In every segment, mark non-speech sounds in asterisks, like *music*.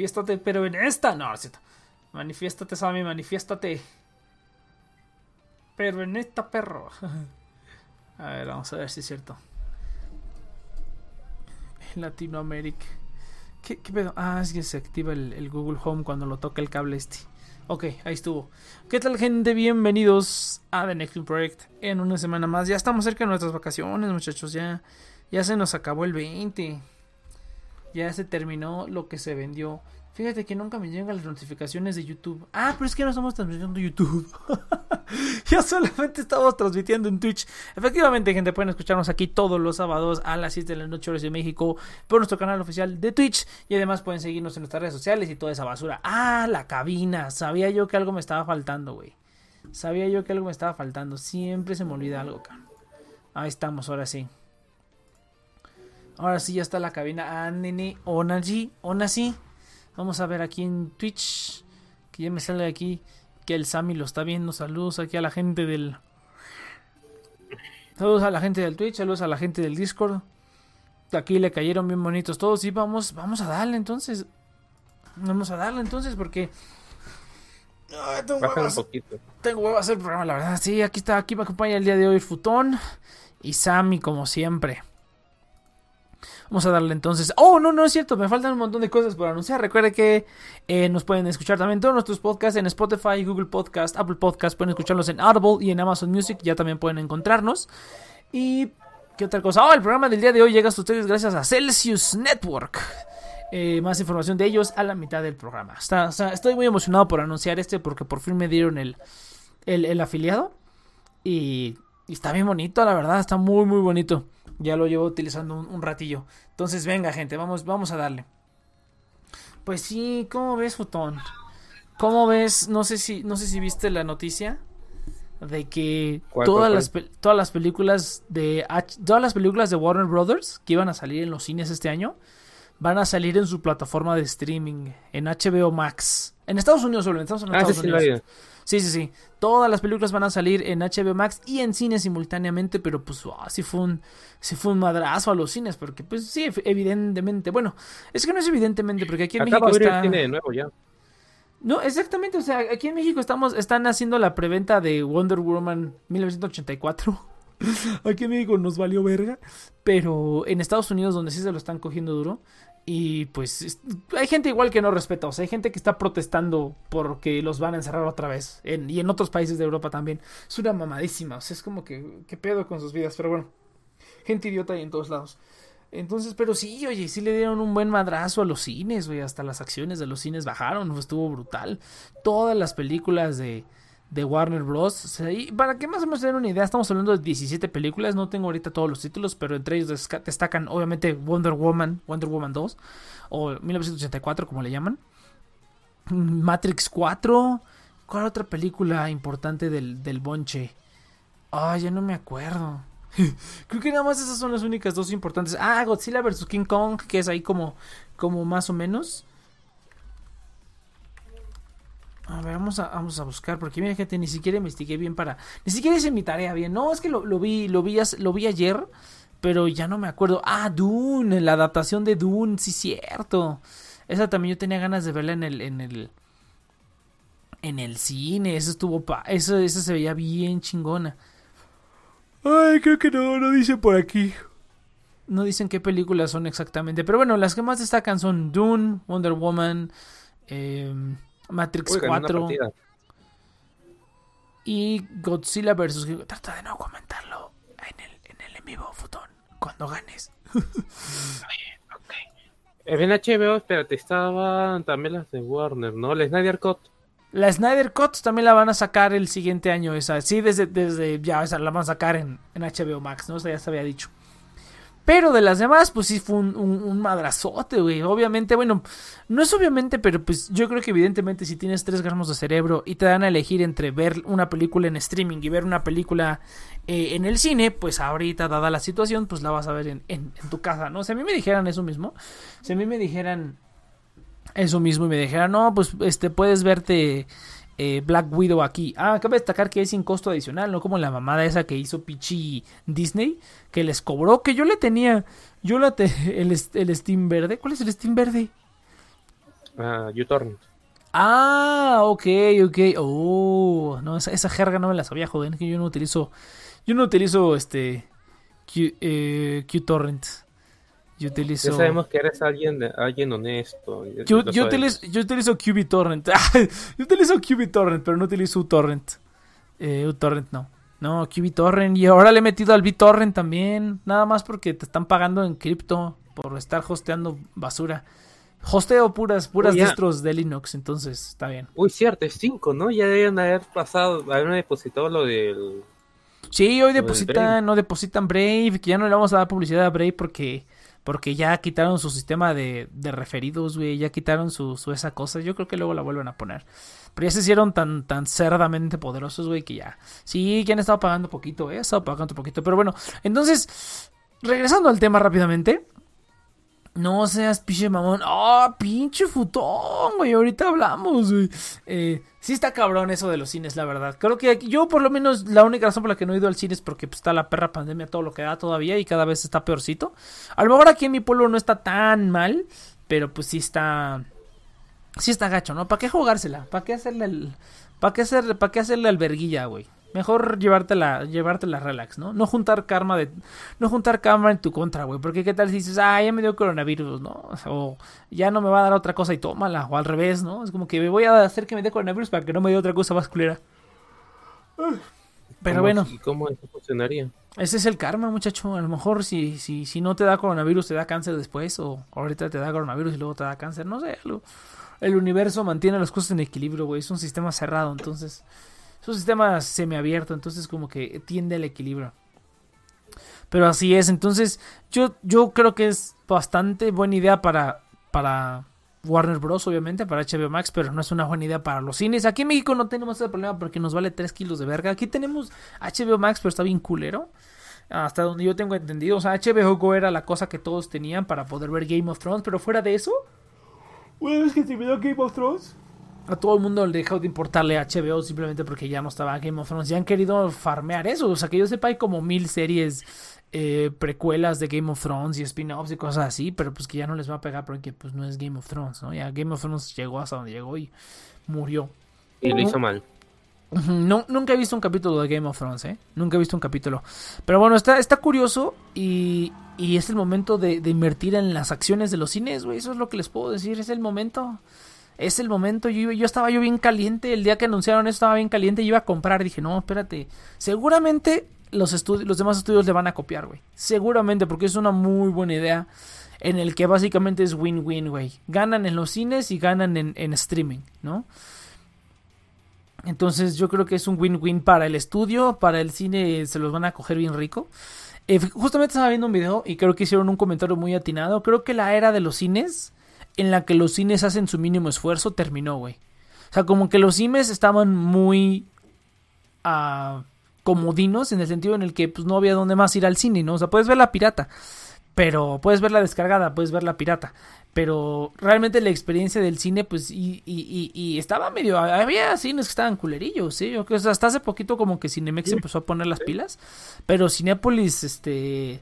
Manifiéstate, pero en esta. No, es cierto. Manifiéstate, Sammy, manifiéstate. Pero en esta, perro. *laughs* A ver, vamos a ver si es cierto. Latinoamérica. ¿Qué, pedo? Ah, es que se activa el, el Google Home cuando lo toca el cable este. Ok, ahí estuvo. ¿Qué tal, gente? Bienvenidos a The Next Project en una semana más. Ya estamos cerca de nuestras vacaciones, muchachos. Ya, ya se nos acabó el 20. Ya se terminó lo que se vendió. Fíjate que nunca me llegan las notificaciones de YouTube. Ah, pero es que no estamos transmitiendo YouTube. *laughs* ya solamente estamos transmitiendo en Twitch. Efectivamente, gente, pueden escucharnos aquí todos los sábados a las 7 de la noche, horas de México, por nuestro canal oficial de Twitch. Y además pueden seguirnos en nuestras redes sociales y toda esa basura. Ah, la cabina. Sabía yo que algo me estaba faltando, güey. Sabía yo que algo me estaba faltando. Siempre se me olvida algo, cabrón. Ahí estamos, ahora sí. Ahora sí ya está la cabina. Ah, nene. Onaji. Onasi. Vamos a ver aquí en Twitch. Que ya me sale aquí que el Sammy lo está viendo. Saludos aquí a la gente del. Saludos a la gente del Twitch, saludos a la gente del Discord. Aquí le cayeron bien bonitos todos. Y vamos, vamos a darle entonces. Vamos a darle entonces porque. Ay, tengo Baja un huevas. poquito. Tengo hacer el programa, la verdad. Sí, aquí está, aquí me acompaña el día de hoy Futón. Y Sammy, como siempre. Vamos a darle entonces. Oh, no, no es cierto. Me faltan un montón de cosas por anunciar. Recuerde que eh, nos pueden escuchar también todos nuestros podcasts en Spotify, Google Podcast, Apple Podcast. Pueden escucharlos en Audible y en Amazon Music. Ya también pueden encontrarnos. Y. ¿Qué otra cosa? Oh, el programa del día de hoy llega a ustedes gracias a Celsius Network. Eh, más información de ellos a la mitad del programa. Está- estoy muy emocionado por anunciar este porque por fin me dieron el, el, el afiliado. Y está bien bonito, la verdad. Está muy, muy bonito. Ya lo llevo utilizando un, un ratillo. Entonces, venga, gente, vamos, vamos a darle. Pues sí, ¿cómo ves, Futón? ¿Cómo ves? No sé si, no sé si viste la noticia de que ¿Cuál, todas cuál, las todas las películas de todas las películas de Warner Brothers que iban a salir en los cines este año van a salir en su plataforma de streaming en HBO Max. En Estados Unidos solo, en Estados. Ah, sí, sí, vi. Sí, sí, sí. Todas las películas van a salir en HBO Max y en cine simultáneamente, pero pues ah, sí fue un sí fue un madrazo a los cines, porque pues sí, ev- evidentemente, bueno, es que no es evidentemente, porque aquí en Acaba México está el cine de nuevo ya. No, exactamente, o sea, aquí en México estamos están haciendo la preventa de Wonder Woman 1984. *laughs* Aquí en México nos valió verga, pero en Estados Unidos donde sí se lo están cogiendo duro y pues es- hay gente igual que no respeta, o sea, hay gente que está protestando porque los van a encerrar otra vez y en otros países de Europa también. Es una mamadísima, o sea, es como que qué pedo con sus vidas, pero bueno, gente idiota hay en todos lados. Entonces, pero sí, oye, sí le dieron un buen madrazo a los cines, oye, hasta las acciones de los cines bajaron, estuvo brutal. Todas las películas de, de Warner Bros. Y para que más o menos den una idea, estamos hablando de 17 películas, no tengo ahorita todos los títulos, pero entre ellos destacan obviamente Wonder Woman, Wonder Woman 2, o 1984 como le llaman. Matrix 4. ¿Cuál otra película importante del, del bonche? Ay, ya no me acuerdo. *laughs* Creo que nada más esas son las únicas dos importantes. Ah, Godzilla vs. King Kong, que es ahí como, como más o menos. A ver, vamos a, vamos a buscar, porque mira gente, ni siquiera investigué bien para... Ni siquiera hice mi tarea bien. No, es que lo, lo vi, lo vi, lo vi ayer, pero ya no me acuerdo. Ah, Dune, la adaptación de Dune, sí cierto. Esa también yo tenía ganas de verla en el, en el, en el cine. Eso estuvo, pa, eso, eso se veía bien chingona. Ay, creo que no, no dice por aquí. No dicen qué películas son exactamente. Pero bueno, las que más destacan son Dune, Wonder Woman, eh, Matrix Uy, ganó una 4 partida. y Godzilla vs. Trata de no comentarlo en el, en el en vivo, Futón. Cuando ganes. *laughs* En HBO, espérate, estaban también las de Warner, ¿no? La Snyder Cut. La Snyder Cut también la van a sacar el siguiente año. Esa, sí, desde, desde ya esa la van a sacar en, en HBO Max, ¿no? O sea, ya se había dicho. Pero de las demás, pues sí fue un, un, madrazote, güey. Obviamente, bueno, no es obviamente, pero pues yo creo que evidentemente si tienes 3 gramos de cerebro y te dan a elegir entre ver una película en streaming y ver una película eh, en el cine, pues ahorita, dada la situación, pues la vas a ver en, en, en tu casa, ¿no? Si a mí me dijeran eso mismo, si a mí me dijeran eso mismo y me dijeran, no, pues este puedes verte eh, Black Widow aquí. Ah, cabe destacar que es sin costo adicional, no como la mamada esa que hizo Pichi Disney, que les cobró, que yo le tenía, yo la te, *laughs* el, el Steam verde. ¿Cuál es el Steam verde? a uTorrent. Ah, ok, ok. Oh, no, esa, esa jerga no me la sabía, joder. Que yo no utilizo. Yo no utilizo este. Q, eh, QTorrent. Yo utilizo. Ya sabemos que eres alguien, alguien honesto. Yo, yo utilizo, yo utilizo QBTorrent. *laughs* yo utilizo QBTorrent, pero no utilizo uTorrent. Eh, uTorrent no. No, QBTorrent. Y ahora le he metido al BitTorrent también. Nada más porque te están pagando en cripto por estar hosteando basura. Hosteo puras, puras Oh, distros de Linux, entonces está bien. Uy, cierto, es 5, ¿no? Ya deben haber pasado, haber depositado lo del... Sí, hoy depositan, no depositan Brave, que ya no le vamos a dar publicidad a Brave porque porque ya quitaron su sistema de, de referidos, güey, ya quitaron su, su esa cosa. Yo creo que luego la vuelven a poner. Pero ya se hicieron tan, tan cerdamente poderosos, güey, que ya. Sí, que han estado pagando poquito, eh, han estado pagando poquito. Pero bueno, entonces, regresando al tema rápidamente. No seas pinche mamón. ¡Ah, pinche futón, güey! Ahorita hablamos, güey. Eh, sí está cabrón eso de los cines, la verdad. Creo que yo, por lo menos, la única razón por la que no he ido al cine es porque pues, está la perra pandemia, todo lo que da todavía y cada vez está peorcito. A lo mejor aquí en mi pueblo no está tan mal, pero pues sí está... Sí está gacho, ¿no? ¿Para qué jugársela? ¿Para qué hacerle el... ¿Para qué, hacer... ¿Para hacerle alberguilla, güey? Mejor llevártela, llevártela relax, ¿no? No juntar karma de, no juntar karma en tu contra, güey. Porque qué tal si dices, ah, ya me dio coronavirus, ¿no? O ya no me va a dar otra cosa y tómala. O al revés, ¿no? Es como que me voy a hacer que me dé coronavirus para que no me dé otra cosa más culera. Pero ¿Cómo- bueno, ¿Y cómo eso funcionaría? ese es el karma, muchacho. A lo mejor si, si, si no te da coronavirus, te da cáncer después. O ahorita te da coronavirus y luego te da cáncer. No sé. El universo mantiene las cosas en equilibrio, güey. Es un sistema cerrado, entonces. Es un sistema semiabierto, entonces como que tiende al equilibrio. Pero así es, entonces yo, yo creo que es bastante buena idea para, para Warner Bros. obviamente, para HBO Max, pero no es una buena idea para los cines. Aquí en México no tenemos ese problema porque nos vale 3 kilos de verga. Aquí tenemos HBO Max, pero está bien culero. Hasta donde yo tengo entendido. O sea, HBO Go era la cosa que todos tenían para poder ver Game of Thrones, pero fuera de eso, una vez que terminó Game of Thrones, a todo el mundo le dejó de importarle HBO simplemente porque ya no estaba Game of Thrones. Ya han querido farmear eso. O sea, que yo sepa, hay como mil series eh, precuelas de Game of Thrones y spin-offs y cosas así, pero pues que ya no les va a pegar porque pues no es Game of Thrones, ¿no? Ya Game of Thrones llegó hasta donde llegó y murió. Y lo hizo mal. No, nunca he visto un capítulo de Game of Thrones, ¿eh? Nunca he visto un capítulo. Pero bueno, está, está curioso y, y es el momento de, de invertir en las acciones de los cines, güey. Eso es lo que les puedo decir. Es el momento. Es el momento. Yo, yo estaba yo bien caliente. El día que anunciaron eso estaba bien caliente. y iba a comprar. Dije, no, espérate. Seguramente los, estudi- los demás estudios le van a copiar, güey. Seguramente, porque es una muy buena idea. En el que básicamente es win-win, güey. Ganan en los cines y ganan en, en streaming, ¿no? Entonces yo creo que es un win-win para el estudio, para el cine se los van a coger bien rico. Eh, justamente estaba viendo un video y creo que hicieron un comentario muy atinado. Creo que la era de los cines, en la que los cines hacen su mínimo esfuerzo, terminó, güey. O sea, como que los cines estaban muy ah, comodinos en el sentido en el que pues, no había dónde más ir al cine, ¿no? O sea, puedes ver la pirata, pero puedes ver la descargada, puedes ver la pirata. Pero realmente la experiencia del cine, pues, y, y, y, y estaba medio. Había cines que estaban culerillos, ¿sí? Yo creo que hasta hace poquito, como que Cinemex empezó a poner las pilas. Pero Cinépolis, este.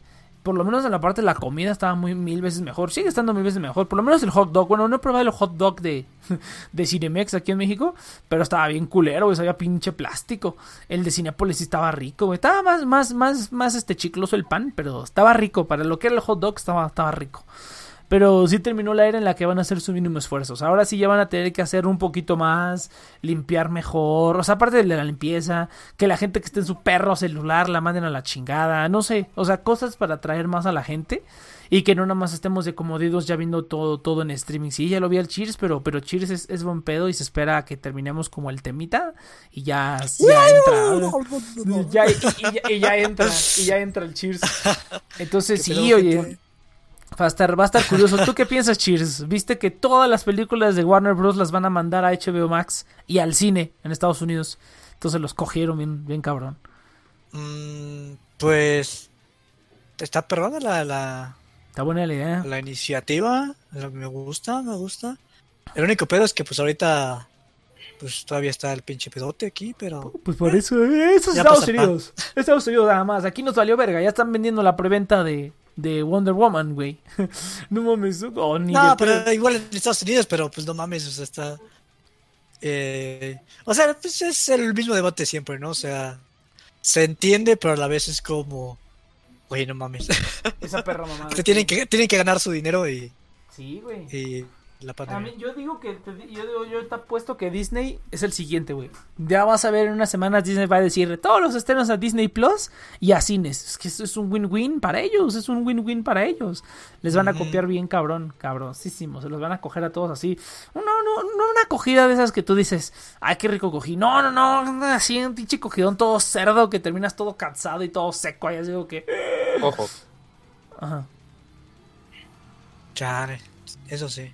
Por lo menos en la parte de la comida estaba muy mil veces mejor. Sigue estando mil veces mejor. Por lo menos el hot dog. Bueno, no he probado el hot dog de, *laughs* de Cinemex aquí en México. Pero estaba bien culero, güey. Sabía pinche plástico. El de Cinépolis sí estaba rico, güey. Estaba más, más, más, más este chicloso el pan. Pero estaba rico. Para lo que era el hot dog estaba, estaba rico. Pero sí terminó la era en la que van a hacer su mínimo esfuerzo. O sea, ahora sí ya van a tener que hacer un poquito más, limpiar mejor. O sea, aparte de la limpieza, que la gente que esté en su perro celular la manden a la chingada. No sé, o sea, cosas para atraer más a la gente. Y que no nada más estemos de comodidos ya viendo todo, todo en streaming. Sí, ya lo vi al Cheers, pero, pero Cheers es, es buen pedo y se espera a que terminemos como el temita. Y ya, ya entra. Ya, y, y ya, y ya entra, y ya entra el Cheers. *laughs* Entonces ¿Qué sí, oye. Va a estar, va a estar curioso. ¿Tú qué piensas, Cheers? ¿Viste que todas las películas de Warner Bros. las van a mandar a HBO Max y al cine en Estados Unidos? Entonces los cogieron bien, bien cabrón. Mm, pues está perrona la, la, Está buena la idea. la iniciativa. Me gusta, me gusta. El único pedo es que pues ahorita pues todavía está el pinche pedote aquí, pero Pues por eso, eh, eso es Estados. Unidos. Estados Unidos nada más. Aquí nos valió verga. Ya están vendiendo la preventa de, de Wonder Woman, güey. *laughs* no mames, oh, ni No, de pero pedo. igual en Estados Unidos, pero pues no mames, o sea, está... eh, o sea, pues es el mismo debate siempre, ¿no? O sea, se entiende, pero a la vez es como... Güey, no mames. Esa perra mamada. *laughs* Tienen que, tienen que ganar su dinero y, Sí, güey. y la A pandemia. mí, yo digo que, te yo digo, yo te apuesto que Disney es el siguiente, güey. Ya vas a ver en unas semanas Disney va a decir todos los estrenos a Disney Plus y a cines. Es que eso es un win-win para ellos, es un win-win para ellos. Les van a copiar bien cabrón, cabroncísimo. Se los van a coger a todos así. No, no, no una cogida de esas que tú dices, ay, qué rico cogí. No, no, no, así un pinche cogidón todo cerdo que terminas todo cansado y todo seco. Ahí así digo que... Ojo. Ajá. Chale, eso sí.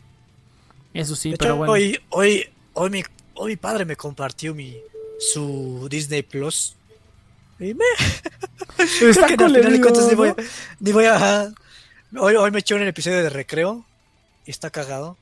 Eso sí, De pero hecho, bueno. hoy, hoy, hoy, mi, hoy mi padre me compartió mi su Disney Plus. Y me... *laughs* Está que al final de cuentas ni voy, culerío, ni voy a... Hoy, hoy me eché un episodio de recreo y está cagado,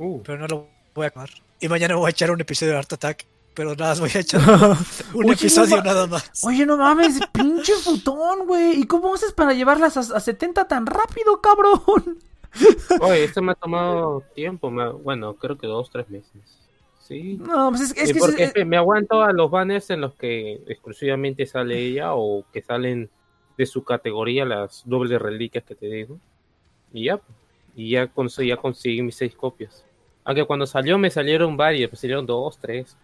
Uh, pero no lo voy a acabar. Y mañana voy a echar un episodio de Art Attack, pero nada más voy a echar *laughs* ¿no? un Oye, episodio no nada más. Oye, no mames, pinche futón, güey. ¿Y cómo haces para llevarlas a, a 70 tan rápido, cabrón? *laughs* oye, esto me ha tomado tiempo. ha- bueno, creo que dos, tres meses. Sí. No, pues es, es que... porque es- me aguanto a los banners en los que exclusivamente sale ella o que salen de su categoría las dobles reliquias que te digo. Y ya, y ya, cons- ya conseguí mis seis copias. Aunque cuando salió me salieron varias, me salieron dos, tres.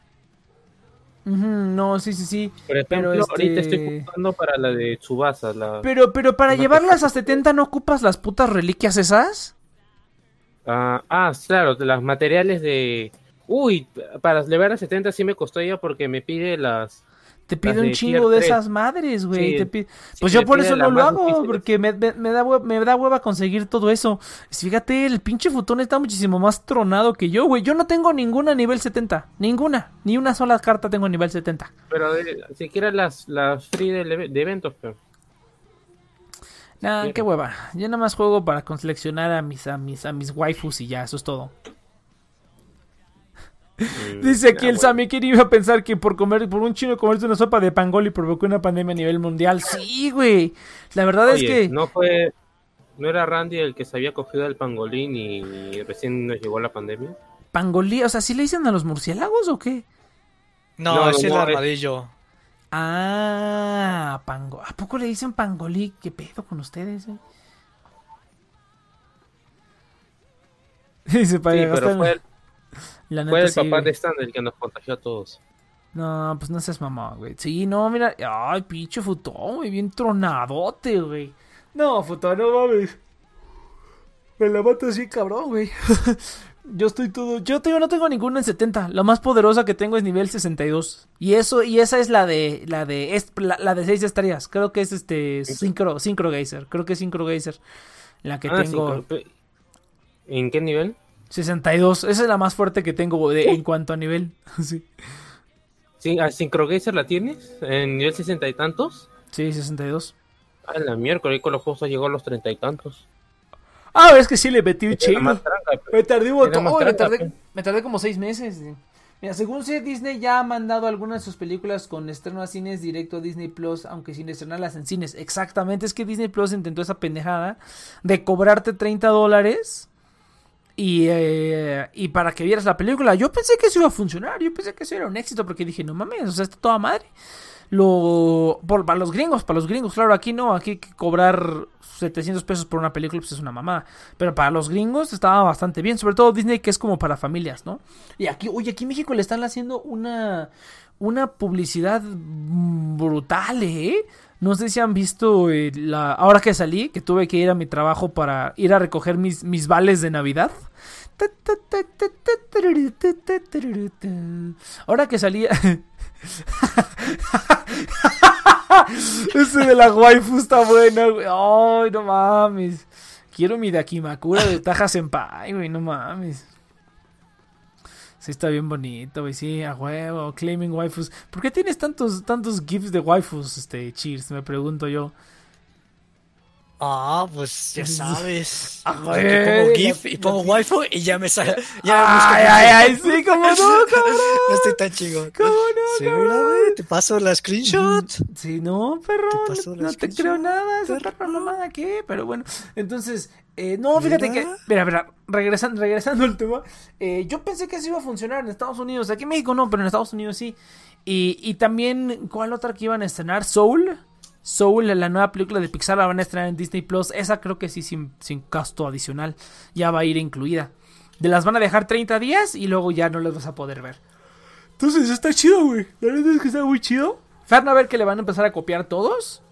Ujú, no, sí, sí, sí. Por ejemplo, Pero, ahorita este- estoy jugando para la de Tsubasa, la... Pero, pero para llevarlas a 70 no ocupas las putas reliquias esas. Ah, ah, claro, los materiales de... Uy, para llevar a 70 sí me costó ella porque me pide las... Te pide un de chingo de esas madres, güey. Sí, te pi- sí, Pues yo por pide eso no lo hago, difíciles. porque me, me- me da hue- me da hueva conseguir todo eso. Fíjate, el pinche futón está muchísimo más tronado que yo, güey. Yo no tengo ninguna a nivel 70. Ninguna. Ni una sola carta tengo a nivel 70. Pero de, siquiera las, las free eve- de, eventos, pero... Nah, qué hueva. Yo nada más juego para seleccionar a mis, a mis, a mis waifus y ya, eso es todo. Dice aquí el. Sammy que iba a pensar que por comer, por un chino comerse una sopa de pangol y provocó una pandemia a nivel mundial. Sí, güey. La verdad es que. no fue... ¿No era Randy el que se había cogido el pangolín y recién nos llegó la pandemia? Pangolí, o sea, ¿sí le dicen a los murciélagos o qué? No, No, es el no, es- armadillo. Ah, pango. ¿A poco le dicen pangolí? ¿Qué pedo con ustedes? eh? *laughs* Dice para Sí, gastar- pero fue el, La fue neta, el sí, papá güey. de Stan el que nos contagió a todos. No, pues no seas mamá, güey. Sí, no, mira. Ay, pinche futón, güey. Bien tronadote, güey. No, futón, no mames. Me la mato así, cabrón, güey. *laughs* Yo estoy todo. Yo tengo, no tengo ninguna en 70. La más poderosa que tengo es nivel 62. Y eso, y esa es la de. La de. Es, la, la de 6 estrellas. Creo que es este. Synchro, Synchro Geyser. Creo que es Synchro Geyser. La que Ah, tengo. ¿En qué nivel? 62. Esa es la más fuerte que tengo de- en cuanto a nivel. *laughs* sí. Sí, ¿A Syncrogazer la tienes? ¿En nivel sesenta y tantos? Sí, 62. Ah, la miércoles con los juegos llegó a los treinta y tantos. Ah, es que sí le metí un chingo. Me tardé un montón, más me tardé, me tardé como seis meses. Mira, según sé, Disney ya ha mandado algunas de sus películas con estreno a cines directo a Disney Plus, aunque sin estrenarlas en cines. Exactamente, es que Disney Plus intentó esa pendejada de cobrarte 30 dólares y, eh, y para que vieras la película. Yo pensé que eso iba a funcionar, yo pensé que eso era un éxito porque dije, no mames, o sea, está toda madre. Lo, por, para los gringos, para los gringos, claro, aquí no, aquí cobrar 700 pesos por una película, pues es una mamá. Pero para los gringos estaba bastante bien, sobre todo Disney, que es como para familias, ¿no? Y aquí, oye, aquí en México le están haciendo una, una publicidad brutal, ¿eh? No sé si han visto eh, la, ahora que salí, que tuve que ir a mi trabajo para ir a recoger mis, mis vales de Navidad. Ahora que salí... *laughs* Ese de la waifu está bueno, güey. Ay, no mames. Quiero mi Dakimakura de Taja Senpai, güey, no mames. Sí, está bien bonito, güey. Sí, a huevo. Claiming waifus. ¿Por qué tienes tantos, tantos gifs de waifus, este, Cheers? Me pregunto yo. Ah, pues ya *laughs* sabes. Ah, pongo GIF y pongo waifu y ya me sale. Ya Ay, ay, ay, *laughs* sí, como no, *laughs* cabrón. No estoy tan chingón. ¿Cómo no, Sí, cabrón? mira, güey, te paso la screenshot. Sí, no, perro, no, ¿La no te creo nada, esa perro? mamada, ¿qué? Pero bueno, entonces, eh, no, fíjate Mira. que, mira, mira, regresando, regresando al tema, eh, yo pensé que eso iba a funcionar en Estados Unidos, aquí en México no, pero en Estados Unidos sí, y, y también, ¿cuál otra que iban a estrenar? Soul, Soul, la nueva película de Pixar la van a estrenar en Disney Plus, esa creo que sí, sin, sin gasto adicional, ya va a ir incluida. De las van a dejar 30 días y luego ya no las vas a poder ver. Entonces está chido, güey. La verdad es que está muy chido. Van a ver que le van a empezar a copiar todos.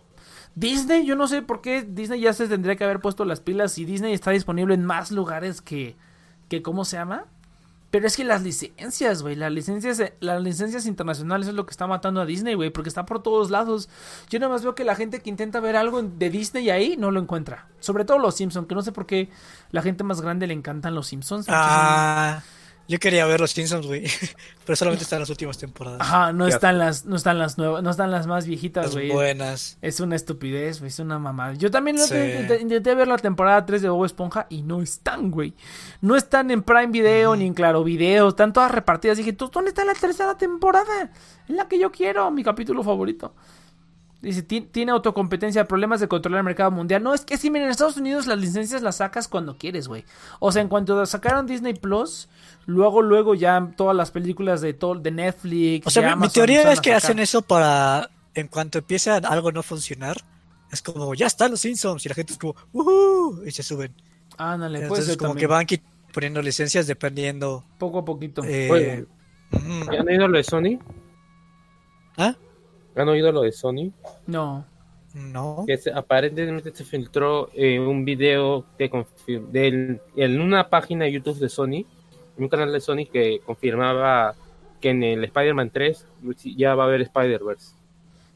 Disney, yo no sé por qué Disney ya se tendría que haber puesto las pilas y Disney está disponible en más lugares que, que ¿cómo se llama? Pero es que las licencias, güey, las licencias, las licencias internacionales es lo que está matando a Disney, güey, porque está por todos lados. Yo nada más veo que la gente que intenta ver algo de Disney ahí no lo encuentra. Sobre todo los Simpsons, que no sé por qué la gente más grande le encantan los Simpsons. Ah, yo quería ver los Simpsons, güey. *laughs* Pero solamente están las últimas temporadas. Ajá, no están las, no están las nuevas, no están las más viejitas, Las güey. buenas. Es una estupidez, güey, es una mamada. Yo también lo Sí. intenté, intenté ver la temporada 3 de Bob Esponja y no están, güey. No están en Prime Video ni en Claro Video, están todas repartidas. Dije, ¿tú dónde está la tercera temporada? Es la que yo quiero, mi capítulo favorito. Dice, "Ti- tiene autocompetencia, problemas de controlar el mercado mundial. No, es que sí, miren, en Estados Unidos las licencias las sacas cuando quieres, güey. O sea, en cuanto sacaron Disney Plus, luego, luego ya todas las películas de, todo, de Netflix. O sea, de mi- teoría es que sacar. hacen eso para. En cuanto empiece a algo no funcionar, es como, ya están los Simpsons. Y la gente es como, ¡Woohoo! Y se suben. Ándale, puede Entonces, ser como también. que van poniendo licencias dependiendo. Poco a poquito. eh. ¿ya ¿Han oído lo de Sony? ¿Ah? ¿Han oído lo de Sony? No. No. Que se- aparentemente se filtró eh, un video que confir- del, en una página de YouTube de Sony, en un canal de Sony que confirmaba que en el Spider-Man 3 ya va a haber Spider-Verse.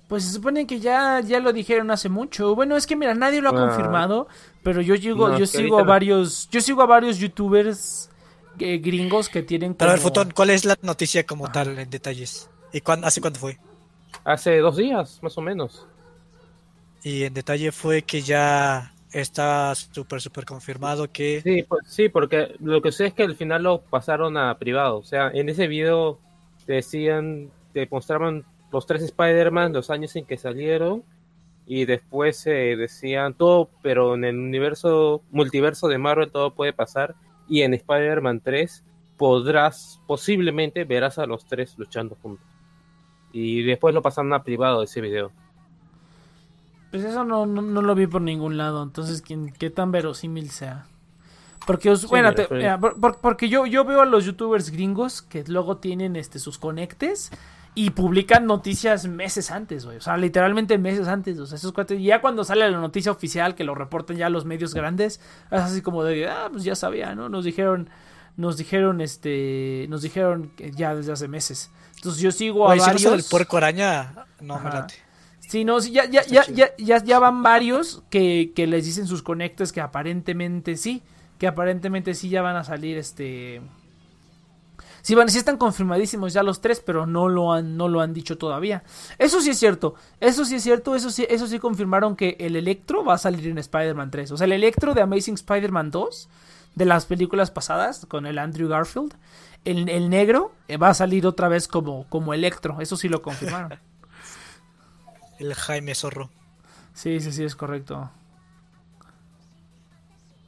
Pues se supone que ya, ya lo dijeron hace mucho. Bueno, es que mira, nadie lo ha Ah. confirmado, pero yo sigo, No, yo sigo a varios, yo sigo a varios youtubers eh, gringos que tienen Pero a ver, como- Futón, ¿cuál es la noticia como tal en detalles? ¿Y cuándo, hace cuánto fue? Hace dos días, más o menos. Y en detalle fue que ya está súper, súper confirmado que. Sí, pues, sí, porque lo que sé es que al final lo pasaron a privado. O sea, en ese video te decían, te mostraban los tres Spider-Man, los años en que salieron, y después se decían todo, pero en el universo, multiverso de Marvel todo puede pasar, y en Spider-Man 3 podrás, posiblemente verás a los tres luchando juntos. Y después lo pasaron a privado ese video. Pues eso no, no, no lo vi por ningún lado, entonces ¿quién, qué tan verosímil sea. Porque, os- Sí, bueno, me te- refiero. mira, por- por- porque yo, yo veo a los youtubers gringos que luego tienen este sus conectes y publican noticias meses antes, güey. O sea, literalmente meses antes. O sea, esos cuates, y ya cuando sale la noticia oficial que lo reporten ya los medios grandes, es así como de, ah, pues ya sabía, ¿no? Nos dijeron, nos dijeron, este, nos dijeron que ya desde hace meses. Entonces yo sigo a Oye, si no varios. el puerco araña, no me Ajá. late. Sí, no, sí, ya, ya, ya, ya, ya, ya van varios que, que les dicen sus conectes que aparentemente sí, que aparentemente sí ya van a salir, este... Sí, van, sí están confirmadísimos ya los tres, pero no lo han, no lo han dicho todavía. Eso sí es cierto, eso sí es cierto, eso sí, eso sí confirmaron que el Electro va a salir en Spider-Man 3. O sea, el Electro de Amazing Spider-Man 2, de las películas pasadas, con el Andrew Garfield, el, el negro eh, va a salir otra vez como, como Electro, eso sí lo confirmaron. *laughs* El Jaime Zorro. Sí, sí, sí, es correcto.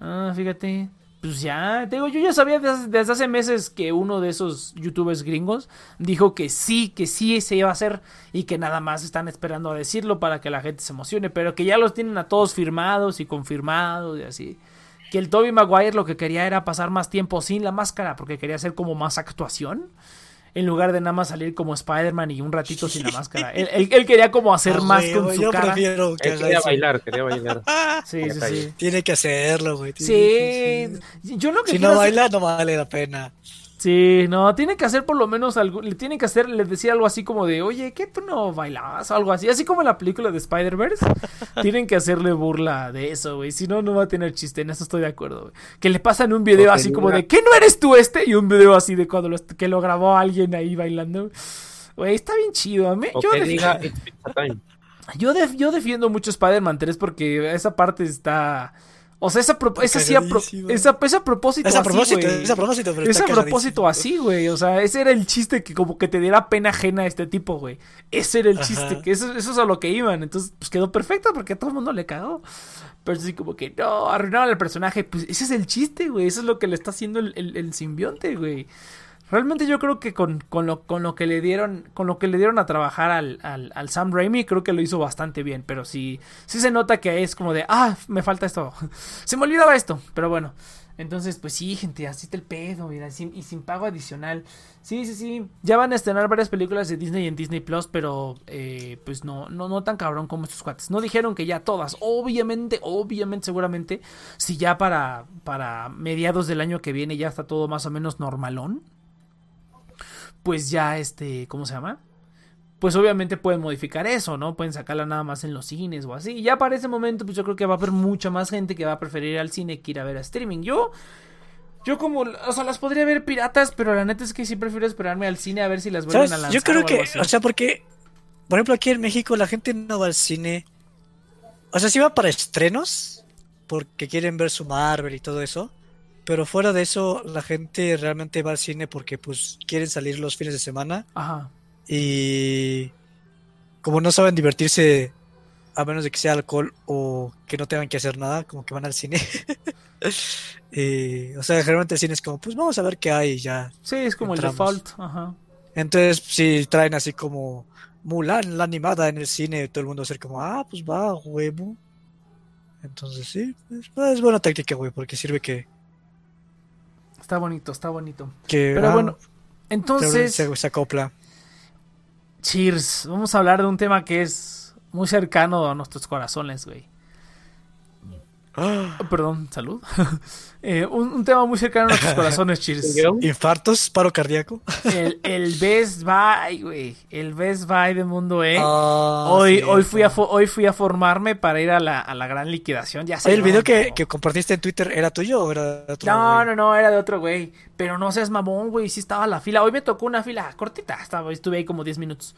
Ah, fíjate. Pues ya, te digo, yo ya sabía desde, hace meses que uno de esos youtubers gringos dijo que sí, que sí se iba a hacer y que nada más están esperando a decirlo para que la gente se emocione, pero que ya los tienen a todos firmados y confirmados y así. Que el Toby Maguire lo que quería era pasar más tiempo sin la máscara porque quería hacer como más actuación. En lugar de nada más salir como Spider-Man y un ratito sin la máscara. Él, él- él quería como hacer Ah, más güey, con su yo cara. prefiero que haga quería bailar, quería bailar. *laughs* Sí, sí, sí. Tiene que hacerlo, güey. Sí, que- yo lo que Si no hacer- baila, no vale la pena. Sí, no, tiene que hacer por lo menos algo, le tiene que hacer, les decía algo así como de, oye, ¿qué tú no bailabas? O algo así, así como en la película de Spider-Verse, *laughs* tienen que hacerle burla de eso, güey, si no, no va a tener chiste, en eso estoy de acuerdo, güey. Que le pasan un video así como de, ¿qué no eres tú este? Y un video así de cuando lo, que lo grabó alguien ahí bailando. Güey, está bien chido, a mí, yo que de- diga It's Pizza Time. *laughs* Yo, def- yo defiendo mucho Spider-Man 3 porque esa parte está... O sea, esa, pro- esa, sí a pro- esa, es a propósito Es a así, propósito, güey. es a propósito, pero Es está a propósito así, güey. O sea, ese era el chiste que como que te diera pena ajena a este tipo, güey. Ese era el Ajá. chiste, que eso, eso es a lo que iban. Entonces, pues quedó perfecto porque a todo el mundo le cagó. Pero sí como que, no, arruinaban al personaje. Pues ese es el chiste, güey. Eso es lo que le está haciendo el, el, el simbionte, güey. Realmente yo creo que con, con, lo, con lo que le dieron con lo que le dieron a trabajar al, al, al Sam Raimi creo que lo hizo bastante bien pero sí sí se nota que es como de ah me falta esto *laughs* se me olvidaba esto pero bueno. Entonces pues sí gente así está el pedo mira sin- y sin pago adicional. Sí sí sí ya van a estrenar varias películas de Disney en Disney Plus pero eh, pues no no no tan cabrón como estos cuates. No dijeron que ya todas obviamente obviamente seguramente si ya para para mediados del año que viene ya está todo más o menos normalón pues ya este, ¿cómo se llama? Pues obviamente pueden modificar eso, ¿no? Pueden sacarla nada más en los cines o así. Y ya para ese momento, pues yo creo que va a haber mucha más gente que va a preferir ir al cine que ir a ver a streaming. Yo, yo como, o sea, las podría ver piratas, pero la neta es que sí prefiero esperarme al cine a ver si las vuelven ¿Sabes? a lanzar. Yo creo o que, así. o sea, porque, por ejemplo, aquí en México la gente no va al cine. O sea, sí va para estrenos, porque quieren ver su Marvel y todo eso. Pero fuera de eso, la gente realmente va al cine porque, pues, quieren salir los fines de semana. Ajá. Y como no saben divertirse, a menos de que sea alcohol o que no tengan que hacer nada, como que van al cine. *laughs* Y, o sea, generalmente el cine es como, pues vamos a ver qué hay y ya. Sí, es como Entramos. el default. Ajá. Entonces, si traen así como Mulan, la animada en el cine, todo el mundo va a ser como, ah, pues va, huevo. Entonces, sí, es, es buena táctica, güey, porque sirve que. Está bonito, está bonito. que Pero ah, bueno, entonces, se- se acopla. cheers. Vamos a hablar de un tema que es muy cercano a nuestros corazones, güey. Ah, Perdón, salud. *laughs* Eh, un, un tema muy cercano a nuestros *laughs* corazones, cheers. Infartos, paro cardíaco. El, el Best Buy, güey. El Best Buy de Mundo E. Ah, hoy, hoy, fui a hoy fui a formarme para ir a la, a la gran liquidación. Ya Oye, ¿El video que, que compartiste en Twitter era tuyo o era de otro? No, güey? no, no, era de otro güey. Pero no seas mamón, güey. Sí estaba la fila. Hoy me tocó una fila cortita. Estaba, estuve ahí como 10 minutos.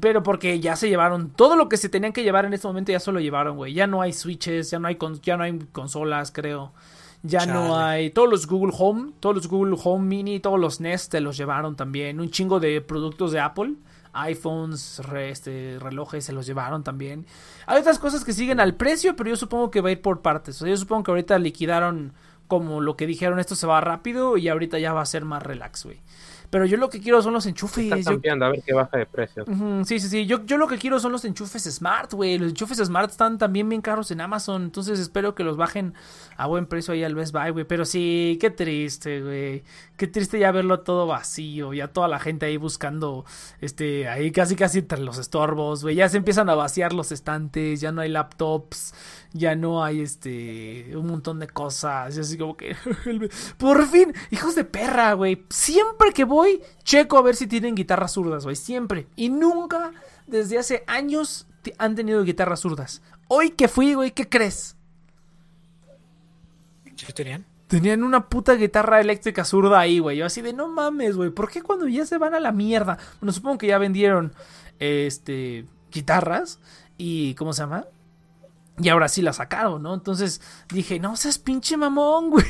Pero porque ya se llevaron todo lo que se tenían que llevar en este momento ya se lo llevaron, güey. Ya no hay switches, ya no hay con- ya no hay consolas, creo. Ya no hay todos los Google Home, todos los Google Home Mini, todos los Nest te los llevaron también. Un chingo de productos de Apple, iPhones, re- este, relojes se los llevaron también. Hay otras cosas que siguen al precio, pero yo supongo que va a ir por partes. O sea, yo supongo que ahorita liquidaron como lo que dijeron, esto se va rápido y ahorita ya va a ser más relax, güey. Pero yo lo que quiero son los enchufes. está yo- cambiando a ver qué baja de precio. Ujú, Sí, sí, sí. Yo, yo lo que quiero son los enchufes Smart, güey. Los enchufes Smart están también bien caros en Amazon. Entonces espero que los bajen a buen precio ahí al Best Buy, güey. Pero sí, qué triste, güey. Qué triste ya verlo todo vacío. Ya toda la gente ahí buscando, este, ahí casi casi entre los estorbos, güey. Ya se empiezan a vaciar los estantes. Ya no hay laptops. Ya no hay, este, un montón de cosas. Y así como que, *laughs* por fin, hijos de perra, güey. Siempre que voy, checo a ver si tienen guitarras zurdas, güey. Siempre. Y nunca, desde hace años, han tenido guitarras zurdas. Hoy que fui, güey, ¿qué crees? ¿Sí tenían? Tenían una puta guitarra eléctrica zurda ahí, güey. Yo así de, no mames, güey. ¿Por qué cuando ya se van a la mierda? Bueno, supongo que ya vendieron, este, guitarras. Y, ¿cómo se llama? Y ahora sí la sacaron, ¿no? Entonces dije, no seas pinche mamón, *laughs* güey.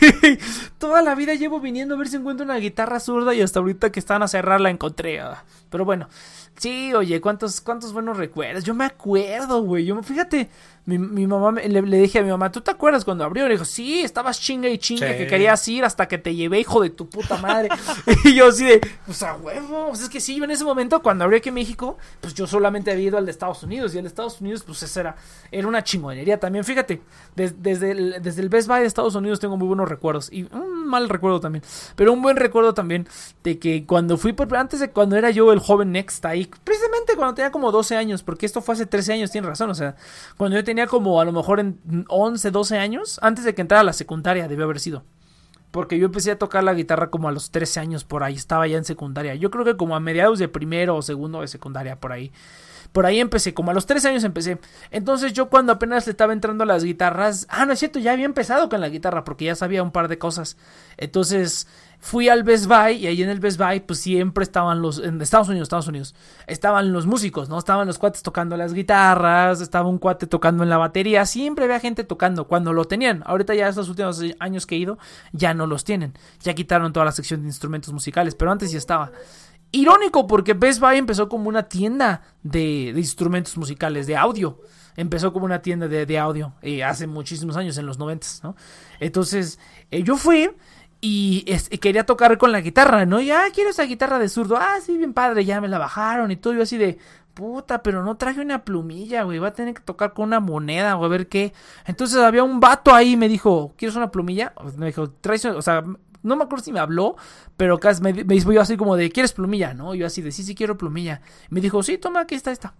Toda la vida llevo viniendo a ver si encuentro una guitarra zurda y hasta ahorita que están a cerrar la encontré. ah. Pero bueno, sí, oye, cuántos, cuántos buenos recuerdos. Yo me acuerdo, güey. Yo, fíjate, mi, mi mamá, me- le, le dije a mi mamá, ¿tú te acuerdas cuando abrió? Le dijo, sí, estabas chinga y chinga Sí. que querías ir hasta que te llevé, hijo de tu puta madre. *laughs* y yo así de, pues a huevo. Pues es que sí, yo en ese momento, cuando abrió aquí en México, pues yo solamente había ido al de Estados Unidos. Y el de Estados Unidos, pues esa era, era una chingonería también. Fíjate, des- desde, el, desde el Best Buy de Estados Unidos tengo muy buenos recuerdos. Y un mal recuerdo también. Pero un buen recuerdo también de que cuando fui por antes de cuando era yo el joven Next ahí, precisamente cuando tenía como 12 años, porque esto fue hace 13 años, tienes razón. O sea, cuando yo tenía como a lo mejor en 11, 12 años, antes de que entrara a la secundaria, debió haber sido. Porque yo empecé a tocar la guitarra como a los 13 años por ahí, estaba ya en secundaria. Yo creo que como a mediados de primero o segundo de secundaria por ahí. Por ahí empecé, como a los 13 años empecé. Entonces yo cuando apenas le estaba entrando a las guitarras, ah, no es cierto, ya había empezado con la guitarra porque ya sabía un par de cosas. Entonces, fui al Best Buy y ahí en el Best Buy pues siempre estaban los, en Estados Unidos, Estados Unidos, estaban los músicos, ¿no? Estaban los cuates tocando las guitarras, estaba un cuate tocando en la batería, siempre había gente tocando cuando lo tenían. Ahorita ya estos últimos años que he ido ya no los tienen, ya quitaron toda la sección de instrumentos musicales, pero antes ya estaba. Irónico porque Best Buy empezó como una tienda de, instrumentos musicales, de audio. Empezó como una tienda de, audio eh, hace muchísimos años, en los noventas, ¿no? Entonces, eh, yo fui y quería tocar con la guitarra, ¿no? Ya ah, quiero esa guitarra de zurdo. Ah, sí, bien padre, ya me la bajaron y todo. Yo así de, puta, pero no traje una plumilla, güey. Va a tener que tocar con una moneda o a ver qué. Entonces había un vato ahí, me dijo, ¿quieres una plumilla? Me dijo, traes, o sea, no me acuerdo si me habló, pero casi me, me yo así como de, ¿quieres plumilla? ¿No? Yo así de, sí, sí quiero plumilla. Me dijo, sí, toma, aquí está esta.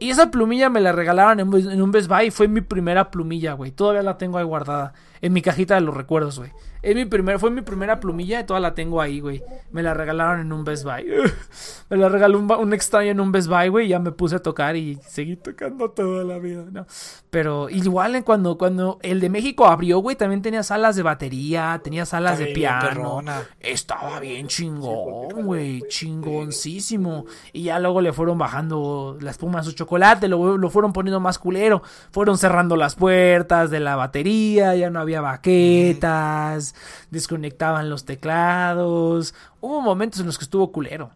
Y esa plumilla me la regalaron en, un Best Buy. Fue mi primera plumilla, güey. Todavía la tengo ahí guardada en mi cajita de los recuerdos, güey. Es mi primer, fue mi primera plumilla y toda la tengo ahí, güey. Me la regalaron en un Best Buy. *laughs* me la regaló un, extraño en un Best Buy, güey. Y ya me puse a tocar y seguí tocando toda la vida, ¿no? Pero igual cuando, cuando el de México abrió, güey, también tenía salas de batería, tenía salas de piano. Estaba bien chingón, güey. Chingoncísimo. Y ya luego le fueron bajando la espuma a su chocolate, lo, lo fueron poniendo más culero. Fueron cerrando las puertas de la batería, ya no había baquetas desconectaban los teclados. Hubo momentos en los que estuvo culero.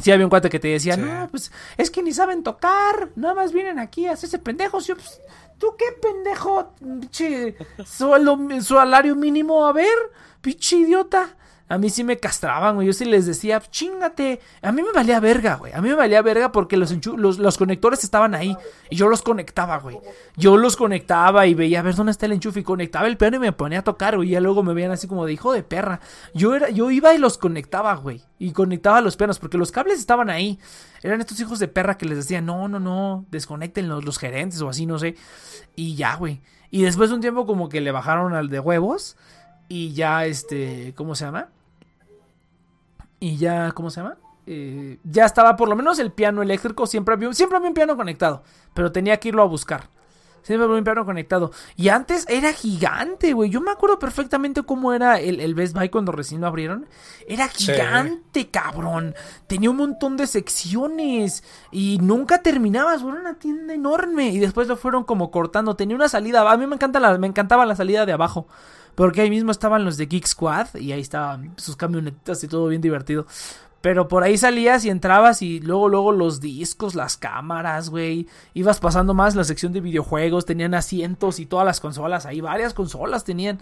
Si había un cuate que te decía, no, pues es que ni saben tocar, nada más vienen aquí a hacerse pendejos. Yo, pues, ¿tú qué pendejo? Pinche salario mínimo, a ver, pinche idiota. A mí sí me castraban, güey. Yo sí les decía, chingate. A mí me valía verga, güey. A mí me valía verga porque los, los, conectores estaban ahí. Y yo los conectaba, güey. Yo los conectaba y veía a ver dónde está el enchufe. Y conectaba el piano y me ponía a tocar, güey. Y ya luego me veían así como de hijo de perra. Yo, era, yo iba y los conectaba, güey. Y conectaba los pianos porque los cables estaban ahí. Eran estos hijos de perra que les decían, no, no, no, desconecten los, los gerentes o así, no sé. Y ya, güey. Y después de un tiempo como que le bajaron al de huevos. Y ya, este, ¿cómo se llama? Y ya, ¿cómo se llama? Eh, ya estaba por lo menos el piano eléctrico, siempre había, siempre había un piano conectado, pero tenía que irlo a buscar. Siempre había un piano conectado. Y antes era gigante, güey. Yo me acuerdo perfectamente cómo era el, el, Best Buy cuando recién lo abrieron. Era gigante, cabrón. Tenía un montón de secciones. Y nunca terminabas, Era una tienda enorme. Y después lo fueron como cortando. Tenía una salida. A mí me, encanta la, me encantaba la salida de abajo. Porque ahí mismo estaban los de Geek Squad y ahí estaban sus camionetas y todo bien divertido. Pero por ahí salías y entrabas y luego, luego los discos, las cámaras, güey. Ibas pasando más la sección de videojuegos, tenían asientos y todas las consolas, ahí varias consolas tenían.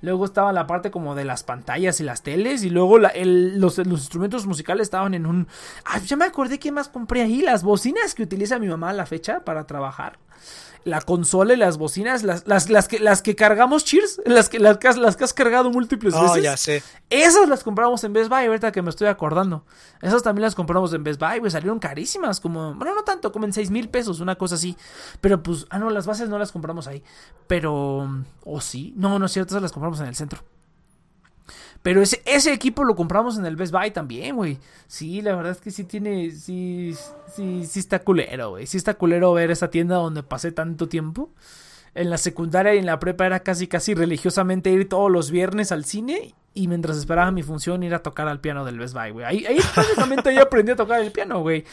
Luego estaba la parte como de las pantallas y las teles. Y luego los, los, instrumentos musicales estaban en un... Ah, ya me acordé que más compré ahí. Las bocinas que utiliza mi mamá a la fecha para trabajar la consola y las bocinas, las, las, las, que, las que cargamos Cheers, las que, las, las que has cargado múltiples oh, veces. ya sé. Esas las compramos en Best Buy, ahorita que me estoy acordando. Esas también las compramos en Best Buy, güey, salieron carísimas, como, bueno, no tanto, como en 6 mil pesos, una cosa así. Pero pues, ah, no, las bases no las compramos ahí. Pero, o sí, no, no es cierto, esas las compramos en el centro. Pero ese, ese equipo lo compramos en el Best Buy también, güey. Sí, la verdad es que sí tiene. Sí, sí, sí está culero, güey. Sí está culero ver esa tienda donde pasé tanto tiempo. En la secundaria y en la prepa era casi, casi religiosamente ir todos los viernes al cine. Y mientras esperaba mi función, ir a tocar al piano del Best Buy, güey. Ahí, ahí prácticamente aprendí a tocar el piano, güey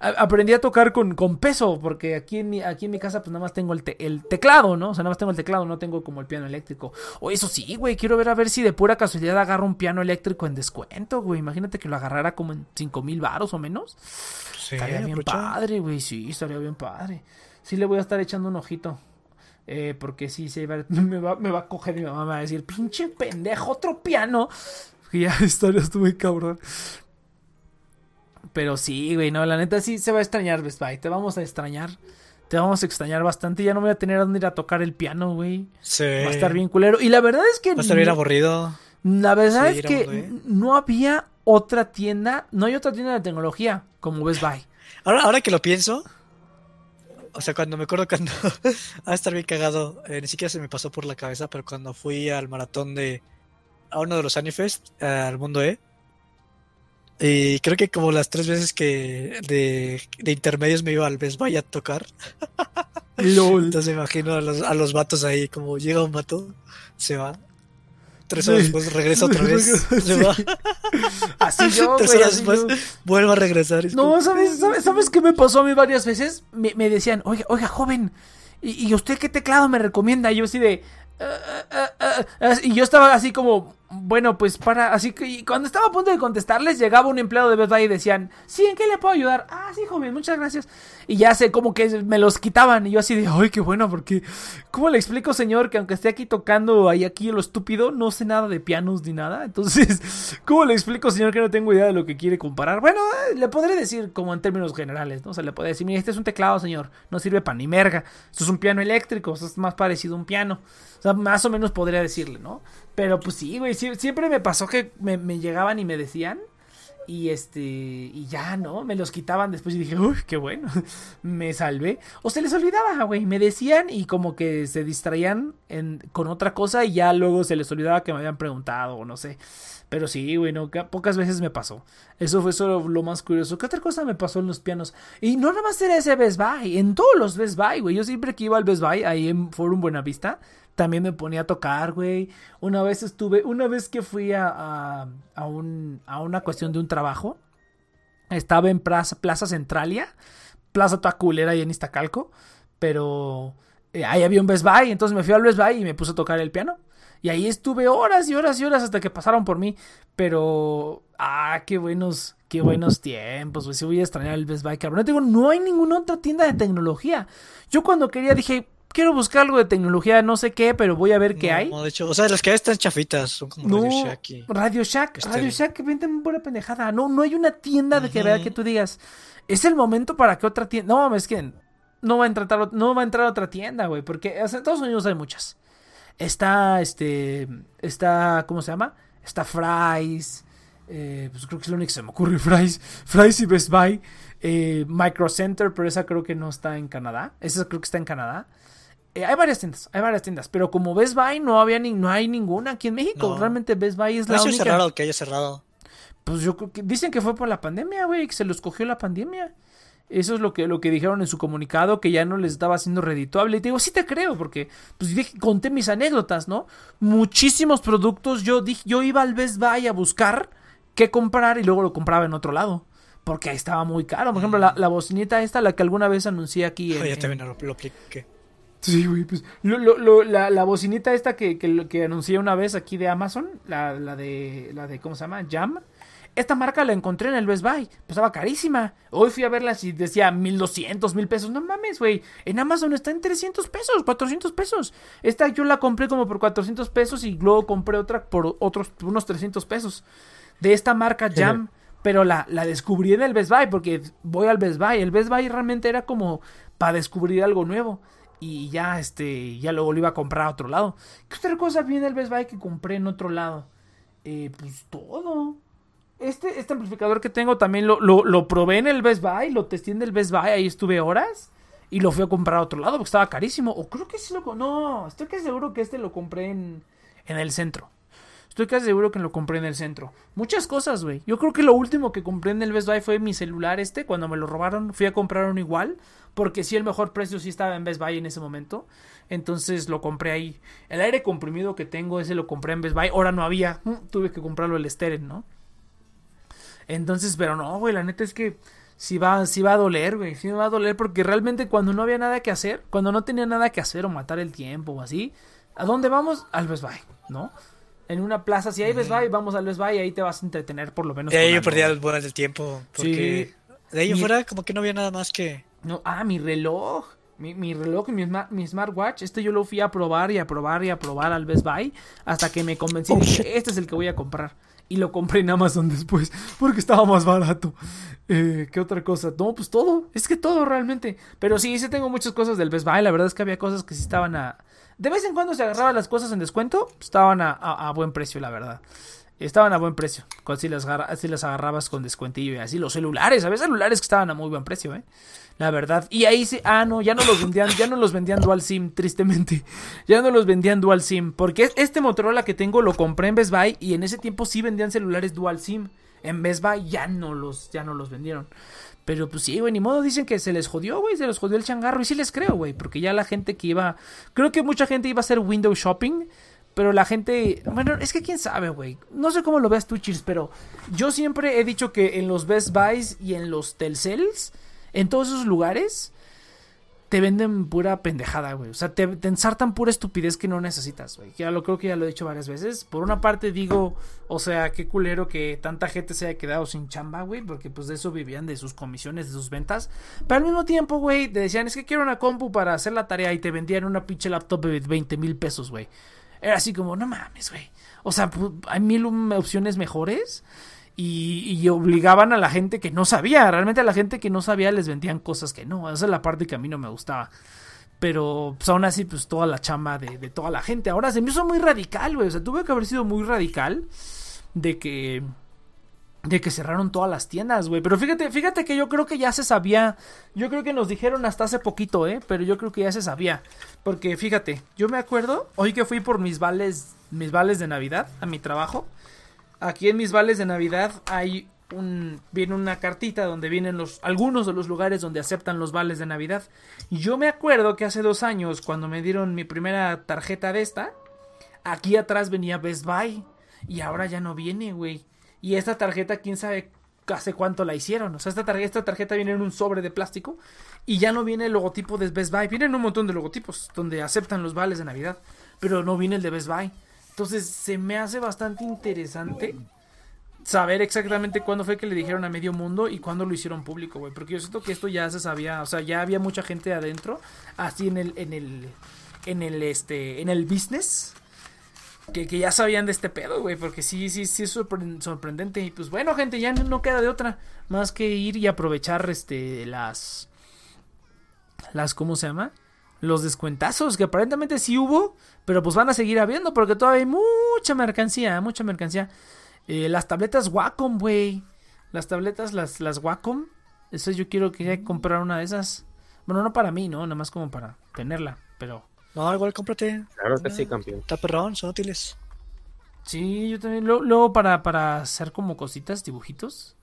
aprendí a tocar con, con, peso, porque aquí en, mi, aquí en mi casa pues nada más tengo el, el, teclado, ¿no? O sea, nada más tengo el teclado, no tengo como el piano eléctrico. O eso sí, güey, quiero ver a ver si de pura casualidad agarro un piano eléctrico en descuento, güey. Imagínate que lo agarrara como en 5 mil baros o menos. estaría bien padre, güey, sí, estaría bien padre. Sí le voy a estar echando un ojito. Eh, porque sí, se *laughs* me, va, me va a coger mi mamá, me va a decir, pinche pendejo, otro piano. *laughs* Y ya, *laughs* historia estuvo muy cabrón. Pero sí, güey, no, la neta sí se va a extrañar Best Buy. Te vamos a extrañar. Te vamos a extrañar bastante. Ya no voy a tener a dónde ir a tocar el piano, güey. Sí. Va a estar bien culero. Y la verdad es que. Va a estar bien aburrido. La verdad es que no había otra tienda. No hay otra tienda de tecnología como Best Buy. Ahora, ahora que lo pienso. O sea, cuando me acuerdo cuando. *laughs* a estar bien cagado. Eh, ni siquiera se me pasó por la cabeza, pero cuando fui al maratón de. A uno de los Anifest, al Mundo E y creo que como las tres veces que de, intermedios me iba al Best Buy a tocar. *laughs* Entonces imagino a los, a los vatos ahí, como llega un vato, se va. Tres horas después regresa *laughs* otra vez. *laughs* Se va. Así yo, Tres horas después yo. vuelve a regresar. Es No, como, ¿sabes, sabes, ¿sabes qué me pasó a mí varias veces? Me, me decían, oiga, oiga, joven, ¿y, y usted qué teclado me recomienda? Y yo así de... "Ah, ah, ah, ah", y yo estaba así como, bueno, pues para, así que cuando estaba a punto de contestarles, llegaba un empleado de Best Buy y decían, sí, ¿en qué le puedo ayudar? Ah, sí, joven, muchas gracias. Y ya sé, como que me los quitaban y yo así de, ay, qué bueno, porque, ¿cómo le explico, señor, que aunque esté aquí tocando ahí aquí lo estúpido, no sé nada de pianos ni nada? Entonces, *laughs* ¿cómo le explico, señor, que no tengo idea de lo que quiere comparar? Bueno, eh, le podré decir como en términos generales, ¿no? O sea, le podré decir, mire, este es un teclado, señor, no sirve para ni merga. Esto es un piano eléctrico, esto es más parecido a un piano. O sea, más o menos podría decirle, ¿no? Pero pues sí, güey, siempre me pasó que me, llegaban y me decían. Y este, y ya, ¿no? Me los quitaban después y dije, uy, qué bueno, *laughs* me salvé. O se les olvidaba, güey, me decían y como que se distraían en, con otra cosa y ya luego se les olvidaba que me habían preguntado o no sé. Pero sí, güey, no, ca- pocas veces me pasó. Eso fue solo lo más curioso. ¿Qué otra cosa me pasó en los pianos? Y no nada más era ese Best Buy, en todos los Best Buy, güey. Yo siempre que iba al Best Buy, ahí en Forum Buenavista, también me ponía a tocar, güey. Una vez estuve, una vez que fui a, a, un, a una cuestión de un trabajo, estaba en Plaza, Plaza Centralia, Plaza toda culera ahí en Iztacalco, pero eh, ahí había un Best Buy, entonces me fui al Best Buy y me puse a tocar el piano. Y ahí estuve horas y horas y horas hasta que pasaron por mí. Pero, ah, qué buenos, qué buenos tiempos. Pues sí voy a extrañar el Best Buy, cabrón. No, te digo, no hay ninguna otra tienda de tecnología. Yo cuando quería dije, quiero buscar algo de tecnología, no sé qué, pero voy a ver qué no, hay. no, de hecho, o sea, las que hay están chafitas, son como No, Radio Shack y- Radio Shack, Este- Radio Shack, venden pura pendejada. No, no hay una tienda de que vea que tú digas, es el momento para que otra tienda. No, es que no va a entrar, no va a entrar otra tienda, güey, porque en Estados Unidos hay muchas. Está, este, está, ¿cómo se llama? Está Fry's, eh, pues creo que es lo único que se me ocurre, *laughs* Fry's, Fry's y Best Buy, eh, Micro Center, pero esa creo que no está en Canadá, esa creo que está en Canadá. Eh, hay varias tiendas, hay varias tiendas, pero como Best Buy no había ni, no hay ninguna aquí en México. No. Realmente Best Buy es No la única. cerrado que haya cerrado. Pues yo creo que dicen que fue por la pandemia, güey, que se los cogió la pandemia. Eso es lo que, lo que dijeron en su comunicado, que ya no les estaba siendo redituable. Y te digo, sí te creo, porque pues dije- conté mis anécdotas, ¿no? Muchísimos productos, yo dije, yo iba al Best Buy a buscar qué comprar y luego lo compraba en otro lado. Porque ahí estaba muy caro. Por ejemplo, la, la bocinita esta, la que alguna vez anuncié aquí. en- ya en- también lo, lo apliqué. Sí, güey, pues lo- lo- lo- la, la bocinita esta que, que, que anuncié una vez aquí de Amazon, la, la de, la de, ¿cómo se llama? Jam. Esta marca la encontré en el Best Buy, pues estaba carísima. Hoy fui a verla y decía 1200, mil pesos. No mames, güey. En Amazon está en 300 pesos, 400 pesos. Esta yo la compré como por 400 pesos y luego compré otra por otros, por unos 300 pesos. De esta marca Jam. Pero la, la descubrí en el Best Buy porque voy al Best Buy. El Best Buy realmente era como para descubrir algo nuevo. Y ya, este, ya luego lo iba a comprar a otro lado. ¿Qué otra cosa vi en el Best Buy que compré en otro lado? Eh, pues todo. Este, este amplificador que tengo también lo, lo, probé en el Best Buy, lo testé en el Best Buy, ahí estuve horas. Y lo fui a comprar a otro lado porque estaba carísimo. O creo que sí lo... No, estoy casi seguro que este lo compré en, en el centro. Estoy casi seguro que lo compré en el centro. Muchas cosas, güey. Yo creo que lo último que compré en el Best Buy fue mi celular este. Cuando me lo robaron, fui a comprar uno igual. Porque sí, el mejor precio sí estaba en Best Buy en ese momento. Entonces lo compré ahí. El aire comprimido que tengo, ese lo compré en Best Buy. Ahora no había. Mm, Tuve que comprarlo el Steren, ¿no? Entonces, pero no, güey, la neta es que sí va, sí va a doler, güey. Sí me va a doler porque realmente cuando no había nada que hacer, cuando no tenía nada que hacer o matar el tiempo o así, ¿a dónde vamos? Al Best Buy, ¿no? En una plaza, si hay Best Buy, vamos al Best Buy y ahí te vas a entretener por lo menos. De ahí yo perdía güey. el buen del tiempo. Porque Sí. de ahí Mi- fuera como que no había nada más que... No, ah, mi reloj. Mi, mi reloj y mi, mi smartwatch. Este yo lo fui a probar y a probar y a probar al Best Buy. Hasta que me convencí. Oh, dije, este es el que voy a comprar. Y lo compré en Amazon después. *laughs* Porque estaba más barato. Eh, ¿Qué otra cosa? No, pues todo. Es que todo realmente. Pero sí, sí tengo muchas cosas del Best Buy. La verdad es que había cosas que sí estaban a... De vez en cuando se agarraban las cosas en descuento. Estaban a, buen precio, la verdad. Estaban a buen precio. Si las, si las agarrabas con descuentillo y así. Los celulares. Había celulares que estaban a muy buen precio, ¿eh? La verdad. Y ahí sí. Ah, no, ya no los vendían. Ya no los vendían Dual SIM, tristemente. *laughs* Ya no los vendían Dual SIM. Porque este Motorola que tengo lo compré en Best Buy. Y en ese tiempo sí vendían celulares Dual SIM. En Best Buy ya no los, ya no los vendieron. Pero pues sí, güey, ni modo, dicen que se les jodió, güey, se les jodió el changarro. Y sí les creo, güey, porque ya la gente que iba. Creo que mucha gente iba a hacer window shopping. pero la gente, bueno, es que quién sabe, güey. No sé cómo lo veas tú, Cheers, pero yo siempre he dicho que en los Best Buys y en los Telcels, en todos esos lugares, te venden pura pendejada, güey. O sea, te, ensartan pura estupidez que no necesitas, güey. Ya lo creo que ya lo he dicho varias veces. Por una parte digo, o sea, qué culero que tanta gente se haya quedado sin chamba, güey. Porque pues de eso vivían, de sus comisiones, de sus ventas. Pero al mismo tiempo, güey, te decían, es que quiero una compu para hacer la tarea y te vendían una pinche laptop de 20 mil pesos, güey. Era así como, no mames, güey. O sea, hay mil opciones mejores. Y, obligaban a la gente que no sabía. Realmente a la gente que no sabía les vendían cosas que no. Esa es la parte que a mí no me gustaba. Pero pues aún así, pues toda la chamba de, de toda la gente. Ahora se me hizo muy radical, güey. O sea, tuve que haber sido muy radical de que. De que cerraron todas las tiendas, güey. Pero fíjate, fíjate que yo creo que ya se sabía. Yo creo que nos dijeron hasta hace poquito, ¿eh? Pero yo creo que ya se sabía. Porque fíjate, yo me acuerdo, hoy que fui por mis vales, mis vales de Navidad a mi trabajo. Aquí en mis vales de Navidad hay un viene una cartita donde vienen los algunos de los lugares donde aceptan los vales de Navidad. Y yo me acuerdo que hace dos años cuando me dieron mi primera tarjeta de esta, aquí atrás venía Best Buy y ahora ya no viene, güey. Y esta tarjeta quién sabe hace cuánto la hicieron. O sea, esta tarjeta, esta tarjeta viene en un sobre de plástico y ya no viene el logotipo de Best Buy. Vienen un montón de logotipos donde aceptan los vales de Navidad, pero no viene el de Best Buy. Entonces se me hace bastante interesante saber exactamente cuándo fue que le dijeron a medio mundo y cuándo lo hicieron público, güey. Porque yo siento que esto ya se sabía, o sea, ya había mucha gente adentro, así en el, en el, en el, este, en el business. Que, que ya sabían de este pedo, güey, porque sí, sí, sí es sorprendente. Y pues bueno, gente, ya no queda de otra más que ir y aprovechar, este, las, las, ¿cómo se llama? Los descuentazos, que aparentemente sí hubo, pero pues van a seguir habiendo porque todavía hay mucha mercancía, mucha mercancía. Eh, las tabletas Wacom, güey. Las tabletas, las, las Wacom. Eso yo quiero que comprar una de esas. Bueno, no para mí, ¿no? Nada más como para tenerla, pero... No, igual cómprate. Claro que sí, campeón. Está perrón, son útiles. Sí, yo también. Luego para, para hacer como cositas, dibujitos.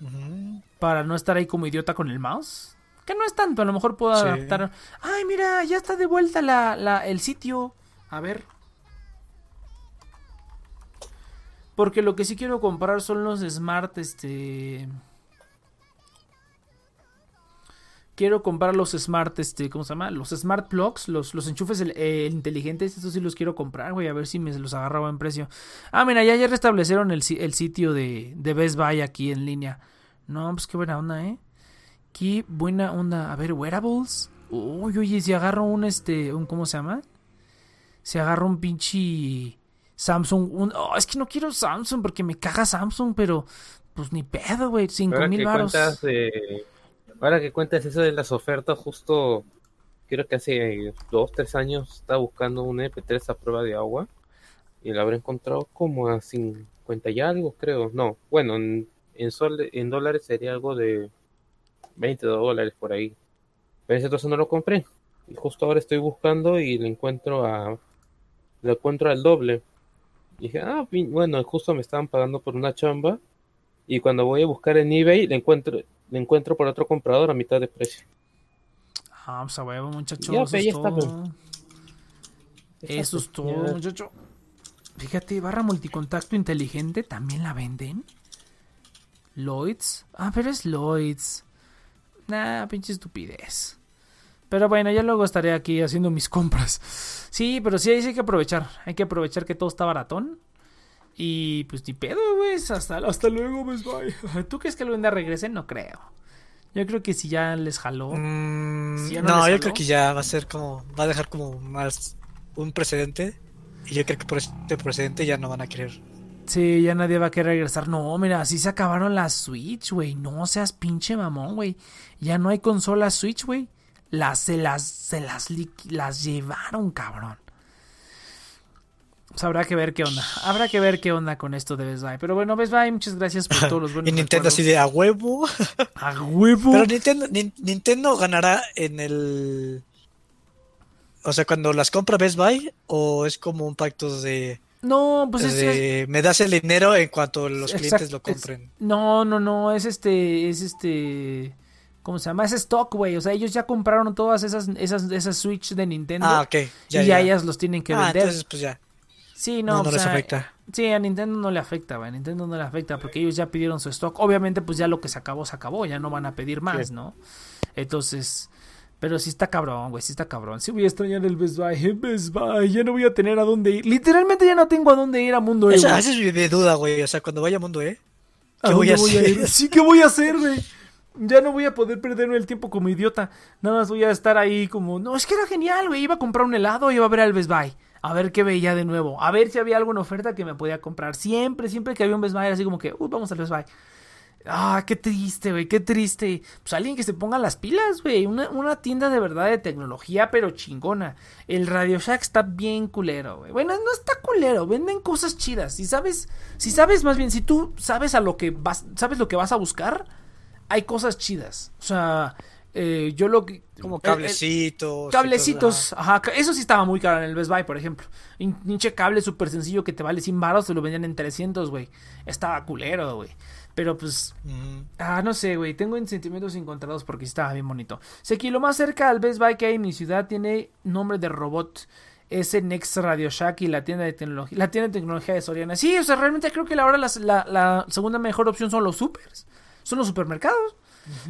Uh -huh. Para no estar ahí como idiota con el mouse. Que no es tanto, a lo mejor puedo sí. adaptar. Ay, mira, ya está de vuelta la, la, el sitio. A ver. Porque lo que sí quiero comprar son los smart, este... Quiero comprar los smart, este, ¿cómo se llama? Los smart plugs, los, los enchufes el, eh, inteligentes, estos sí los quiero comprar, güey, a ver si me los agarra a buen precio. Ah, mira, ya, ya restablecieron el, el sitio de, de Best Buy aquí en línea. No, pues qué buena onda, ¿eh? Qué buena onda. A ver, wearables. Uy, oye, si agarro un este. Un, ¿Cómo se llama? Si agarro un pinche. Samsung. Un, oh, es que no quiero Samsung porque me caga Samsung, pero. Pues ni pedo, güey. Cinco mil baros. Eh, ahora que cuentas eso de las ofertas, justo. Creo que hace dos, tres años estaba buscando un MP3 a prueba de agua. Y lo habré encontrado como a 50 y algo, creo. No, bueno, en, en, sol, en dólares sería algo de 20 dólares por ahí. Pero ese entonces no lo compré. Y justo ahora estoy buscando y lo encuentro a. Lo encuentro al doble. Y dije, ah, bueno, justo me estaban pagando por una chamba. Y cuando voy a buscar en eBay, le encuentro, le encuentro por otro comprador a mitad de precio. Ah, pues a huevo, muchacho. Ya, eso, ya es está, todo. eso es todo, muchacho. Fíjate, barra multicontacto inteligente también la venden. Lloyds. Ah, pero es Lloyds. Nah, pinche estupidez. Pero bueno, ya luego estaré aquí haciendo mis compras. Sí, pero sí, ahí sí hay que aprovechar. Hay que aprovechar que todo está baratón. Y pues ni pedo, güey. Hasta, hasta luego, Best Buy. *laughs* ¿Tú crees que el venda regrese? No creo. Yo creo que si ya les jaló. Mm, si ya no, no yo creo que ya va a ser como. Va a dejar como más un precedente. Y yo creo que por este precedente ya no van a querer Sí, ya nadie va a querer regresar. No, mira, así se acabaron las Switch, güey. No seas pinche mamón, güey. Ya no hay consolas Switch, güey. Las, se las, se las, las llevaron, cabrón. Pues habrá que ver qué onda. Habrá que ver qué onda con esto de Best Buy. Pero bueno, Best Buy, muchas gracias por todos los *laughs* buenos Y Nintendo así de a huevo. *laughs* a huevo. Pero Nintendo, Nintendo ganará en el... O sea, cuando las compra Best Buy o es como un pacto de... No, pues es, de, me das el dinero en cuanto los exact, clientes lo compren. Es, no, no, no, es este, es este, ¿cómo se llama? Es stock, güey. O sea, ellos ya compraron todas esas, esas, esas Switch de Nintendo. Ah, ok. Ya, y ya, ellas los tienen que ah, vender. Entonces, pues ya. Sí, no, No, no o les sea, afecta. Sí, a Nintendo no le afecta, güey. A Nintendo no le afecta porque ellos ya pidieron su stock. Obviamente, pues ya lo que se acabó, se acabó. Ya no van a pedir más, Sí. ¿no? Entonces, pero sí está cabrón, güey. Sí está cabrón. Sí voy a extrañar el Best Buy. eh, Best Buy, ya no voy a tener a dónde ir. Literalmente ya no tengo a dónde ir a Mundo E, Esa, es mi, duda, güey. O sea, cuando vaya a Mundo, ¿eh? ¿A ¿Qué voy a hacer? ir? Sí, ¿qué voy a hacer, güey? Ya no voy a poder perderme el tiempo como idiota. Nada más voy a estar ahí como... No, es que era genial, güey. Iba a comprar un helado iba a ver al Best Buy. A ver qué veía de nuevo. A ver si había algo en oferta que me podía comprar. Siempre, siempre que había un Best Buy era así como que... Uy, vamos al Best Buy. Ah, qué triste, güey, qué triste. Pues alguien que se ponga las pilas, güey. Una, una tienda de verdad de tecnología, pero chingona. El Radio Shack está bien culero, güey. Bueno, no está culero, venden cosas chidas. Si sabes, si sabes más bien, si tú sabes a lo que vas, sabes lo que vas a buscar, hay cosas chidas. O sea, eh, yo lo que. Como cablecitos. Cablecitos, ajá, eso sí estaba muy caro en el Best Buy, por ejemplo. Un pinche cable súper sencillo que te vale 100 baros, te lo vendían en 300, güey. Estaba culero, güey. Pero pues, ah, no sé, güey, tengo sentimientos encontrados porque estaba bien bonito. Sé que lo más cerca al Best Buy que hay en mi ciudad tiene nombre de robot. Es el Next Radio Shack y la tienda de tecnología, la tienda de tecnología de Soriana. Sí, o sea, realmente creo que la ahora las- la, la segunda mejor opción son los supers. Son los supermercados.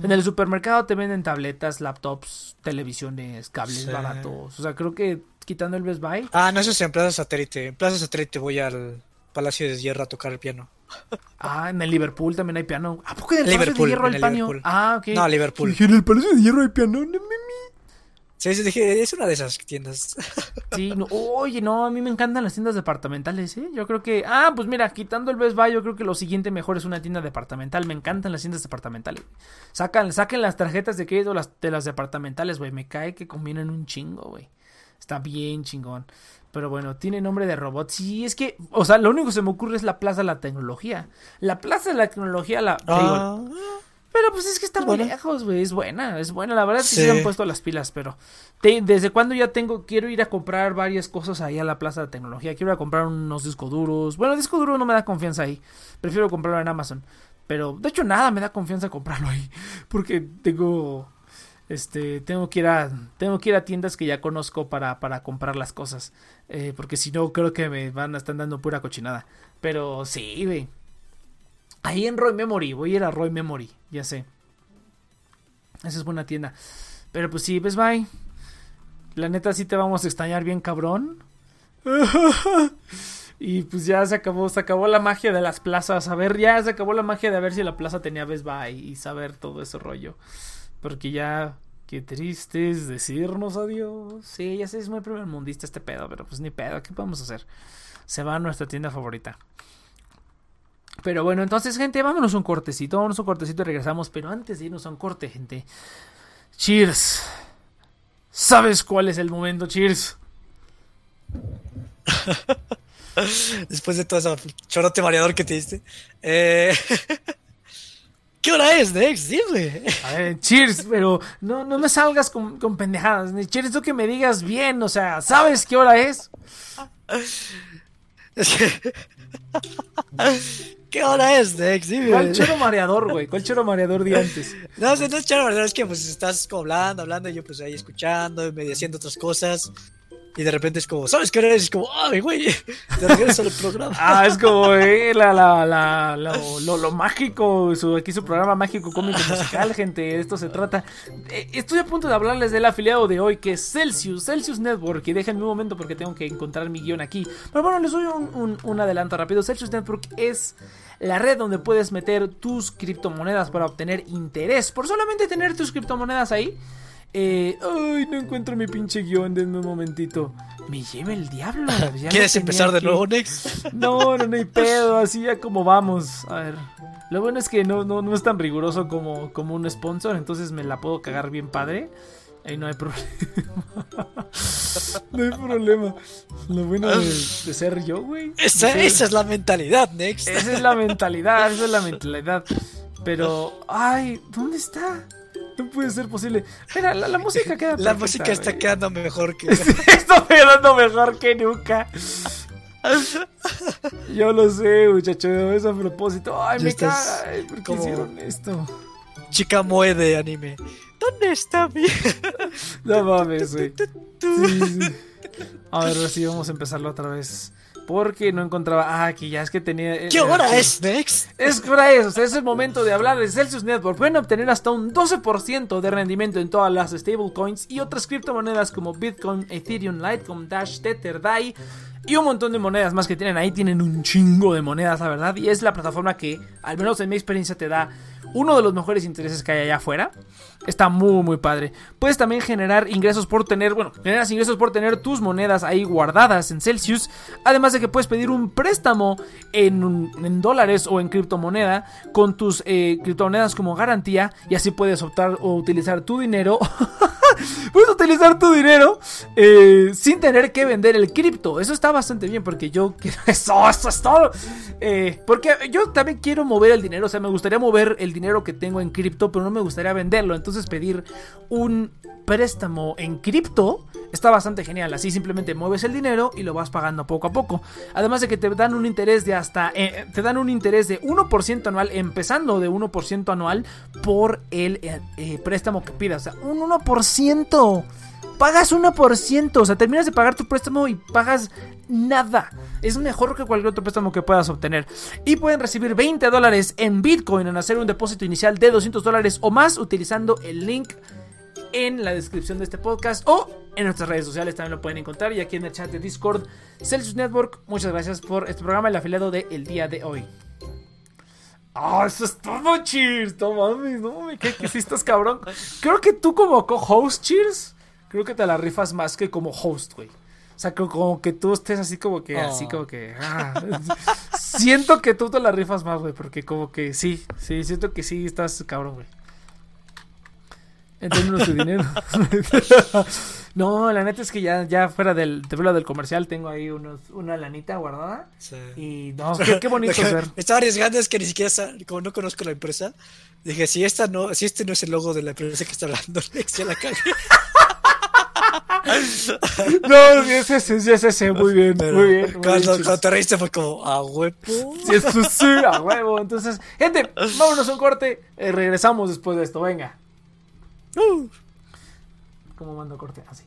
En el supermercado te venden tabletas, laptops, televisiones, cables Sí. baratos. O sea, creo que quitando el Best Buy. Ah, no, eso es en Plaza Satélite. En Plaza Satélite voy al Palacio de Hierro a tocar el piano. Ah, en el Liverpool también hay piano. ¿A poco en el Liverpool, Palacio de Hierro hay piano? Ah, ok. No, Liverpool. Dije, en el Palacio de Hierro hay piano. No, Sí, sí, dije, es una de esas tiendas. *laughs* Sí, no, oye, no, a mí me encantan las tiendas departamentales, ¿eh? Yo creo que, ah, pues mira, quitando el Best Buy, yo creo que lo siguiente mejor es una tienda departamental. Me encantan las tiendas departamentales. Sacan, saquen las tarjetas de crédito las, de las departamentales, güey. Me cae que combinan un chingo, güey. Está bien chingón. Pero bueno, tiene nombre de robot. Sí, es que, o sea, lo único que se me ocurre es la Plaza de la Tecnología. La Plaza de la Tecnología, la... digo, Ah, pero pues es que está Es muy lejos, güey. Es buena, es buena. La verdad es que sí. Se han puesto las pilas, pero te- desde cuando ya tengo, quiero ir a comprar varias cosas ahí a la plaza de tecnología. Quiero ir a comprar unos discos duros. Bueno, disco duro no me da confianza ahí. Prefiero comprarlo en Amazon. Pero de hecho nada me da confianza comprarlo ahí. *laughs* Porque tengo. Este, tengo que ir a, tengo que ir a tiendas que ya conozco para, para comprar las cosas. Eh, porque si no, creo que me van a estar dando pura cochinada. Pero sí, güey. Ahí en Roy Memory, voy a ir a Roy Memory, ya sé. Esa es buena tienda. Pero pues sí, Best Buy. La neta sí te vamos a extrañar bien cabrón. *laughs* y pues ya se acabó, se acabó la magia de las plazas. A ver, ya se acabó la magia de ver si la plaza tenía Best Buy y saber todo ese rollo. Porque ya, qué triste es decirnos adiós. Sí, ya sé, es muy primer mundista este pedo, pero pues ni pedo, ¿qué podemos hacer? Se va a nuestra tienda favorita. Pero bueno, entonces, gente, vámonos un cortecito, vámonos un cortecito y regresamos. Pero antes de irnos a un corte, gente. Cheers. ¿Sabes cuál es el momento, Cheers? *laughs* Después de todo ese chorote mareador que te diste. Eh... *laughs* ¿Qué hora es, Dex? Dime. A ver, cheers, pero no, no me salgas con, con pendejadas. Ni cheers, tú que me digas bien, o sea, ¿sabes qué hora es? Es que- *laughs* ¿Qué hora es, Dex? Dime. ¿Cuál choro mareador, güey? ¿Cuál choro mareador di antes? No, no es choro mareador, es que pues estás como hablando, hablando, y yo pues ahí escuchando, medio haciendo otras cosas. Y de repente es como, ¿sabes qué hora es? Es como, ¡ay, güey! *laughs* Te regreso al programa. Ah, es como *laughs* eh, la, la, la, lo, lo, lo mágico, su, aquí su programa mágico cómico musical, gente, de esto se trata. Eh, estoy a punto de hablarles del afiliado de hoy, que es Celsius, Celsius Network, y déjenme un momento porque tengo que encontrar mi guion aquí. Pero bueno, les doy un, un, un adelanto rápido. Celsius Network es la red donde puedes meter tus criptomonedas para obtener interés. Por solamente tener tus criptomonedas ahí. Eh, ay, no encuentro mi pinche guion, denme un momentito. Me lleva el diablo. ya ¿Quieres empezar de nuevo, Nex? No, no, no hay pedo, así ya como vamos. A ver. Lo bueno es que no, no, no es tan riguroso como, como un sponsor, entonces me la puedo cagar bien padre. Ahí no hay problema. *laughs* no hay problema. Lo bueno de, de ser yo, güey. Esa, ser- esa es la mentalidad, Nex. esa es la mentalidad, esa es la mentalidad. Pero, ay, ¿dónde está? No puede ser posible. Mira, la, la música queda La perfecta, música está güey. quedando mejor que... *laughs* Está quedando mejor que nunca. *laughs* Yo lo sé, muchacho, es a propósito. Ay, me caga. ay, ¿Por qué hicieron esto? Chica Moe de anime. ¿Dónde está mi...? *laughs* No mames, güey. Sí, sí. A ver, ahora sí, vamos a empezarlo otra vez. Porque no encontraba. Ah, aquí ya es que tenía. ¿Qué eh, hora es, Next? Es que hora es, o sea, es el momento de hablar de Celsius Network. Pueden obtener hasta un 12% de rendimiento en todas las stablecoins y otras criptomonedas como Bitcoin, Ethereum, Litecoin, Dash, Tether, DAI y un montón de monedas más que tienen ahí. Tienen un chingo de monedas, la verdad. Y es la plataforma que, al menos en mi experiencia, te da uno de los mejores intereses que hay allá afuera. Está muy, muy padre. Puedes también generar ingresos por tener, bueno, generas ingresos por tener tus monedas ahí guardadas en Celsius. Además de que puedes pedir un préstamo en, dólares o en criptomoneda con tus eh, criptomonedas como garantía. Y así puedes optar o utilizar tu dinero. *laughs* *laughs* puedes utilizar tu dinero eh, sin tener que vender el cripto. Eso está bastante bien porque yo *laughs* quiero eso, eso es todo. Eh, porque yo también quiero mover el dinero, o sea, me gustaría mover el dinero que tengo en cripto, pero no me gustaría venderlo. Entonces pedir un préstamo en cripto está bastante genial. Así simplemente mueves el dinero y lo vas pagando poco a poco. Además de que te dan un interés de hasta, eh, te dan un interés de 1% anual, empezando de 1% anual por el eh, eh, préstamo que pidas. O sea, un 1%. Pagas 1%, o sea, terminas de pagar tu préstamo y pagas nada. Es mejor que cualquier otro préstamo que puedas obtener. Y pueden recibir 20 dólares en Bitcoin en hacer un depósito inicial de 200 dólares o más utilizando el link en la descripción de este podcast o en nuestras redes sociales también lo pueden encontrar y aquí en el chat de Discord Celsius Network. Muchas gracias por este programa, el afiliado del día de hoy. Ah, eso es todo, Cheers. No mames, no mames, ¿qué, qué hiciste, cabrón? Creo que tú como co-host, Cheers, creo que te la rifas más que como host, güey. O sea, como que tú estés así como que, así Oh. como que... ah. *laughs* siento que tú te la rifas más, güey, porque como que sí, sí, siento que sí estás cabrón, güey. En términos de dinero. *laughs* no, la neta es que ya, ya fuera del, de fuera del comercial tengo ahí unos, una lanita guardada. Sí. Y no, qué, qué bonito me estaba arriesgando es que ni siquiera, como no conozco la empresa, dije, si esta no, si este no es el logo de la empresa que está hablando, *laughs* Next, ya la cagué. *laughs* No, es ese, es ese, muy bien, Pero muy bien. muy cuando, cuando te reíste fue como, a huevo. Sí, es su- sí, a huevo. Entonces, gente, vámonos a un corte. eh, regresamos después de esto, venga. Uh. ¿Cómo mando corte? Así.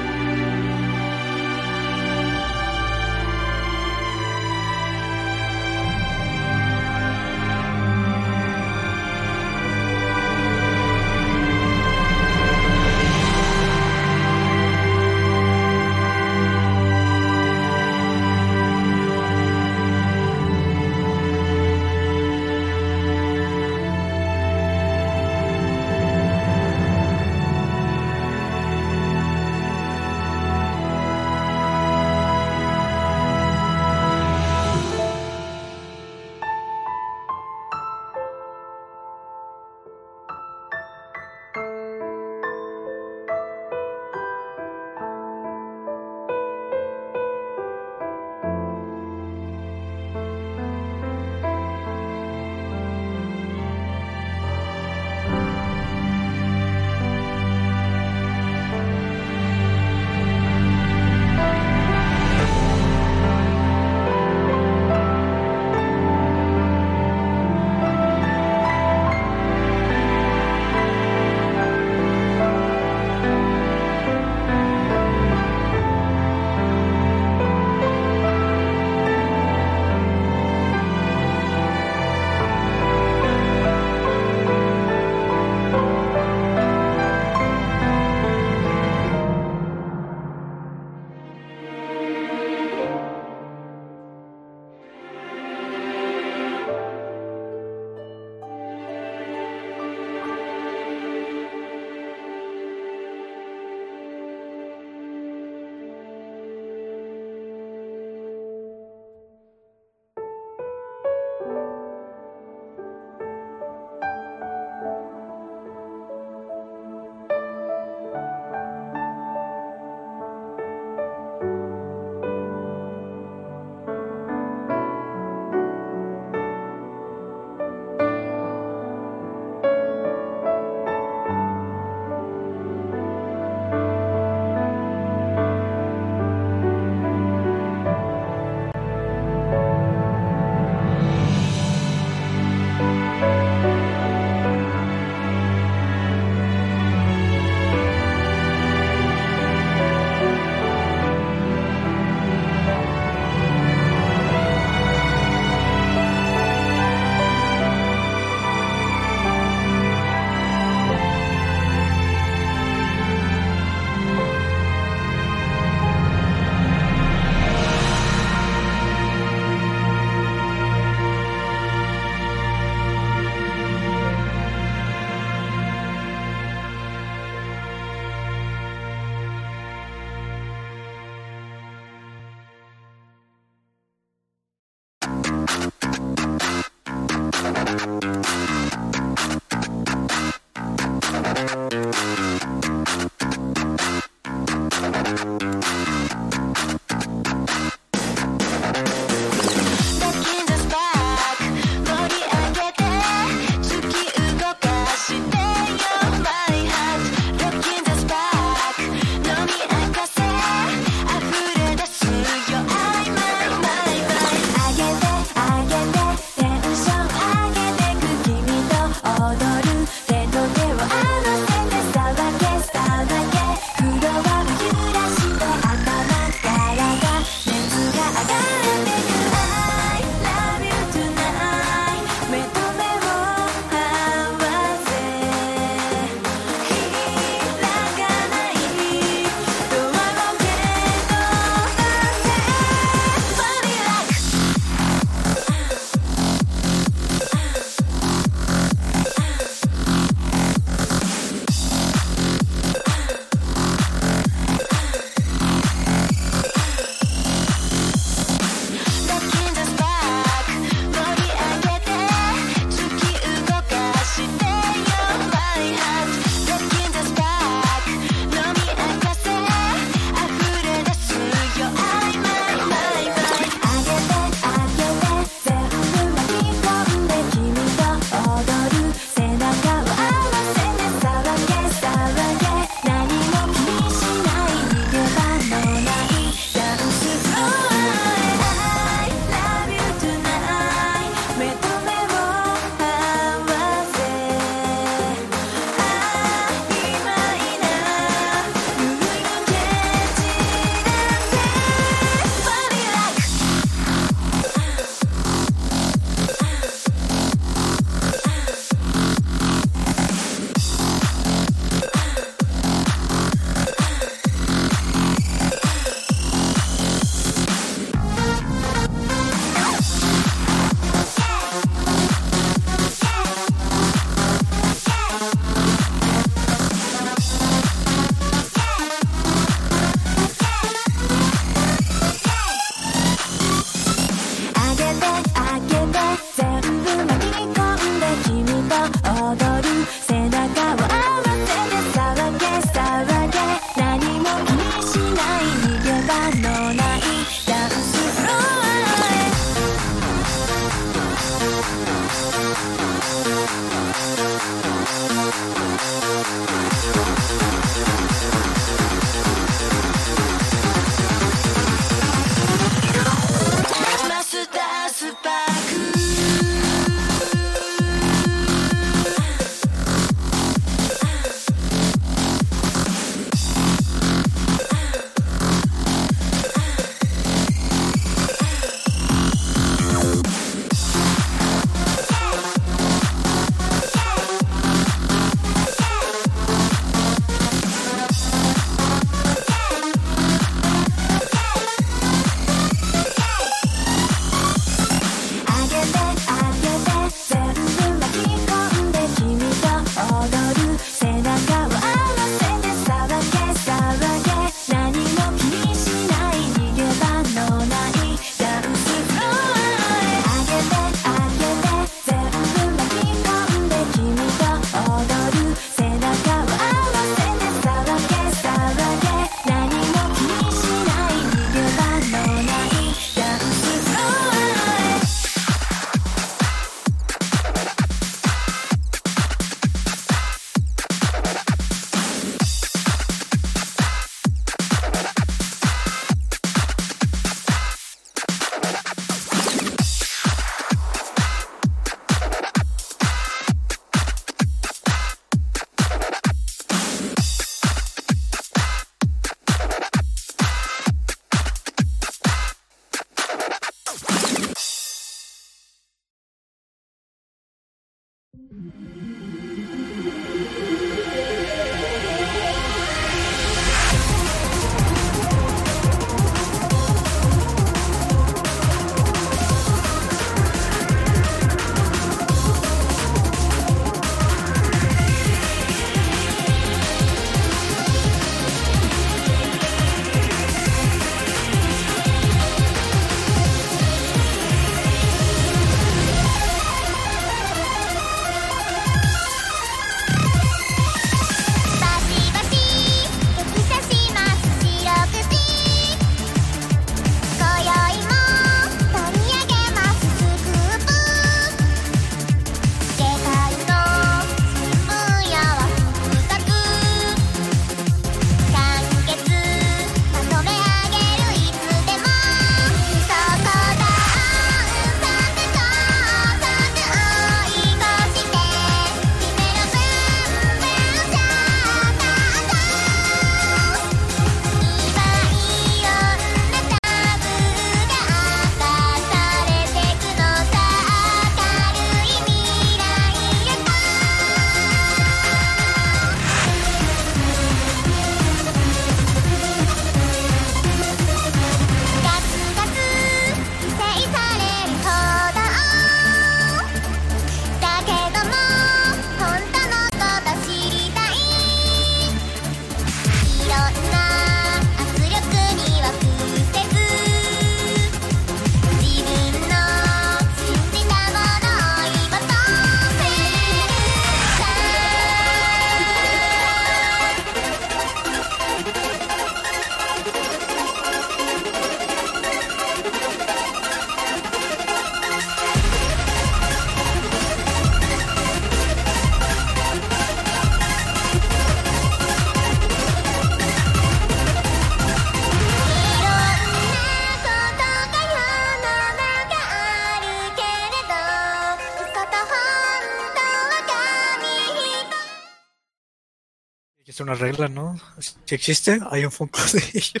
Una regla, ¿no? Si existe, hay un Funko de ello.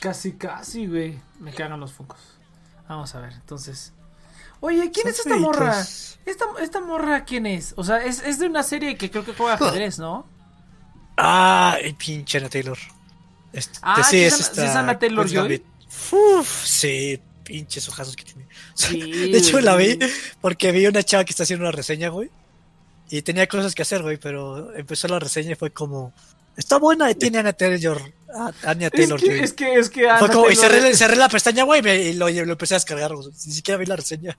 Casi, casi, güey. Me cagan los funcos. Vamos a ver, entonces. Oye, ¿quién Son es esta morra? Esta, esta morra, ¿quién es? O sea, es, es de una serie que creo que juega ajedrez, ¿no? Ah, el pinche Anna Taylor. Este, Ah, sí, ¿sí es es Ana- esta. sí es. Uf, sí, pinches ojazos que tiene. *laughs* Sí, de hecho, la vi porque vi una chava que está haciendo una reseña, güey. Y tenía cosas que hacer, güey, pero empezó la reseña y fue como. Está buena y tiene Anna Taylor. Ah, Anya Es Taylor. que, es que, es que Ana Fue como, y Taylor- cerré, cerré la pestaña, güey, y me- y lo, lo empecé a descargar. Ni siquiera vi la reseña.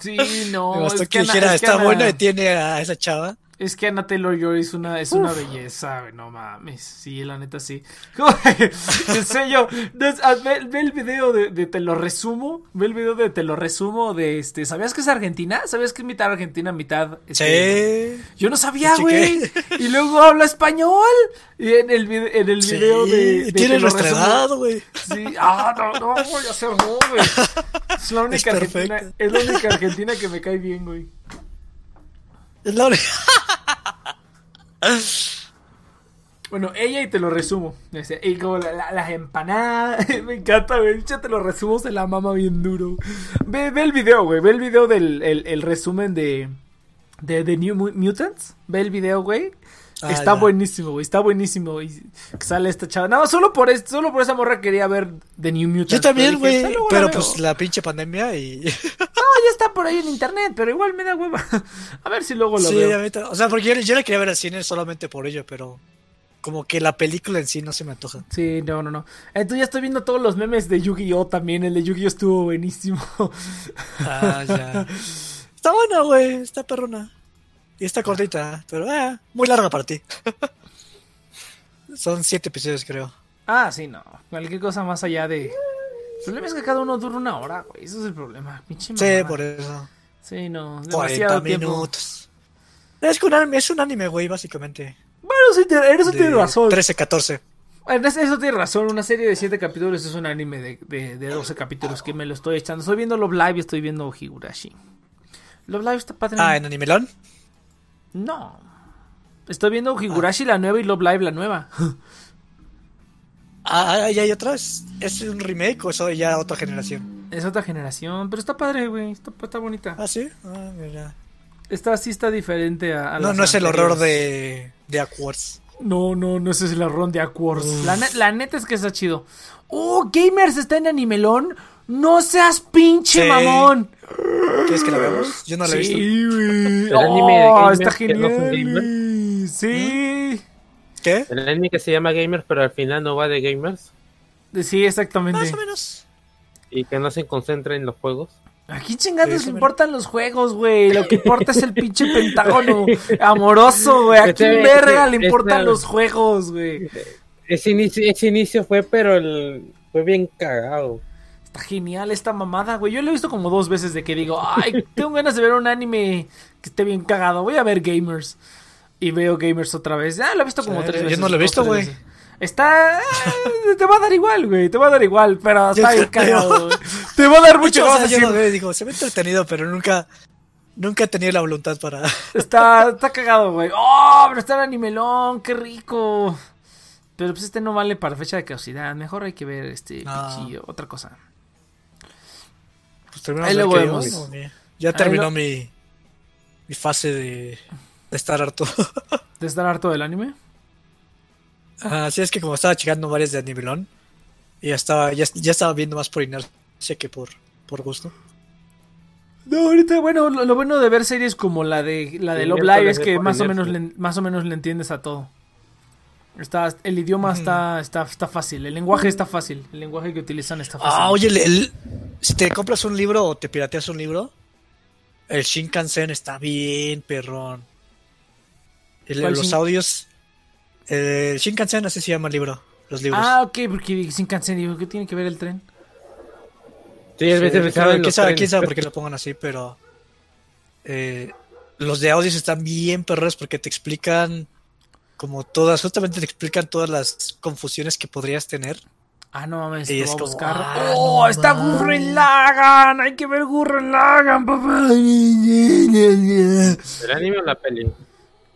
Sí, *laughs* no. me bastó es que, Ana- dijera, es está Ana- buena y tiene a esa chava. Es que Anna Taylor Joy es una, es una belleza, güey, no mames. Sí, la neta sí. *laughs* en serio, ah, ve, ve el video de, de Te lo resumo. Ve el video de Te lo resumo de este. ¿Sabías que es Argentina? ¿Sabías que es mitad Argentina, mitad. este, Sí. Yo no sabía, Sí, güey. Y luego habla español. Y en el, en el Sí, video de. de tiene nuestra resumo- edad, güey. Sí, ah, no, no, voy a ser joven. Es la *laughs* única Es argentina, es la única argentina que me cae bien, güey. Es la Bueno, ella y te lo resumo. Y como la- la- las empanadas. *laughs* Me encanta, güey. Ya te lo resumo, se la mama bien duro. Ve, ve el video, güey. Ve el video del el, el resumen de, de The New Mu- Mutants. Ve el video, güey. Ah, está ya. buenísimo, güey. Está buenísimo. Y que sale esta chava. Nada más solo por, es- solo por esa morra quería ver The New Mutants. Yo también, pero dije, güey. "Ah, luego la Pero veo". pues la pinche pandemia y. *laughs* No, ya está por ahí en internet, pero igual me da hueva. *laughs* A ver si luego lo sí, veo. ahorita- O sea, porque yo, yo la quería ver al cine solamente por ello, pero. Como que la película en sí no se me antoja. Sí, no, no, no. Entonces ya estoy viendo todos los memes de Yu-Gi-Oh también. El de Yu-Gi-Oh estuvo buenísimo. Ah, ya. *laughs* Está buena, güey. Está perrona. Y está cortita, pero eh, muy larga para ti. *laughs* Son siete episodios, creo. ah, sí, no. Cualquier cosa más allá de... El problema es que cada uno dura una hora, güey. Ese es el problema. Pinche Sí, mamada. por eso. Sí, no. 40 Demasiado tiempo. minutos. Es, que un anime, es un anime, güey, básicamente. Bueno, sí, te- en eso tienes razón. 13, 14. En eso, eso tienes razón. Una serie de 7 capítulos es un anime de, de, de 12 capítulos que me lo estoy echando. Estoy viendo Love Live y estoy viendo Higurashi. Love Live está padre. Ah, en Animelón. No. Estoy viendo Higurashi la nueva y Love Live la nueva. *laughs* Ah, ya hay otra. ¿Es, es un remake o eso ya otra generación? Es otra generación, pero está padre, güey. Está, está bonita. Ah, sí. Ah, mira. Esta sí está diferente a, a No, no es el horror de, de Aquars. No, no, no ese es el horror de Aquars. La, ne- la neta es que está chido. ¡Oh, Gamers está en Animelón! ¡No seas pinche Sí. mamón! ¿Quieres que la veamos? Yo no la he visto. Sí, güey. *laughs* El anime de Oh, está no genial, güey. Sí. ¿Qué? El anime que se llama Gamers, pero al final no va de gamers. Sí, exactamente. Más o menos. Y que no se concentra en los juegos. Aquí chingados mira. importan los juegos, güey. Lo que importa es el pinche pentágono *laughs* amoroso, güey. ¿A Este, verga le importan esta- los juegos, güey? Ese inicio, ese inicio fue, pero el, fue bien cagado. Está genial esta mamada, güey. Yo lo he visto como dos veces de que digo, ay, tengo ganas de ver un anime que esté bien cagado. Voy a ver Gamers. Y veo Gamers otra vez. Ah, lo he visto como Sí, tres yo veces. no lo he visto, güey. Está. eh, Te va a dar igual, güey. Te va a dar igual, pero está Yo bien cagado, güey. Te va a dar mucho. Mucho, o sea, yo decir, lo veo, digo, se ve entretenido, pero nunca, nunca he tenido la voluntad para. *laughs* Está, está cagado, güey. ¡Oh! Pero está el animelón, qué rico. Pero pues este no vale para fecha de caducidad. Mejor hay que ver este No. pichillo, otra cosa. Pues terminamos Ahí ver vemos. mira, Ya terminó lo- mi, mi fase de, de estar harto. *laughs* ¿De estar harto del anime? Así es que como estaba checando varias de Anivelón, y ya estaba, ya, ya estaba viendo más por inercia que por, por gusto. No, ahorita, bueno, lo, lo bueno de ver series como la de la de Sí, Love Live es que más o menos le, más o menos le entiendes a todo. Está, el idioma está, está, está fácil, el lenguaje está fácil, el lenguaje que utilizan está fácil. Ah, oye, el- el- si te compras un libro o te pirateas un libro, el Shinkansen está bien perrón. El- ¿Cuál los Shin- audios. El Shinkansen, así se llama el libro. Los libros. Ah, ok, porque sin canción, digo, ¿qué tiene que ver el tren? Sí, a Sí, veces quién saben sabe, los quién sabe- quién trenes. sabe por qué lo pongan así, pero eh, los de audios están bien perros porque te explican como todas, justamente te explican todas las confusiones que podrías tener. Ah, no mames, Y lo es voy a como, buscar. ah, ¡Oh, no está. Gurren Lagan! Hay que ver Gurren Lagan, papá. ¿El anime o la peli?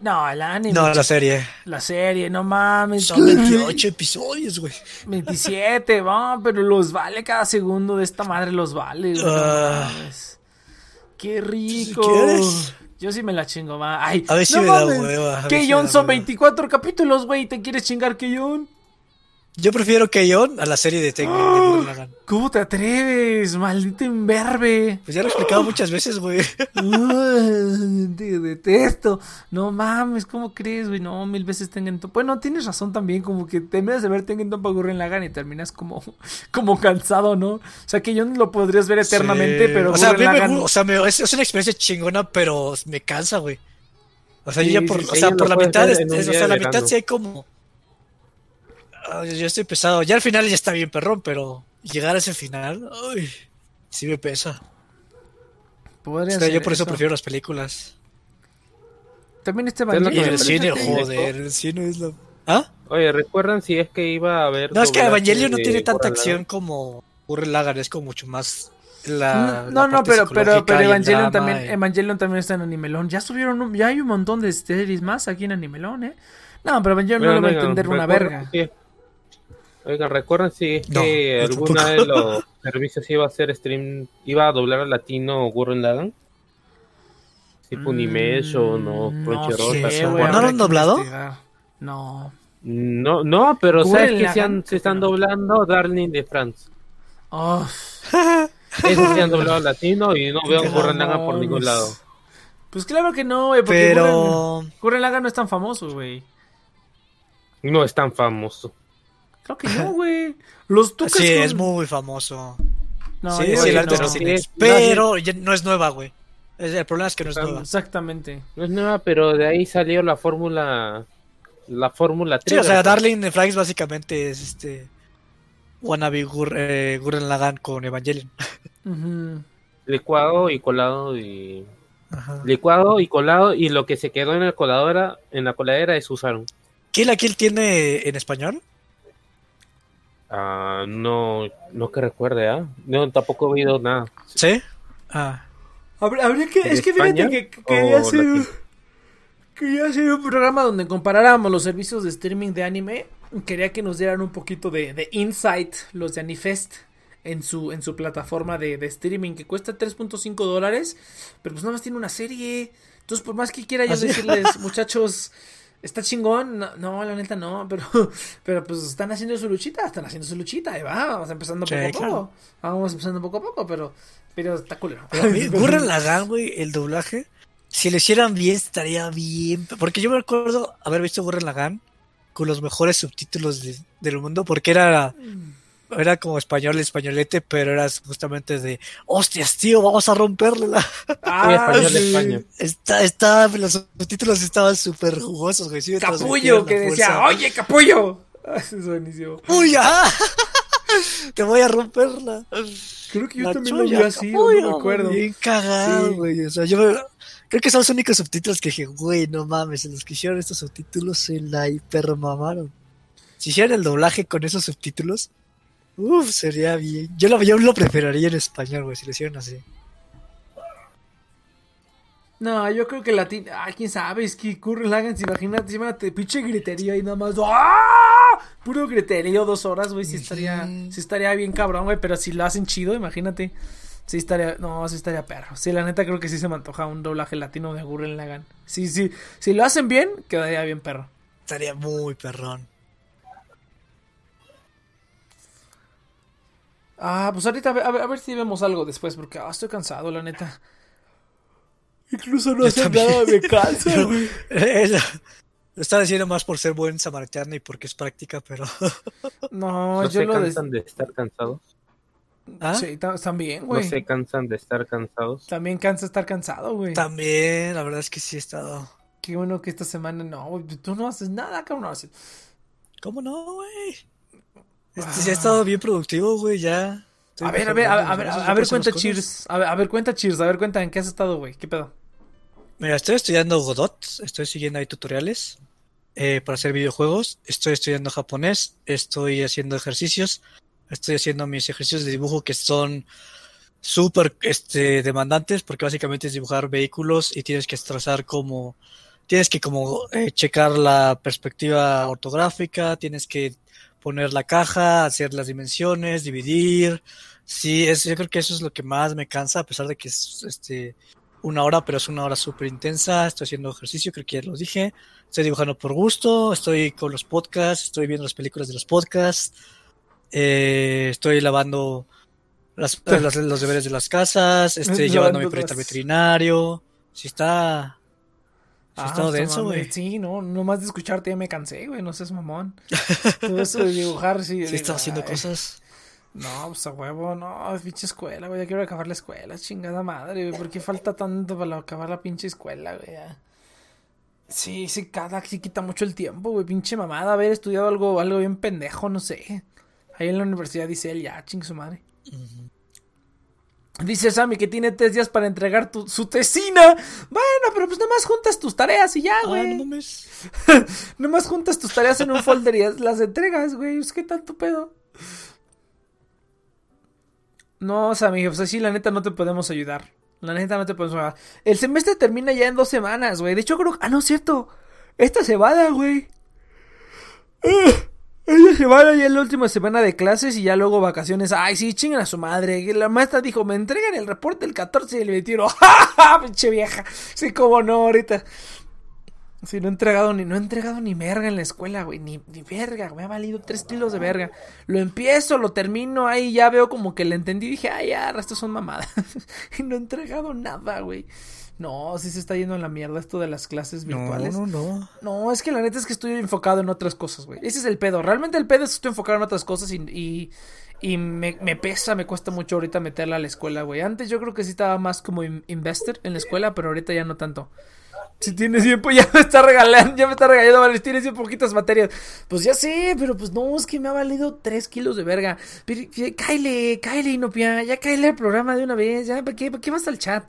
No, el anime. No, la serie. La serie, no mames. Son 28 episodios, güey. 27, va, pero los vale cada segundo de esta madre, los vale. güey, Ah. Qué rico. quieres. Yo sí me la chingo, va. Ay, A ver si no me da hueva, Que John son hueva. 24 capítulos, güey. ¿Te quieres chingar que John? Yo prefiero Keyon a la serie de Gurren Lagann. ¿Cómo te atreves? Maldito imberbe. Pues ya lo he explicado muchas veces, güey. *laughs* Te detesto. No mames, ¿cómo crees, güey? No, mil veces Tengen Toppa. Bueno, tienes razón también, como que terminas de ver Tengen Toppa Gurren Lagann y terminas como, *laughs* como cansado, ¿no? O sea, que yo lo podrías ver eternamente, Sí. pero O sea, a mí Gurren me, Lagann- gu- o sea, me- es, es una experiencia chingona, pero me cansa, güey. O sea, yo ya por, sí, o sí, sea, lo por la mitad, es- o sea, la mitad sí hay como... Ah, yo ya estoy pesado. Ya al final ya está bien perrón, pero llegar a ese final, uy, sí me pesa. Podría O sea, yo por eso eso. prefiero las películas. También este Es Y el cine, joder, el cine es la... ¿Ah? Oye, ¿recuerdan si es que iba a haber... No, es que doblaje Evangelion no tiene tanta acción como Gurren Lagann, es como mucho más la... No, la no, pero, pero, pero Evangelion drama también, y- Evangelion también está en Animelón. Ya subieron, un- ya hay un montón de series más aquí en Animelón, ¿eh? No, pero Evangelion no lo va a entender una ¿recuerdan verga. si- Oigan, ¿recuerdan si es No, que yo alguna de los servicios iba a hacer stream, iba a doblar al latino Gurren Lagann? Tipo Unimetion o Mm, Crunchyroll. sé, tal güey. cual. ¿No lo han doblado? No. No, no, pero Gurren ¿sabes que se, Lagann, han- se están no. doblando Darling de France? Oh, *laughs* Esos se han doblado al latino y no veo Qué Gurren Lagann por ningún lado. pues claro que no, güey, porque Gurren, Pero... Gurren Lagann no es tan famoso, güey. No es tan famoso. Creo que no, güey. Los tucas Sí, con- es muy famoso. No, sí, sí, la neta no. sí sí es- Pero ya no es nueva, güey. El problema es que no es Ah, nueva. Exactamente. No es nueva, pero de ahí salió la fórmula. La fórmula Sí, 3. o sea, Darling in Flags básicamente es este... Wannabe Gur- eh, Gurren Lagann con Evangelion. *laughs* Licuado y colado y. Ajá. Licuado y colado. Y lo que se quedó en el coladora, en la coladera es usaron. ¿Kill la Kill tiene en español? Ah, no, no que recuerde, ¿ah? No, tampoco he oído nada. ¿Sí? Ah. Habría, que, ¿De es que fíjate España que que quería hacer, latino? quería hacer un programa donde comparáramos los servicios de streaming de anime. Quería que nos dieran un poquito de, de insight los de Anifest en su, en su plataforma de, de streaming que cuesta 3.5 dólares, pero pues nada más tiene una serie. Entonces, por más que quiera yo decirles, muchachos, está chingón, no, no, la neta no, pero, *laughs* pero pues están haciendo su luchita, están haciendo su luchita, ahí va, vamos empezando Sí, poco a claro. poco, vamos empezando poco a poco, pero, pero está culero. Pero a mí, *laughs* Gurren Lagann, güey, el doblaje, si lo hicieran bien, estaría bien. Porque yo me acuerdo haber visto Gurren Lagann con los mejores subtítulos de- del mundo, porque era, era como español, españolete, pero era justamente de, hostias, tío, vamos a romperle la... Ah, español sí. España. Está, está, los subtítulos estaban súper jugosos, güey. sí Capullo que decía, fuerza. oye, capullo. Ah, *laughs* Eso es buenísimo. ¡Uy, ajá! *laughs* Te voy a romperla. Creo que yo La también lo vi así, capullo, no me acuerdo. Bien cagado, Sí. güey. O sea, yo me- creo que son los únicos subtítulos que dije, güey, no mames, en los que hicieron estos subtítulos se la hipermamaron. Si hicieran el doblaje con esos subtítulos, uff, sería bien. Yo lo, yo lo preferiría en español, güey, si lo hicieran así. No, yo creo que latino. Ah, quién sabe, es que Curry Lagan, imagínate, imagínate, pinche griterío y nada más. ¡Ah! Puro griterío, dos horas, güey. Sí estaría, sí estaría bien cabrón, güey. Pero si lo hacen chido, imagínate. Sí estaría, no, sí estaría perro. Sí, la neta creo que sí se me antoja un doblaje latino de Gurren Lagan. Sí, sí, si lo hacen bien, quedaría bien perro. Estaría muy perrón. Ah, pues ahorita a ver, a ver, si vemos algo después, porque ah, estoy cansado, la neta. Incluso no hacer nada me cansa, *laughs* güey. Lo estaba diciendo más por ser buen samaritano y porque es práctica, pero... *laughs* No, No yo se lo cansan de estar cansados. ¿Ah? Sí, ta- también, No güey. se cansan de estar cansados. También cansa estar cansado, güey. También, la verdad es que sí he estado... Qué bueno que esta semana no, güey. Tú no haces nada, cabrón. no haces- ¿Cómo no, güey? Este, sí ha estado bien productivo, güey, ya. A ver, a ver, a ver, a ver, cuenta Cheers. cosas. A ver, a ver, cuenta Cheers. A ver, cuenta en qué has estado, güey. ¿Qué pedo? Mira, estoy estudiando Godot, estoy siguiendo ahí tutoriales eh, para hacer videojuegos, estoy estudiando japonés, estoy haciendo ejercicios, estoy haciendo mis ejercicios de dibujo que son súper este, demandantes porque básicamente es dibujar vehículos y tienes que trazar como tienes que como eh, checar la perspectiva ortográfica, tienes que poner la caja, hacer las dimensiones, dividir. Sí, es, yo creo que eso es lo que más me cansa, a pesar de que es este una hora, pero es una hora súper intensa. Estoy haciendo ejercicio, creo que ya lo dije. Estoy dibujando por gusto, estoy con los podcasts, estoy viendo las películas de los podcasts, eh, estoy lavando las, *laughs* las- los deberes de las casas, estoy llevando a mi perrito al veterinario. Sí está... Ah, pues, denso, güey. Sí, no, nomás de escucharte ya me cansé, güey, no seas mamón. *laughs* Todo eso de dibujar, sí. Sí digo, está haciendo cosas. No, pues a huevo, no, pinche escuela, güey, ya quiero acabar la escuela, chingada madre, güey, ¿por qué falta tanto para acabar la pinche escuela, güey? Sí, sí, cada, sí quita mucho el tiempo, güey, pinche mamada, haber estudiado algo, algo bien pendejo, no sé. Ahí en la universidad dice él, ya, ching su madre. Dice Sammy que tiene tres días para entregar tu, su tesina. Bueno, pero pues nomás juntas tus tareas y ya, Ah, güey. no mames. *laughs* Nomás juntas tus tareas en un folder y las entregas, güey. Es que tanto pedo. No, Sammy, pues así la neta no te podemos ayudar. La neta no te podemos ayudar. El semestre termina ya en dos semanas, güey. De hecho, creo. Ah, no, es cierto. Esta semana, güey. Ah, Esta semana ya la última semana de clases y ya luego vacaciones. Ay, sí, chingan a su madre. La maestra dijo: Me entregan el reporte el 14 y el 21. *laughs* ¡Ja, ja! Pinche vieja. Sí, como no, ahorita. Sí, no he entregado ni, no he entregado ni verga en la escuela, güey. Ni, ni verga, me ha valido tres kilos de verga. Lo empiezo, lo termino, ahí ya veo como que le entendí. Dije, ay, ya, estos son mamadas. *laughs* y no he entregado nada, güey. No, sí se está yendo en la mierda esto de las clases No, virtuales. no, no. No, es que la neta es que estoy enfocado en otras cosas, güey. Ese es el pedo. Realmente el pedo es que estoy enfocado en otras cosas y, y, y me, me pesa, me cuesta mucho ahorita meterla a la escuela, güey. Antes yo creo que sí estaba más como in- investor en la escuela, pero ahorita ya no tanto. Si tienes tiempo, *laughs* ya me está regalando, ya me está regalando, vale, tienes bien poquitas materias. Pues ya sé, pero pues no, es que me ha valido tres kilos de verga. Pero, cáele, cáele, Inopia, ya cáele al programa de una vez, ya, ¿para qué, para qué vas al chat?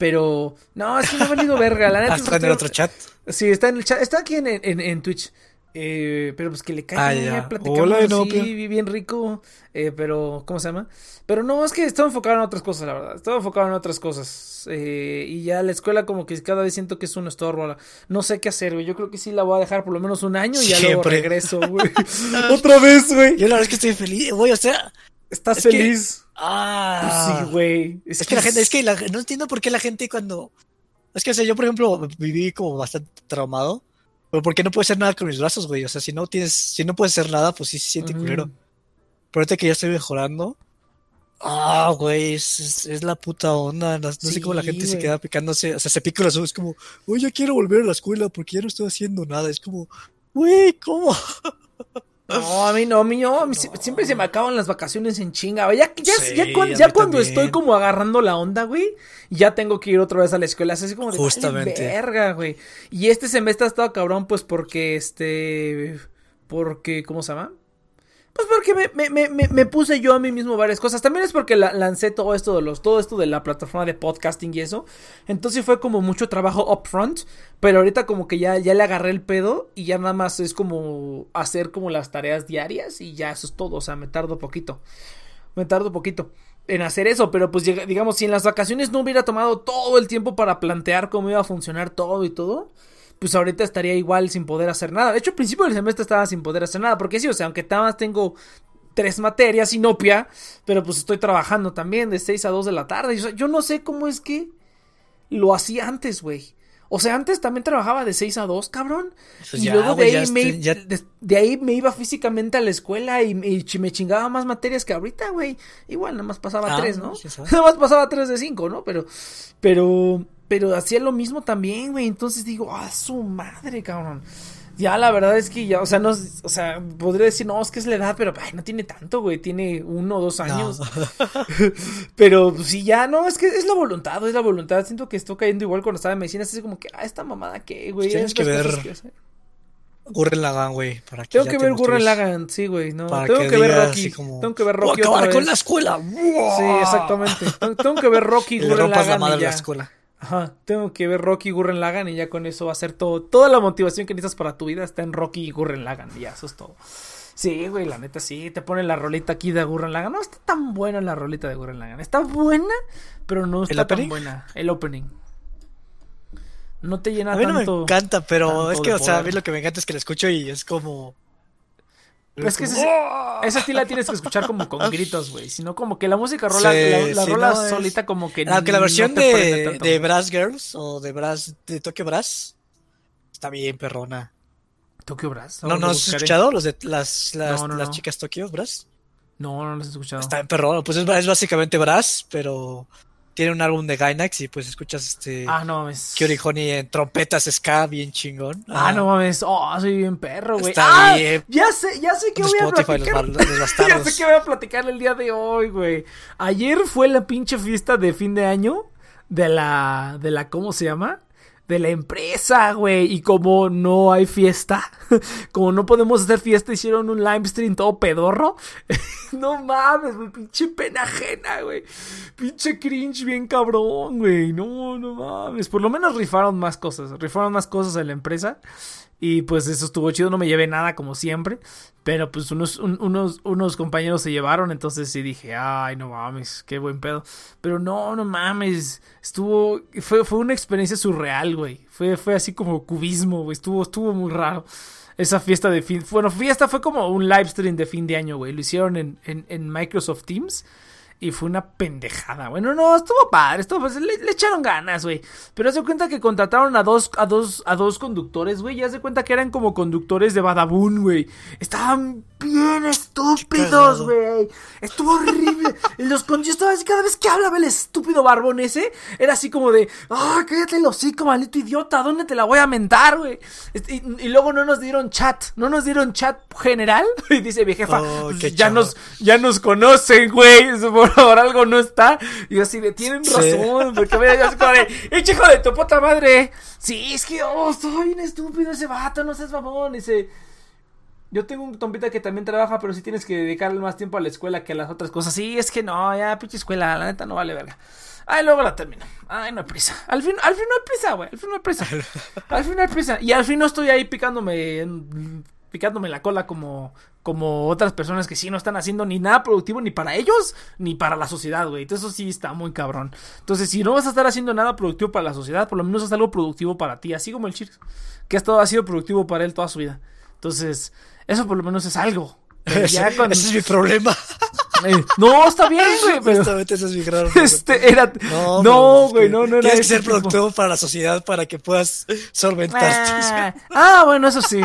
Pero, no, es que me ha valido verga, la *laughs* neta. Ah, está en el otro chat. Sí, está en el chat, está aquí en, en, en Twitch. Eh, pero pues que le caiga, Ah, platicamos Hola, así, bien rico. Eh, pero, ¿cómo se llama? Pero no, es que estaba enfocado en otras cosas, la verdad. Estaba enfocado en otras cosas. Eh, y ya la escuela como que cada vez siento que es un estorbo. No sé qué hacer, güey. Yo creo que sí la voy a dejar por lo menos un año y ya luego regreso, güey. *laughs* *laughs* Otra vez, güey. Yo la verdad es que estoy feliz, güey, o sea... ¿Estás es que- feliz? Ah, Pues sí, güey. Es que la gente, es que la- no entiendo por qué la gente cuando... Es que, o sea, yo por ejemplo viví como bastante traumado, pero porque no puedo hacer nada con mis brazos, güey. O sea, si no tienes, si no puedes hacer nada, pues sí se siente Ujú. culero. Pero ahorita que ya estoy mejorando, ah, güey, es, es- es la puta onda. No, no sé cómo la Sí, gente se güey. queda picándose, o sea, se pica los ojos como, güey, ya quiero volver a la escuela porque ya no estoy haciendo nada. Es como, güey, ¿cómo? No, a mí no, a mí no, sie- siempre se me acaban las vacaciones en chinga, güey. Ya, ya, Sí, ya, cuando estoy como agarrando la onda, güey, ya tengo que ir otra vez a la escuela. Así como de vale Justamente. verga, güey. Y este semestre ha estado cabrón, pues porque este. Porque, ¿cómo se llama? Pues porque me, me, me, me- puse yo a mí mismo varias cosas. También es porque la- lancé todo esto de los, todo esto de la plataforma de podcasting y eso. Entonces fue como mucho trabajo upfront. Pero ahorita como que ya, ya le agarré el pedo. Y ya nada más es como hacer como las tareas diarias. Y ya eso es todo. O sea, me tardo poquito. Me tardo poquito en hacer eso. Pero pues digamos, si en las vacaciones no hubiera tomado todo el tiempo para plantear cómo iba a funcionar todo y todo pues ahorita estaría igual sin poder hacer nada. De hecho, al principio del semestre estaba sin poder hacer nada, porque sí, o sea, aunque nada más tengo tres materias inopia, pero pues estoy trabajando también de 6 a 2 de la tarde. Y, o sea, yo no sé cómo es que lo hacía antes, güey. O sea, antes también trabajaba de 6 a 2, cabrón. Pues y ya, luego de ahí, me, estoy- ya- de, de ahí me iba físicamente a la escuela y, me chingaba más materias que ahorita, güey. Igual nada más pasaba Ah, tres, ¿no? quién *laughs* sabe. Nada más pasaba tres de cinco, ¿no? Pero, pero, pero hacía lo mismo también, güey. Entonces digo, ah, su madre, cabrón. Ya la verdad es que ya, o sea, no, o sea, podría decir, no, es que es la edad, pero ay, no tiene tanto, güey, tiene uno o dos años. *laughs* *laughs* Pero pues, sí, ya, no, es que es la voluntad, es la voluntad. Siento que estoy cayendo igual cuando estaba en medicina, es así como que, ah, esta mamada que, güey. Tienes que ver que. Gurren Lagann, güey, para que Tengo que te ver Gurren. Lagann, sí, güey, no. Tengo que que, ver Rocky. como, Tengo que ver "Voy a Rocky acabar otra con vez". la escuela. Sí, exactamente. Tengo, tengo que ver Rocky *laughs* Y Gurren rompas la madre y a la escuela. Ajá, tengo que ver Rocky Gurren Lagann y ya con eso va a ser todo. Toda la motivación que necesitas para tu vida está en Rocky y Gurren Lagann y ya, eso es todo. Sí, güey, la neta sí, te pone la rolita aquí de Gurren Lagann. No está tan buena la rolita de Gurren Lagann. Está buena, pero no está tan buena. El opening. No te llena A mí no me tanto. encanta, pero tanto es que, o sea, a mí lo que me encanta es que lo escucho y es como. Pero es que como, ese-. Esa sí la tienes que escuchar como con gritos, güey. Sino como que la música rola, Sí, la, la sí, rola no, es- solita como que Aunque la no versión de, de Brass Girls o de Brass de Tokyo Brass está bien perrona. Tokyo Brass. ¿No, no has escuchado los de las, las, No, no, las no. chicas Tokyo Brass? No, no los he escuchado. Está bien perrona. Pues es, es básicamente Brass, pero tiene un álbum de Gainax y pues escuchas este Ah, no mames. Curie Honey en trompetas ska bien chingón. Ah, no mames. Oh, soy bien perro, güey. Está Ah, bien. Ya sé, ya sé que voy a los, platicar. los *laughs* Ya sé que voy a platicar el día de hoy, güey. Ayer fue la pinche fiesta de fin de año de la, de la, ¿cómo se llama? De la empresa, güey. Y como no hay fiesta, *laughs* como no podemos hacer fiesta, hicieron un live stream todo pedorro. *laughs* no mames, güey, pinche pena ajena, güey. Pinche cringe bien cabrón, güey. No, no mames. Por lo menos rifaron más cosas. Rifaron más cosas en la empresa. Y pues eso estuvo chido, no me llevé nada como siempre. Pero pues unos, un- unos, unos compañeros se llevaron, entonces sí dije, ay, no mames, qué buen pedo. Pero no, no mames, estuvo, fue, fue una experiencia surreal, güey. Fue, fue así como cubismo, güey, estuvo, estuvo muy raro. Esa fiesta de fin, bueno, fiesta fue como un live stream de fin de año, güey. Lo hicieron en, en, en Microsoft Teams. Y fue una pendejada. Bueno, no, estuvo padre. Estuvo, pues, le, le echaron ganas, güey. Pero haz de cuenta que contrataron a dos, a dos, a dos conductores, güey. Y haz de cuenta que eran como conductores de Badabun, güey. Estaban bien estúpidos, güey. Estuvo horrible. los con... Yo estaba así, cada vez que hablaba el estúpido barbón ese, era así como de, ah, cállate el hocico, maldito idiota, ¿dónde te la voy a mentar, güey? Este, Y, y luego no nos dieron chat, no nos dieron chat general. *laughs* Y dice mi jefa, Oh, "Pues ya nos, ya nos conocen, güey. Por, por algo no está. Y yo así de, tienen Sí. razón. Porque mira, yo así como de, ¡eh, chico de tu puta madre! Sí, es que, oh, estoy bien estúpido ese vato, no seas babón. Dice, yo tengo un tompita que también trabaja, pero sí tienes que dedicarle más tiempo a la escuela que a las otras cosas. Sí, es que no, ya, pinche escuela, la neta no vale verga. Ay, luego la termino. Ay, no hay prisa. Al fin, al fin no hay prisa, güey. Al fin no hay prisa. *laughs* Al fin no hay prisa. Y al fin no estoy ahí picándome, picándome la cola como, como otras personas que sí no están haciendo ni nada productivo ni para ellos ni para la sociedad, güey. Entonces eso sí está muy cabrón. Entonces, si no vas a estar haciendo nada productivo para la sociedad, por lo menos haz algo productivo para ti, así como el Chirs, que ha, estado, ha sido productivo para él toda su vida. Entonces, eso por lo menos es algo. Ya ese es mi problema. *laughs* eh, no, está bien, güey, pero Justamente ese es mi gran este era No, no, güey, no, no era Tienes que ser tipo. productivo para la sociedad para que puedas solventarte. Ah, ah, bueno, eso sí.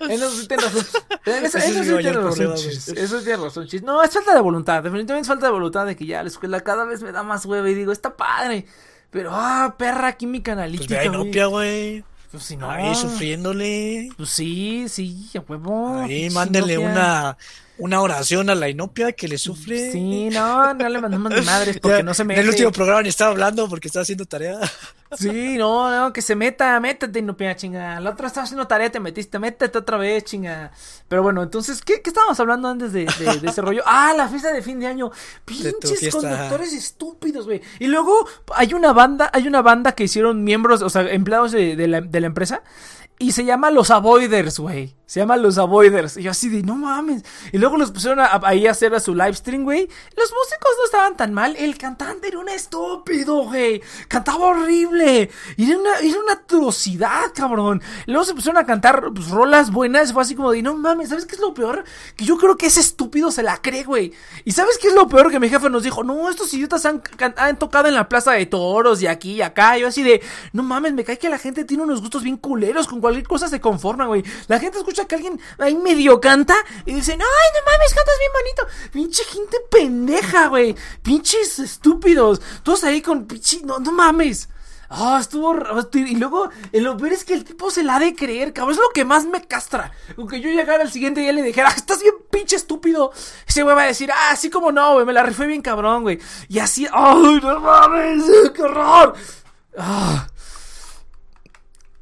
Eso sí tienes razón. *laughs* Eso, eso mi sí tienes razón, Chis. Eso sí tienes razón, Chis. No, es falta de voluntad. Definitivamente es falta de voluntad de que ya la escuela cada vez me da más hueva y digo, está padre. Pero, ah, perra química Pues ve analítica, a güey. Pues si no. Ahí sufriéndole. Pues sí, sí, a huevo. Ahí mándenle Inopia. una, una oración a la Inopia que le sufre. Sí, no, no le mandamos ni madres *laughs* porque Ya, no se En mete. el último programa ni estaba hablando porque estaba haciendo tarea. *laughs* Sí, no, no, que se meta, métete, no pena chinga. La otra estaba haciendo tarea, te metiste, métete otra vez, chinga. Pero bueno, entonces, ¿qué, qué estábamos hablando antes de, de- de ese rollo? Ah, la fiesta de fin de año. Pinches conductores estúpidos, güey. Y luego hay una banda, hay una banda que hicieron miembros, o sea, empleados de, de la, de la empresa. Y se llama Los Avoiders, güey. Se llama Los Avoiders. Y yo así de, no mames. Y luego los pusieron a- a- ahí a hacer a su live stream, güey. Los músicos no estaban tan mal. El cantante era un estúpido, güey. Cantaba horrible. Era una, era una atrocidad, cabrón. Luego se pusieron a cantar pues, rolas buenas. Fue así como de, no mames, ¿sabes qué es lo peor? Que yo creo que ese estúpido se la cree, güey. ¿Y sabes qué es lo peor? Que mi jefe nos dijo, no, estos idiotas han, han tocado en la plaza de toros y aquí y acá. Y yo así de, no mames, me cae que la gente tiene unos gustos bien culeros. Con cualquier cosa se conforma, güey. La gente escucha que alguien ahí medio canta y dicen, ay, no mames, cantas bien bonito. Pinche gente pendeja, güey. Pinches estúpidos. Todos ahí con pinche, no, no mames. Ah, estuvo. r- Y luego, eh, lo peor es que el tipo se la ha de creer, cabrón. Es lo que más me castra. Aunque yo llegara al siguiente día y le dijera, "Ah, estás bien pinche estúpido. Ese güey va a decir, ah, así como no, güey, me la rifé bien cabrón, güey. Y así, ¡ay, no mames! *laughs* ¡Qué horror! Ah.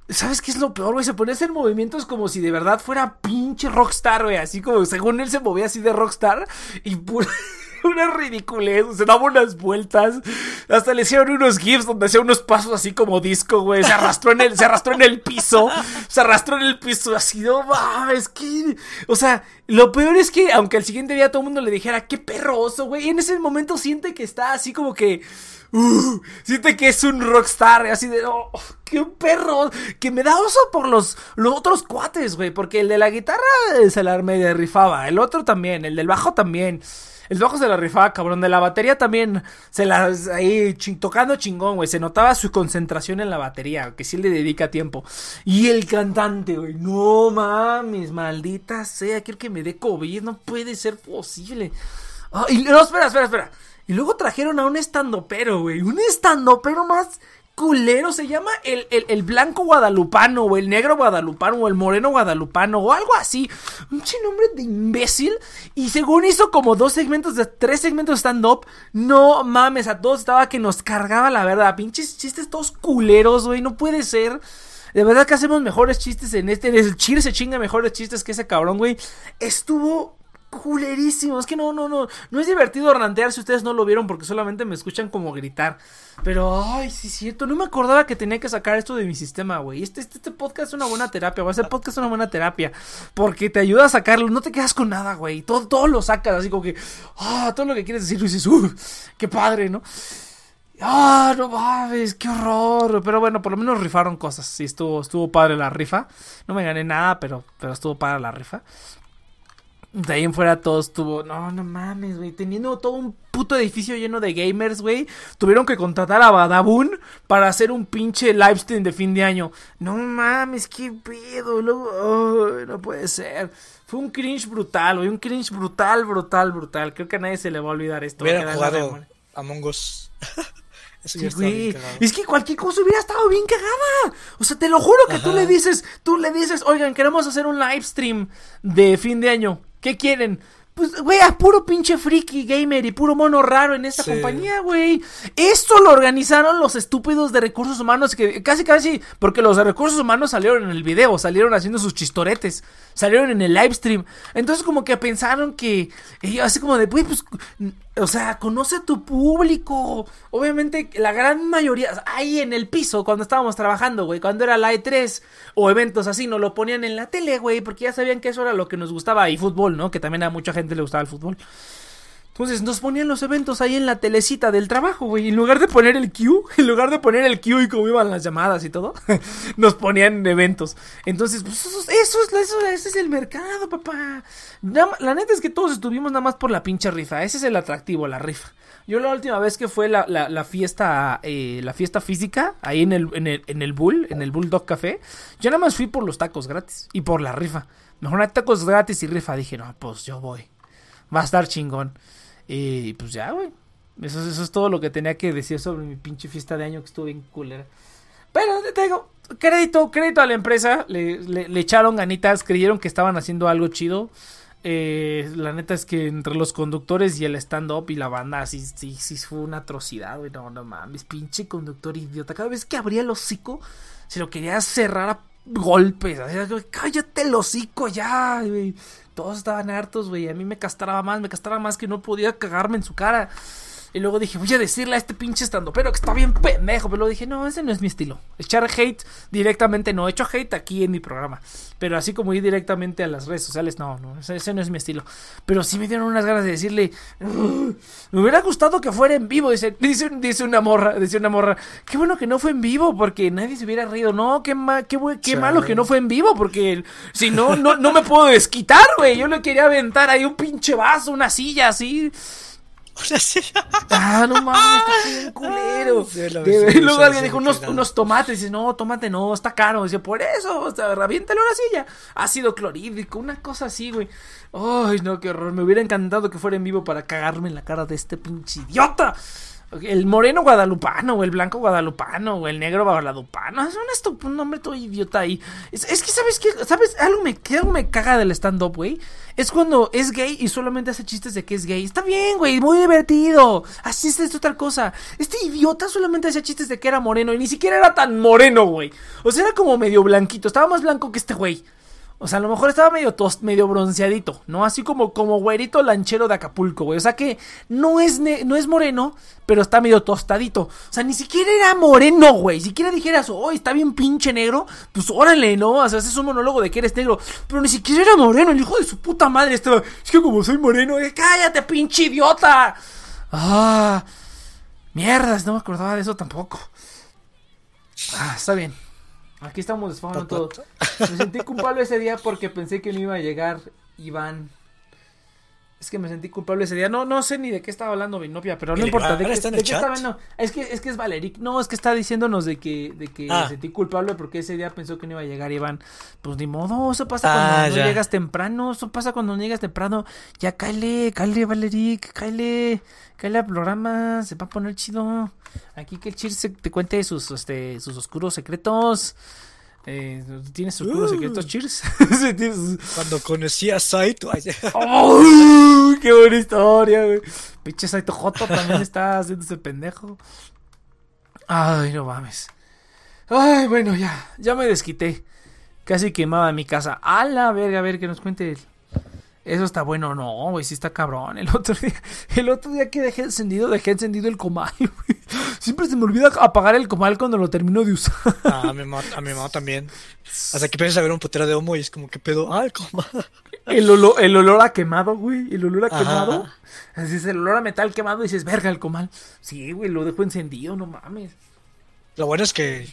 ¿Sabes qué es lo peor, güey? Se pone a hacer movimientos como si de verdad fuera pinche rockstar, güey. Así como según él se movía así de rockstar. Y pura... *laughs* una ridiculez, se daba unas vueltas. Hasta le hicieron unos gifs donde hacía unos pasos así como disco, güey. Se arrastró en el, se arrastró en el piso. Se arrastró en el piso. Así, no mames, que. O sea, lo peor es que, aunque el siguiente día todo el mundo le dijera, qué perroso, güey. En ese momento siente que está así como que. Uh, siente que es un rockstar, así de, oh, qué perro, que me da oso por los, los otros cuates, güey, porque el de la guitarra se la medio rifaba, el otro también, el del bajo también. El bajo se la rifaba, cabrón. De la batería también se la ahí tocando chingón, güey. Se notaba su concentración en la batería, que sí le dedica tiempo. Y el cantante, güey. No mames, maldita sea. Quiero que me dé COVID. No puede ser posible. Ah, y, no, espera, espera, espera. Y luego trajeron a un estandopero, güey. Un estandopero más culero. Se llama el, el, blanco guadalupano, o el negro guadalupano, o el moreno guadalupano, o algo así. Un nombre de imbécil. Y según hizo como dos segmentos, de tres segmentos de stand-up. No mames, a todos estaba que nos cargaba la verdad. Pinches chistes todos culeros, güey. No puede ser. De verdad que hacemos mejores chistes en este. El chile se chinga mejores chistes que ese cabrón, güey. Estuvo culerísimo. Es que no, no, no. No es divertido rantear si ustedes no lo vieron porque solamente me escuchan como gritar. Pero, ay, sí es cierto. No me acordaba que tenía que sacar esto de mi sistema, güey. Este, este, este podcast es una buena terapia, güey. Este podcast es una buena terapia. Porque te ayuda a sacarlo. No te quedas con nada, güey. Todo, todo lo sacas así como que, ah, todo lo que quieres decir, dices, uh, qué padre, ¿no? Ah, no mames, qué horror. Pero bueno, por lo menos rifaron cosas. Sí, estuvo, estuvo padre la rifa. No me gané nada, pero, pero estuvo padre la rifa. De ahí en fuera todo estuvo. No, no mames, güey. Teniendo todo un puto edificio lleno de gamers, güey. Tuvieron que contratar a Badabun para hacer un pinche livestream de fin de año. No mames, qué pedo. no puede ser. Fue un cringe brutal, güey. Un cringe brutal, brutal, brutal. Creo que a nadie se le va a olvidar esto. Hubiera jugado Among Us. *laughs* Es que cualquier cosa hubiera estado bien cagada. O sea, te lo juro que tú le dices, tú le dices, oigan, queremos hacer un live stream de fin de año. ¿Qué quieren? Pues, güey, a puro pinche friki gamer y puro mono raro en esta compañía, güey. Esto lo organizaron los estúpidos de recursos humanos que casi casi, porque los de recursos humanos salieron en el video, salieron haciendo sus chistoretes, salieron en el live stream. Entonces como que pensaron que, así como de, güey, pues o sea, conoce a tu público. Obviamente, la gran mayoría, ahí en el piso, cuando estábamos trabajando, güey, cuando era la E3 o eventos así, nos lo ponían en la tele, güey, porque ya sabían que eso era lo que nos gustaba. Y fútbol, ¿no? Que también a mucha gente le gustaba el fútbol. Entonces nos ponían los eventos ahí en la telecita del trabajo, güey. En lugar de poner el queue, *laughs* en lugar de poner el queue y cómo iban las llamadas y todo, *laughs* nos ponían eventos. Entonces, pues eso, eso, eso, ese es el mercado, papá. la neta es que todos estuvimos nada más por la pinche rifa. Ese es el atractivo, la rifa. Yo la última vez que fue la, la, fiesta, eh, la fiesta física, ahí en el, en el, en el Bull, en el Bulldog Café, yo nada más fui por los tacos gratis y por la rifa. Mejor tacos gratis y rifa. Dije, no, pues yo voy. Va a estar chingón. Y pues ya, güey. Eso, es todo lo que tenía que decir sobre mi pinche fiesta de año que estuvo bien culera. Pero te digo, crédito, crédito a la empresa. Le, le, echaron ganitas, creyeron que estaban haciendo algo chido. Eh, la neta es que entre los conductores y el stand-up y la banda, sí, sí, sí fue una atrocidad, güey. No, no mames, pinche conductor idiota. Cada vez que abría el hocico, se lo quería cerrar a golpes. Cállate el hocico ya, güey. Todos estaban hartos, güey. A mí me castraba más, me castraba más que no podía cagarme en su cara. Y luego dije, voy a decirle a este pinche estando, pero que está bien pendejo. Pero luego dije, no, ese no es mi estilo. Echar hate directamente, no. He hecho hate aquí en mi programa. Pero así como ir directamente a las redes sociales, no, no. Ese, no es mi estilo. Pero sí me dieron unas ganas de decirle, me hubiera gustado que fuera en vivo. Dice, dice, dice una morra, dice una morra, qué bueno que no fue en vivo porque nadie se hubiera reído. No, qué, qué, qué malo que no fue en vivo porque si no, no, no me puedo desquitar, güey. Yo le quería aventar ahí un pinche vaso, una silla así. *laughs* Ah, no mames, está bien culero. y luego alguien dijo unos, unos tomates. Dice, no, tomate no, está caro. Dice, por eso, o sea, reviéntale una silla. Ácido clorhídrico, una cosa así, güey. Ay, no, qué horror. Me hubiera encantado que fuera en vivo para cagarme en la cara de este pinche idiota. El moreno guadalupano, o el blanco guadalupano, o el negro guadalupano. Es un, nombre todo idiota ahí. Es, que, ¿sabes qué? ¿Sabes? Algo me, algo me caga del stand-up, güey. Es cuando es gay y solamente hace chistes de que es gay. Está bien, güey, muy divertido. Así es esto, tal cosa. Este idiota solamente hacía chistes de que era moreno y ni siquiera era tan moreno, güey. O sea, era como medio blanquito. Estaba más blanco que este güey. O sea, a lo mejor estaba medio tos, medio bronceadito, ¿no? Así como, como güerito lanchero de Acapulco, güey. O sea que no es, no es moreno, pero está medio tostadito. O sea, ni siquiera era moreno, güey. Si siquiera dijeras, oh, está bien pinche negro, pues órale, ¿no? O sea, es un monólogo de que eres negro. Pero ni siquiera era moreno, el hijo de su puta madre estaba. Es que como soy moreno, eh, cállate, pinche idiota. Ah, mierdas, no me acordaba de eso tampoco. Ah, está bien. Aquí estamos desfogando todo. Me sentí culpable ese día porque pensé que no iba a llegar Iván. Es que me sentí culpable ese día. No, no sé ni de qué estaba hablando Vinopia, pero no importa. ¿De, qué, estaba no, Es que es que es Valeric. No, es que está diciéndonos de que, de que ah. me sentí culpable porque ese día pensó que no iba a llegar Iván. Pues ni modo, eso pasa cuando ah, no llegas temprano. Eso pasa cuando no llegas temprano. Ya cáele, cáele, Valeric, cáele. Cáele al programa. Se va a poner chido. Aquí que el Chir te cuente sus, este, sus oscuros secretos. Eh, ¿Tienes sus oscuros secretos, uh. Cheers? *laughs* Cuando conocí a Saito. *laughs* ¡Qué buena historia, güey! Pinche Saito Joto también está haciéndose pendejo. Ay, no mames. Ay, bueno, ya. Ya me desquité. Casi quemaba mi casa. A la verga, a ver, que nos cuente él. Eso está bueno, no, güey, sí está cabrón. El otro día, el otro día que dejé encendido, dejé encendido el comal, güey. Siempre se me olvida apagar el comal cuando lo termino de usar. Ah, a mi mamá, a mi mamá también. Hasta que piensas a ver un putero de humo y es como que pedo, ah, el comal. El olor, el olor a quemado, güey. El olor a quemado. Así es el olor a metal quemado y dices, verga, el comal. Sí, güey, lo dejo encendido, no mames. Lo bueno es que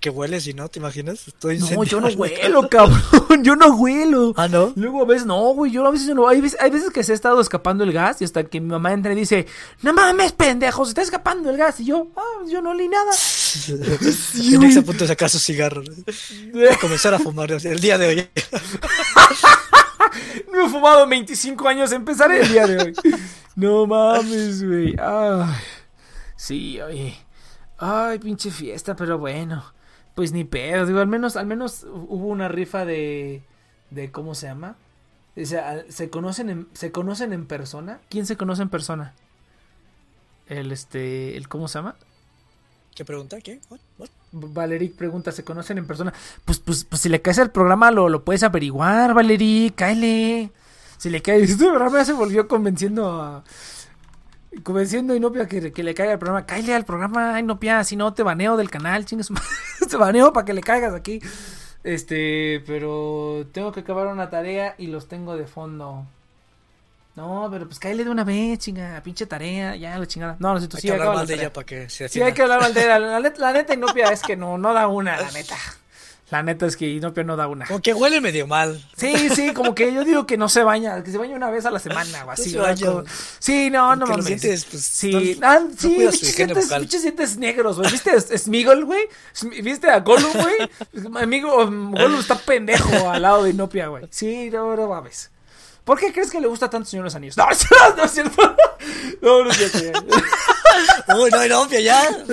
que hueles y no, ¿te imaginas? Estoy no, yo no huelo, cabrón. *laughs* Yo no huelo. Ah, ¿no? Luego a veces, no, güey, yo a veces no. Hay veces, hay veces que se ha estado escapando el gas y hasta que mi mamá entra y dice, no mames, pendejo, se está escapando el gas. Y yo, ah, yo no leí nada. *laughs* Tienes a punto sacar su cigarro. Voy a comenzar a fumar el día de hoy. *laughs* no he fumado 25 años, empezaré el día de hoy. No mames, güey. Ay. Sí, oye. Ay, pinche fiesta, pero bueno. Pues ni pedo, digo, al menos, al menos hubo una rifa de, de ¿cómo se llama? O sea, ¿se conocen en, se conocen en persona? ¿Quién se conoce en persona? El este, el ¿cómo se llama? ¿Qué pregunta? ¿Qué? What? Valeric pregunta, ¿se conocen en persona? Pues, pues, pues si le caes al programa lo, lo puedes averiguar, Valeric, cáele. Si le caes, este programa se volvió convenciendo a, convenciendo a Inopia que, que le caiga el programa. Cállale al programa, Inopia, si no te baneo del canal, chingas. *laughs* te baneo para que le caigas aquí. Este, pero tengo que acabar una tarea y los tengo de fondo. No, pero pues cállale de una vez, chinga, pinche tarea, ya la chingada. No, no sé, tú sí, hay que hablar mal de ella para que se Sí, hay que hablar mal de ella. *laughs* La, la neta Inopia es que no, no da una, la neta. La neta es que Inopia no da una. Como que huele medio mal. Sí, sí, como que yo digo que no se baña, que se baña una vez a la semana o *laughs* así. No sí, no, no mames. Sientes, pues, sí, ah, sí, sientes, sientes negros, güey. ¿Viste Smigol, güey? ¿Viste a Gollum, güey? *laughs* Amigo, Gollum está pendejo al lado de Inopia, güey. Sí, no, no mames. ¿Por qué crees que le gusta tanto Señor los Anillos? No, *laughs* no, no es cierto. No, no es cierto. Uy, no, no, ya.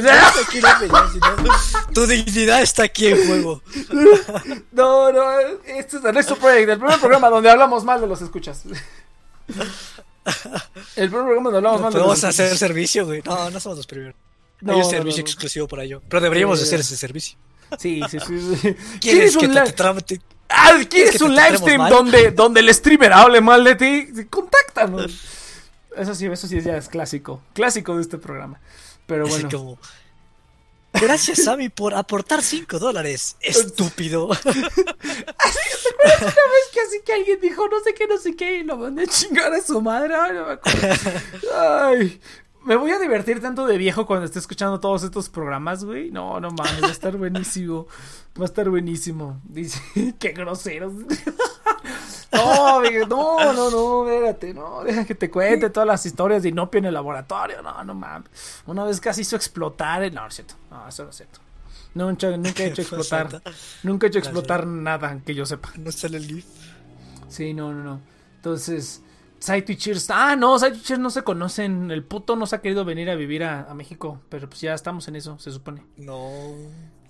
tu dignidad está aquí en juego. *laughs* No, no, este es el Next Project, el primer programa donde hablamos mal de los escuchas. El primer programa donde hablamos mal de los Vamos a hacer servicio, güey. No, no somos los primeros. No, Hay un servicio exclusivo para ello. Pero deberíamos hacer ese servicio. Sí, sí, sí. ¿Quieres que te, te, ¿quieres un live stream donde, donde el streamer hable mal de ti? Contáctanos. *laughs* Eso sí, eso sí ya es clásico. Clásico de este programa. Pero bueno. Gracias, Sammy, por aportar 5 dólares. Estúpido. *laughs* así, una vez que así que alguien dijo no sé qué, no sé qué, y lo mandé a chingar a su madre? Ay, no me *laughs* Ay, me voy a divertir tanto de viejo cuando esté escuchando todos estos programas, güey. No, no mames, va a estar buenísimo. Va a estar buenísimo. Dice, *laughs* qué groseros. *laughs* no, no, no, no, espérate, no, deja que te cuente todas las historias de Inopia en el laboratorio. No, no mames. Una vez casi hizo explotar. El... No, no es cierto. No, eso no es cierto. Nunca, nunca he hecho *laughs* explotar. nunca he hecho explotar nada que yo sepa. No sale el GIF. Sí, no, no, no. Entonces, Saito y Cheers. Ah, no, Saito y Cheers no se conocen. El puto no se ha querido venir a vivir a, México. Pero pues ya estamos en eso, se supone. No.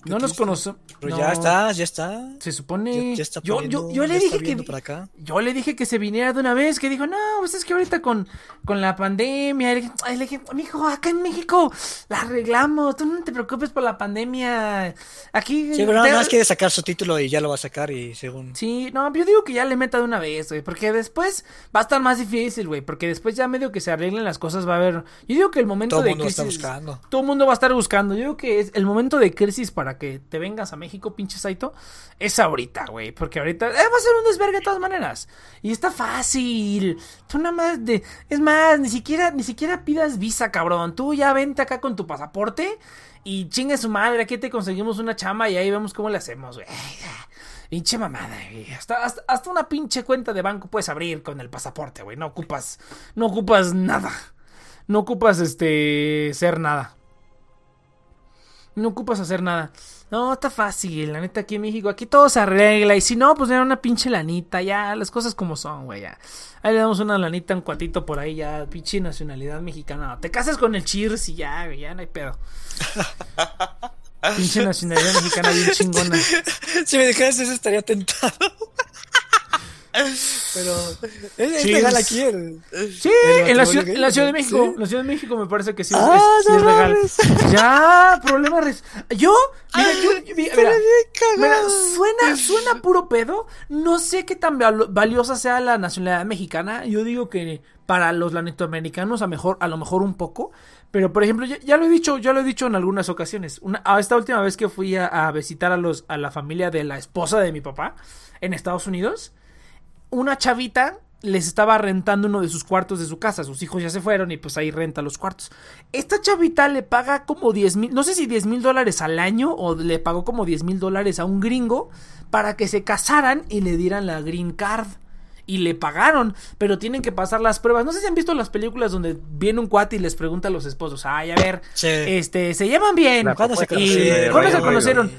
No nos conocemos. Pero ya está, ya está. Se supone. Ya, ya está yo, yo, yo le dije que. para acá. Yo le dije que se viniera de una vez, que dijo, no, pues es que ahorita con, con la pandemia. Le dije, ay, le dije, mijo, acá en México la arreglamos, tú no te preocupes por la pandemia. Aquí. Sí, pero nada te- más quiere sacar su título y ya lo va a sacar y según... Sí, no, yo digo que ya le meta de una vez, güey, porque después va a estar más difícil, güey, porque después ya medio que se arreglen las cosas va a haber. Yo digo que el momento Todo el de mundo está crisis. buscando. Todo el mundo va a estar buscando. Yo digo que es el momento de crisis para que te vengas a México, pinche Saito, es ahorita, güey, porque ahorita eh, va a ser un desvergue de todas maneras. Y está fácil. Tú nada más de, es más, ni siquiera ni siquiera pidas visa, cabrón. Tú ya vente acá con tu pasaporte y chingue su madre, aquí te conseguimos una chama y ahí vemos cómo le hacemos, güey. Pinche mamada, güey. Hasta, hasta, hasta una pinche cuenta de banco puedes abrir con el pasaporte, güey. No ocupas, no ocupas nada. No ocupas, este, ser nada. No ocupas hacer nada. No, está fácil, la neta, aquí en México. Aquí todo se arregla. Y si no, pues era una pinche lanita. Ya, las cosas como son, güey. Ya. Ahí le damos una lanita, un cuatito por ahí, ya. Pinche nacionalidad mexicana. Te casas con el Cheers y ya, güey. Ya no hay pedo. *laughs* pinche nacionalidad mexicana bien chingona. si me dejaras eso estaría tentado. Pero es, Sí, legal aquí el... Sí, ¿El en la, ciudad, en la Ciudad de México. La Ciudad de México me parece que sí, es- Ah, es, sí no es legal. mames. Ya, problema. res- Yo, mira, yo, yo- mira, Mira, suena, suena puro pedo. No sé qué tan val- valiosa sea la nacionalidad mexicana. Yo digo que para los latinoamericanos a mejor, a lo mejor un poco. Pero por ejemplo, ya, ya lo he dicho, ya lo he dicho en algunas ocasiones. Una, a esta última vez que fui a, a visitar a los, a la familia de la esposa de mi papá en Estados Unidos, una chavita les estaba rentando uno de sus cuartos de su casa. Sus hijos ya se fueron y pues ahí renta los cuartos. Esta chavita le paga como 10 mil, no sé si 10 mil dólares al año o le pagó como 10 mil dólares a un gringo para que se casaran y le dieran la green card. Y le pagaron, pero tienen que pasar las pruebas. No sé si han visto las películas donde viene un cuate y les pregunta a los esposos, ay, a ver, Sí. este, se llevan bien. ¿Cuándo se propuesta ¿Y conocieron?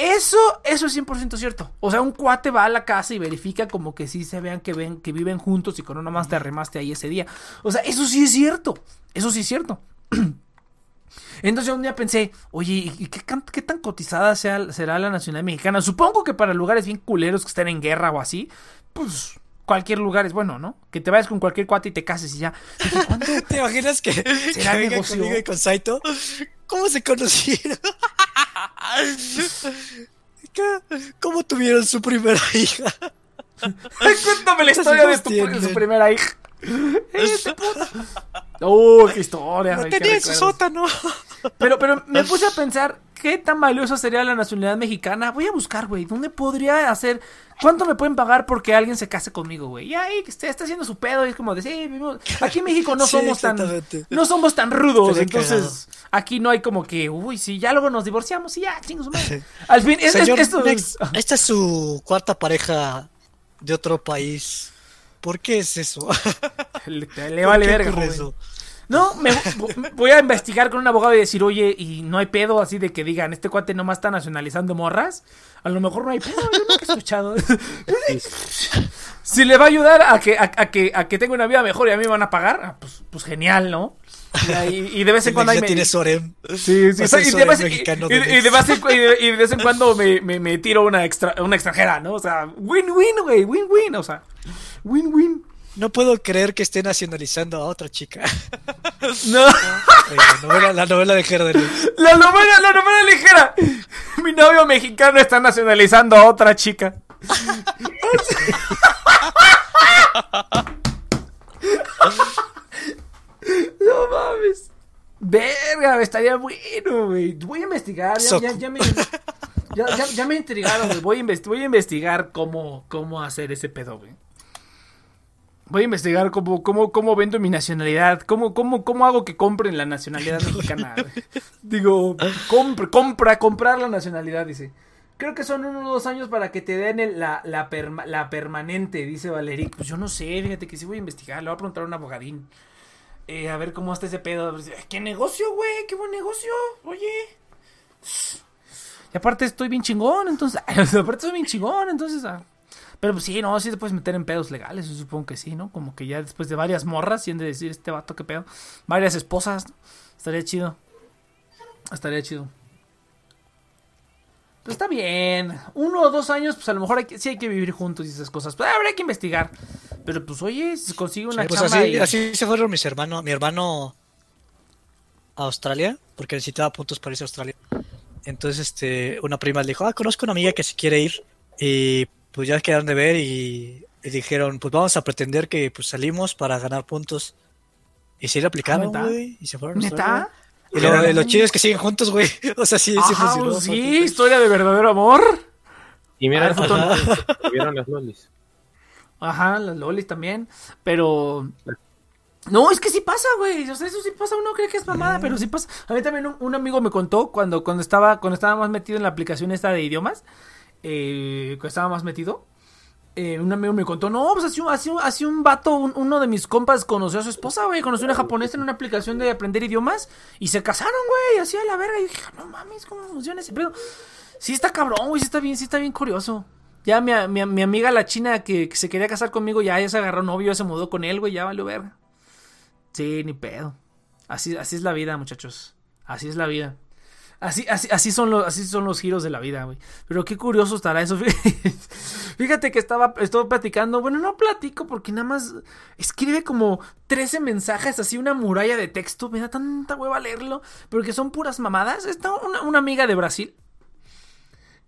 Eso, eso es 100% cierto. O sea, un cuate va a la casa y verifica como que sí se vean que ven que viven juntos y con una más te arremaste ahí ese día. O sea, eso sí es cierto. Eso sí es cierto. *clears throat* Entonces un día pensé, oye, ¿y qué, tan cotizada sea, será la nacionalidad mexicana? Supongo que para lugares bien culeros que estén en guerra o así, pues cualquier lugar es bueno, ¿no? Que te vayas con cualquier cuate y te cases y ya. *laughs* ¿Te imaginas que, ¿Será que venga negocio? conmigo y con Saito? ¿Cómo se conocieron? *laughs* ¿Cómo tuvieron su primera hija? *laughs* Cuéntame la ¿Cuántos historia de tu, de su primera hija. Este puto. Oh, *laughs* qué historia. Qué tenía en su sótano. Pero, pero me puse a pensar, ¿qué tan valiosa sería la nacionalidad mexicana? Voy a buscar, güey, ¿dónde podría hacer? ¿Cuánto me pueden pagar porque alguien se case conmigo, güey? Y ahí esté- está haciendo su pedo y es como de, sí, vivimos- aquí en México no *laughs* Sí, somos tan, no somos tan rudos, entonces aquí no hay como que, uy, sí, ya luego nos divorciamos y ya, chingos madre. *laughs* Al fin, es, es- esto- *laughs* esta es su cuarta pareja de otro país. ¿Por qué es eso? le, le vale ¿Por qué verga, ocurre joven. No, me voy a investigar con un abogado y decir, oye, y no hay pedo así de que digan, este cuate nomás está nacionalizando morras. A lo mejor no hay pedo, yo nunca he escuchado. *laughs* *laughs* si le va a ayudar a que, a, a que, a que tenga una vida mejor y a mí me van a pagar, ah, pues, pues genial, ¿no? Y, de vez en cuando me... tiene Sorem. Sí, sí, y de vez en cuando me, me, me tiro una, extra, una extranjera, ¿no? O sea, win-win, güey, win-win, o sea, win-win. No puedo creer que esté nacionalizando a otra chica. *laughs* No. La, novela, la novela de Herder. La novela, la novela ligera. Mi novio mexicano está nacionalizando a otra chica. No mames. Verga, estaría bueno, güey. Voy a investigar. Ya, Soco. ya, ya me, ya, ya- ya me intrigaron, güey. Voy, a invest- voy a investigar cómo, cómo hacer ese pedo, güey. Voy a investigar cómo, cómo, cómo vendo mi nacionalidad. Cómo, cómo, cómo hago que compren la nacionalidad *laughs* mexicana. Digo, compra, compra, comprar la nacionalidad, dice. Creo que son unos dos años para que te den el- la, la, perma- la permanente, dice Valerie. Pues yo no sé, fíjate que sí voy a investigar. Le voy a preguntar a un abogadín. Eh, a ver cómo está ese pedo. ¿Qué negocio, güey? ¿Qué buen negocio? Oye. Y aparte estoy bien chingón, entonces. *laughs* aparte estoy bien chingón, entonces. ah. Pero pues sí, no, sí te puedes meter en pedos legales, yo supongo que sí, ¿no? Como que ya después de varias morras, y han de decir este vato, qué pedo. Varias esposas, ¿no? estaría chido. Estaría chido. Pues está bien. Uno o dos años, pues a lo mejor hay que, sí hay que vivir juntos y esas cosas. Pues habría que investigar. Pero pues oye, se consigue una Sí, pues chamba así, y- así se fueron mis hermanos, mi hermano a Australia, porque necesitaba puntos para irse a Australia. Entonces, este, una prima le dijo, ah, conozco una amiga que se quiere ir. Y pues ya quedaron de ver y, y dijeron, pues vamos a pretender que pues salimos para ganar puntos. Y sí le aplicaron, güey, y se fueron. Y lo, lo chido es que siguen juntos, güey. *laughs* O sea, sí, sí funcionó. sí, historia de verdadero amor. Y mira, Ah, se vieron las lolis. Ajá, las lolis también. Pero. No, es que sí pasa, güey. O sea, eso sí pasa. Uno cree que es mamada, pero sí pasa. A mí también un, un amigo me contó cuando, cuando estaba cuando estaba más metido en la aplicación esta de idiomas. Eh, cuando estaba más metido. eh, un amigo me contó, no, pues así, así, un- vato, un- uno de mis compas conoció a su esposa, güey, conoció a una japonesa en una aplicación de aprender idiomas y se casaron, güey, así a la verga. Y dije, no mames, ¿cómo funciona ese pedo? Sí está cabrón, güey, sí está bien, sí está bien curioso. Ya mi, mi, mi amiga la china que, que se quería casar conmigo, ya, ya se agarró novio, se mudó con él, güey, ya valió verga. Sí, ni pedo. Así, así es la vida, muchachos. Así es la vida. Así, así, así, son los, así son los giros de la vida, güey. Pero qué curioso estará eso. *laughs* Fíjate que estaba, estaba platicando. Bueno, no platico porque nada más escribe como 13 mensajes, así una muralla de texto. Me da tanta hueva leerlo. Pero que son puras mamadas. Está una, una amiga de Brasil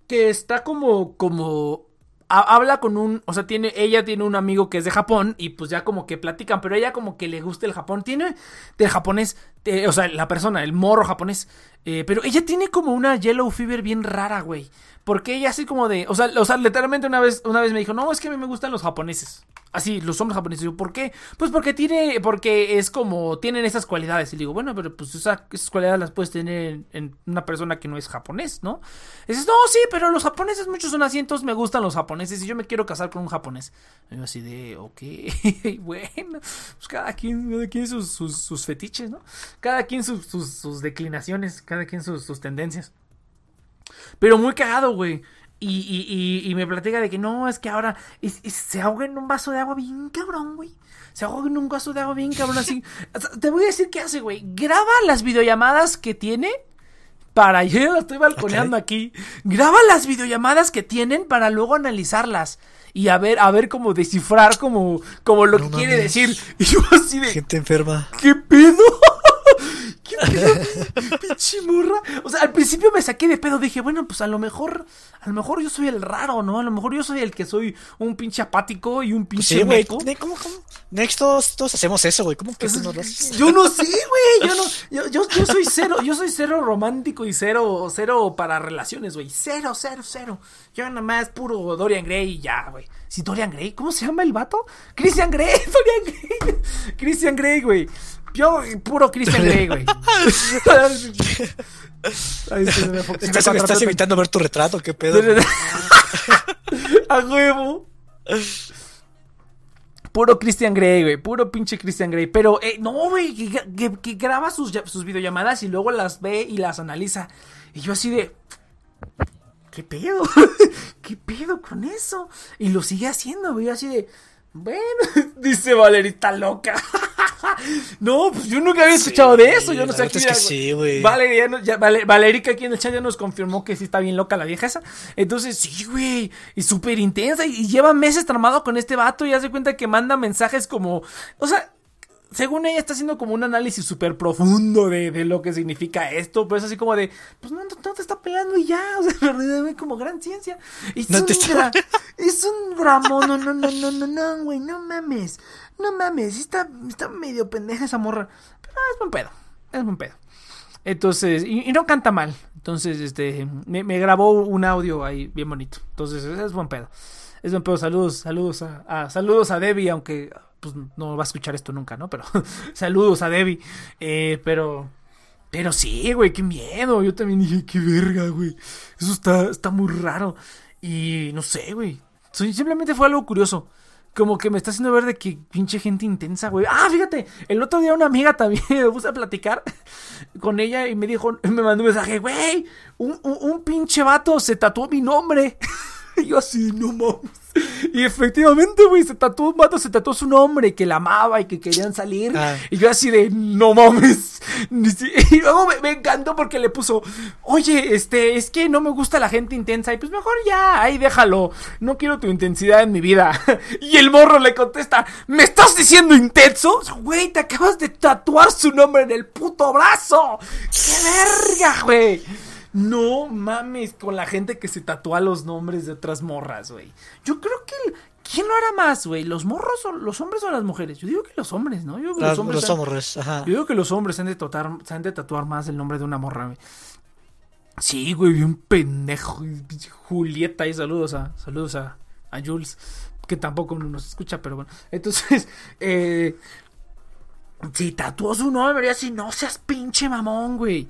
que está como, como ha- habla con un, o sea, tiene, ella tiene un amigo que es de Japón y pues ya como que platican, pero ella como que le gusta el Japón, tiene del japonés, eh, o sea, la persona, el morro japonés, eh, pero ella tiene como una yellow fever bien rara, güey, porque ella así como de, o sea, o sea, literalmente una vez, una vez me dijo, no, es que a mí me gustan los japoneses, así, los hombres japoneses, yo, ¿por qué? Pues porque tiene, porque es como, tienen esas cualidades, y digo, bueno, pero pues esa- esas cualidades las puedes tener en, en una persona que no es japonés, ¿no? Y dices, no, sí, pero los japoneses muchos son así, entonces me gustan los japoneses y yo me quiero casar con un japonés. Y yo así de, ok, *laughs* bueno, pues cada quien, cada quien sus, sus, sus fetiches, ¿no? Cada quien sus, sus, sus declinaciones, cada quien sus, sus tendencias. Pero muy cagado, güey. Y, y, y, y me platica de que no, es que ahora es- es- se ahoga en un vaso de agua bien cabrón, güey. Se ahoga en un vaso de agua bien cabrón así. Te voy a decir qué hace, güey. Graba las videollamadas que tiene para *laughs* yo la estoy balconeando aquí. Graba las videollamadas que tienen para luego analizarlas y a ver a ver cómo descifrar como como lo No que quiere decir. *laughs* Y yo así de Gente enferma. ¿Qué pedo? ¿Qué pedo? *laughs* Pinche morra. O sea, al principio me saqué de pedo. Dije, bueno, pues a lo mejor, a lo mejor yo soy el raro, ¿no? A lo mejor yo soy el que soy un pinche apático y un pinche Sí, güey. ¿Cómo, cómo? Next, todos, todos hacemos eso, güey. ¿Cómo que tú no lo haces? Yo no sé, güey. Yo no, *laughs* yo, yo, yo soy cero, yo soy cero romántico y cero, cero para relaciones, güey. Cero, cero, cero. Yo nada más puro Dorian Gray y ya, güey. Sí, Dorian Gray, ¿cómo se llama el vato? Christian Grey, *laughs* Dorian Gray. Christian Grey, güey. Yo, puro Christian Grey, güey. Se me ¿Estás, estás evitando ver tu retrato? ¿Qué pedo? *laughs* A huevo. Puro Christian Grey, güey. Puro pinche Christian Grey. Pero, eh, no, güey. Que, que- que graba sus, sus videollamadas y luego las ve y las analiza. Y yo así de. ¿Qué pedo? *laughs* ¿Qué pedo con eso? Y lo sigue haciendo, güey. Así de. Bueno, *laughs* dice Valerita loca. *laughs* no, pues yo nunca había escuchado de eso. Yo no sé neta es que sí, güey. Vale, ya, no- ya- Vale- Valerica aquí en el chat ya nos confirmó que sí está bien loca la vieja esa. Entonces, sí, güey. Y súper intensa. Y, y lleva meses tramado con este vato. Y hace cuenta que manda mensajes como. O sea. Según ella está haciendo como un análisis súper profundo de, de lo que significa esto, pero es así como de, pues no, no, no te está peleando y ya, *laughs* o sea, verdaderamente como gran ciencia. Es No un te dra- es un drama, no, no, no, no, no, no, güey, no mames, no mames, está, está medio pendeja esa morra, pero es buen pedo, es buen pedo. Entonces, y, y no canta mal. Entonces, este, me, me grabó un audio ahí bien bonito. Entonces, es, es buen pedo. Es buen pedo. Saludos, saludos a, a- saludos a Debbie, aunque pues no va a escuchar esto nunca, ¿no? Pero *laughs* saludos a Debbie. Eh, pero, pero sí, güey, qué miedo. Yo también dije, qué verga, güey. Eso está, está muy raro. Y no sé, güey. Simplemente fue algo curioso. Como que me está haciendo ver de que pinche gente intensa, güey. Ah, fíjate, el otro día una amiga también *laughs* me puse a platicar con ella y me dijo, me mandó un mensaje, güey, un, un, un pinche vato se tatuó mi nombre. *laughs* y yo así, no mames. Y efectivamente, güey, se tatuó un vato, se tatuó su nombre, que la amaba y que querían salir. Ah. Y yo así de, no mames. *laughs* Y luego me, me encantó porque le puso, oye, este, es que no me gusta la gente intensa. Y pues mejor ya, ahí déjalo. No quiero tu intensidad en mi vida. *laughs* Y el morro le contesta, ¿me estás diciendo intenso? Güey, te acabas de tatuar su nombre en el puto brazo. ¡Qué verga, güey! No mames con la gente que se tatúa los nombres de otras morras, güey. Yo creo que... el- ¿Quién lo hará más, güey? ¿Los morros o los hombres o las mujeres? Yo digo que los hombres, ¿no? Yo digo que Los, hombres... los han- hombres, ajá. yo digo que los hombres se han de tatuar, se han de tatuar más el nombre de una morra, güey. Sí, güey, bien pendejo. Julieta, y saludos a, saludos a, a Jules, que tampoco nos escucha, pero bueno. Entonces, *laughs* eh, si tatuó su nombre, así, no seas pinche mamón, güey.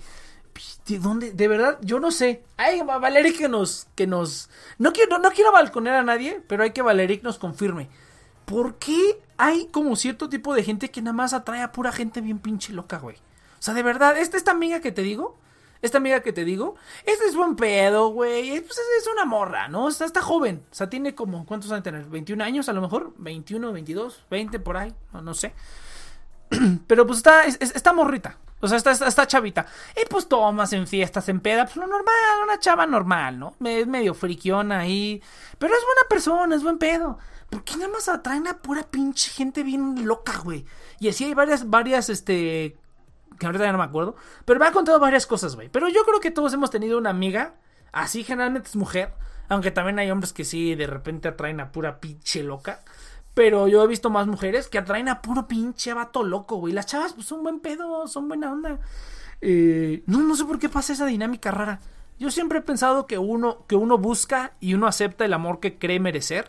¿De dónde? De verdad, yo no sé. Ay, Va- Valeric que nos, que nos. No quiero, no quiero balconear a nadie, pero hay que Valeric nos confirme. ¿Por qué hay como cierto tipo de gente que nada más atrae a pura gente bien pinche loca, güey? O sea, de verdad, esta, esta amiga que te digo, esta amiga que te digo, esta es buen pedo, güey. Pues es, una morra, ¿no? Está, está joven. O sea, tiene como, ¿cuántos años tener? ¿21 años a lo mejor? ¿21, 22, 20 por ahí? No, sé. *clears throat* Pero pues está, es- es- está morrita. O sea, está, está, chavita. Y pues tomas en fiestas, en peda. Pues lo normal, una chava normal, ¿no? Es medio friquiona ahí. Pero es buena persona, es buen pedo. ¿Por qué nada más atraen a pura pinche gente bien loca, güey? Y así hay varias, varias, este... Que ahorita ya no me acuerdo. Pero me ha contado varias cosas, güey. Pero yo creo que todos hemos tenido una amiga. Así generalmente es mujer. Aunque también hay hombres que sí, de repente atraen a pura pinche loca. Pero yo he visto más mujeres que atraen a puro pinche vato loco, güey. Las chavas, pues son buen pedo, son buena onda. Eh, no, no sé por qué pasa esa dinámica rara. Yo siempre he pensado que uno, que uno busca y uno acepta el amor que cree merecer.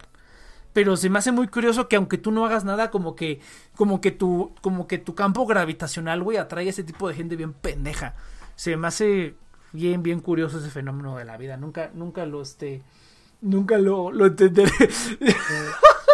Pero se me hace muy curioso que aunque tú no hagas nada, como que, como que tu, como que tu campo gravitacional, güey, atrae a ese tipo de gente bien pendeja. Se me hace bien, bien curioso ese fenómeno de la vida. Nunca, nunca lo, este, nunca lo, lo entenderé. *laughs*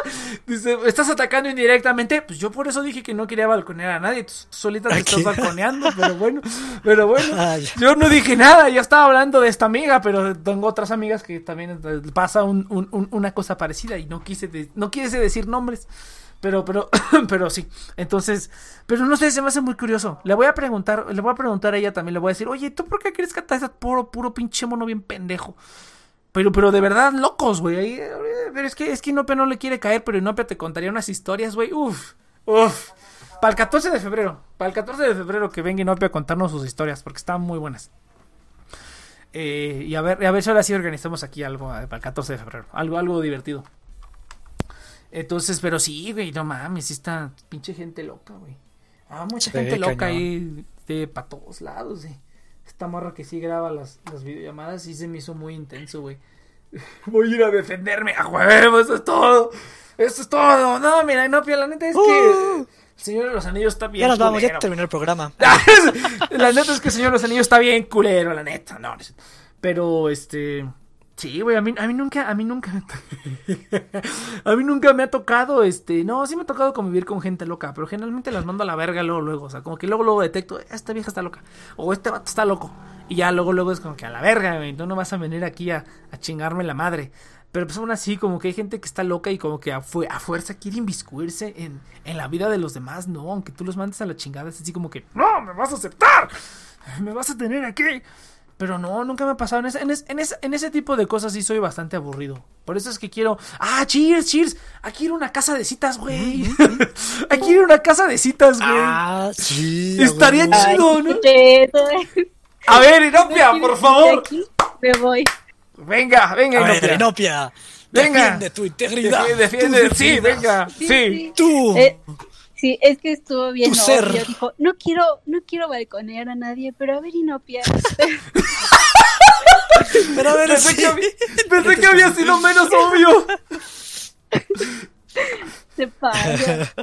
*laughs* Dice, ¿estás atacando indirectamente? Pues yo por eso dije que no quería balconear a nadie. Tú solita te ¿A estás balconeando, pero bueno, pero bueno. *laughs* Ah. Yo no dije nada, yo estaba hablando de esta amiga, pero tengo otras amigas que también eh, pasa un- un- un- una cosa parecida y no quise, de- no quise decir nombres. Pero, pero, *clears throat* pero sí. Entonces, pero no sé, se me hace muy curioso. Le voy a preguntar, le voy a preguntar a ella también, le voy a decir, oye, ¿tú por qué crees que a puro, puro pinche mono bien pendejo? Pero, pero de verdad, locos, güey. Eh, Pero es que, es que Inopia no le quiere caer, pero Inopia te contaría unas historias, güey. Uf, uf. Para el 14 de febrero. Para el 14 de febrero que venga Inopia a contarnos sus historias, porque están muy buenas. Eh, y a ver, a ver si ahora sí organizamos aquí algo para el 14 de febrero. Algo, algo divertido. Entonces, pero sí, güey, no mames, está pinche gente loca, güey. Ah, mucha Sí, gente loca cañón. ahí de para todos lados, eh. Esta morra que sí graba las, las videollamadas sí se me hizo muy intenso, güey. *laughs* Voy a ir a defenderme, a huevo, eso es todo. Eso es todo. No, mira, no, la neta es que Uh. el Señor de los Anillos está bien Ya nos vamos, ya terminó el programa. *laughs* la neta es que el Señor de los Anillos está bien culero, la neta, no. Pero, este... Sí, güey, a mí, nunca, a mí nunca... *laughs* a mí nunca me ha tocado, este... No, sí me ha tocado convivir con gente loca, pero generalmente las mando a la verga luego, luego. O sea, como que luego, luego detecto, esta vieja está loca. O este vato está loco. Y ya luego, luego es como que a la verga, güey. Tú no vas a venir aquí a, chingarme la madre. Pero pues aún así, como que hay gente que está loca y como que a, a fuerza quiere inviscuirse en, en la vida de los demás. No, aunque tú los mandes a la chingada, es así como que, no, me vas a aceptar. Me vas a tener aquí. Pero no, nunca me ha pasado. En ese, en, ese, en, ese, en ese tipo de cosas sí soy bastante aburrido. Por eso es que quiero. ¡Ah, cheers, cheers! Aquí ir una casa de citas, güey. *laughs* Aquí ir una casa de citas, güey. Ah, sí. Estaría chido. ¿no? A ver, Inopia, por favor. me voy. Venga, venga, A ver, Inopia. Venga. Defiende tu integridad. Defiende, defiende. Sí, venga. Sí. Tú. Eh, sí, es que estuvo bien Tu ser. Dijo, no quiero, no quiero balconear a nadie, pero a ver, Inopia. *laughs* Pero a ver, Pensé, sí. que, había, pensé que había sido menos obvio. *laughs* Se pasa.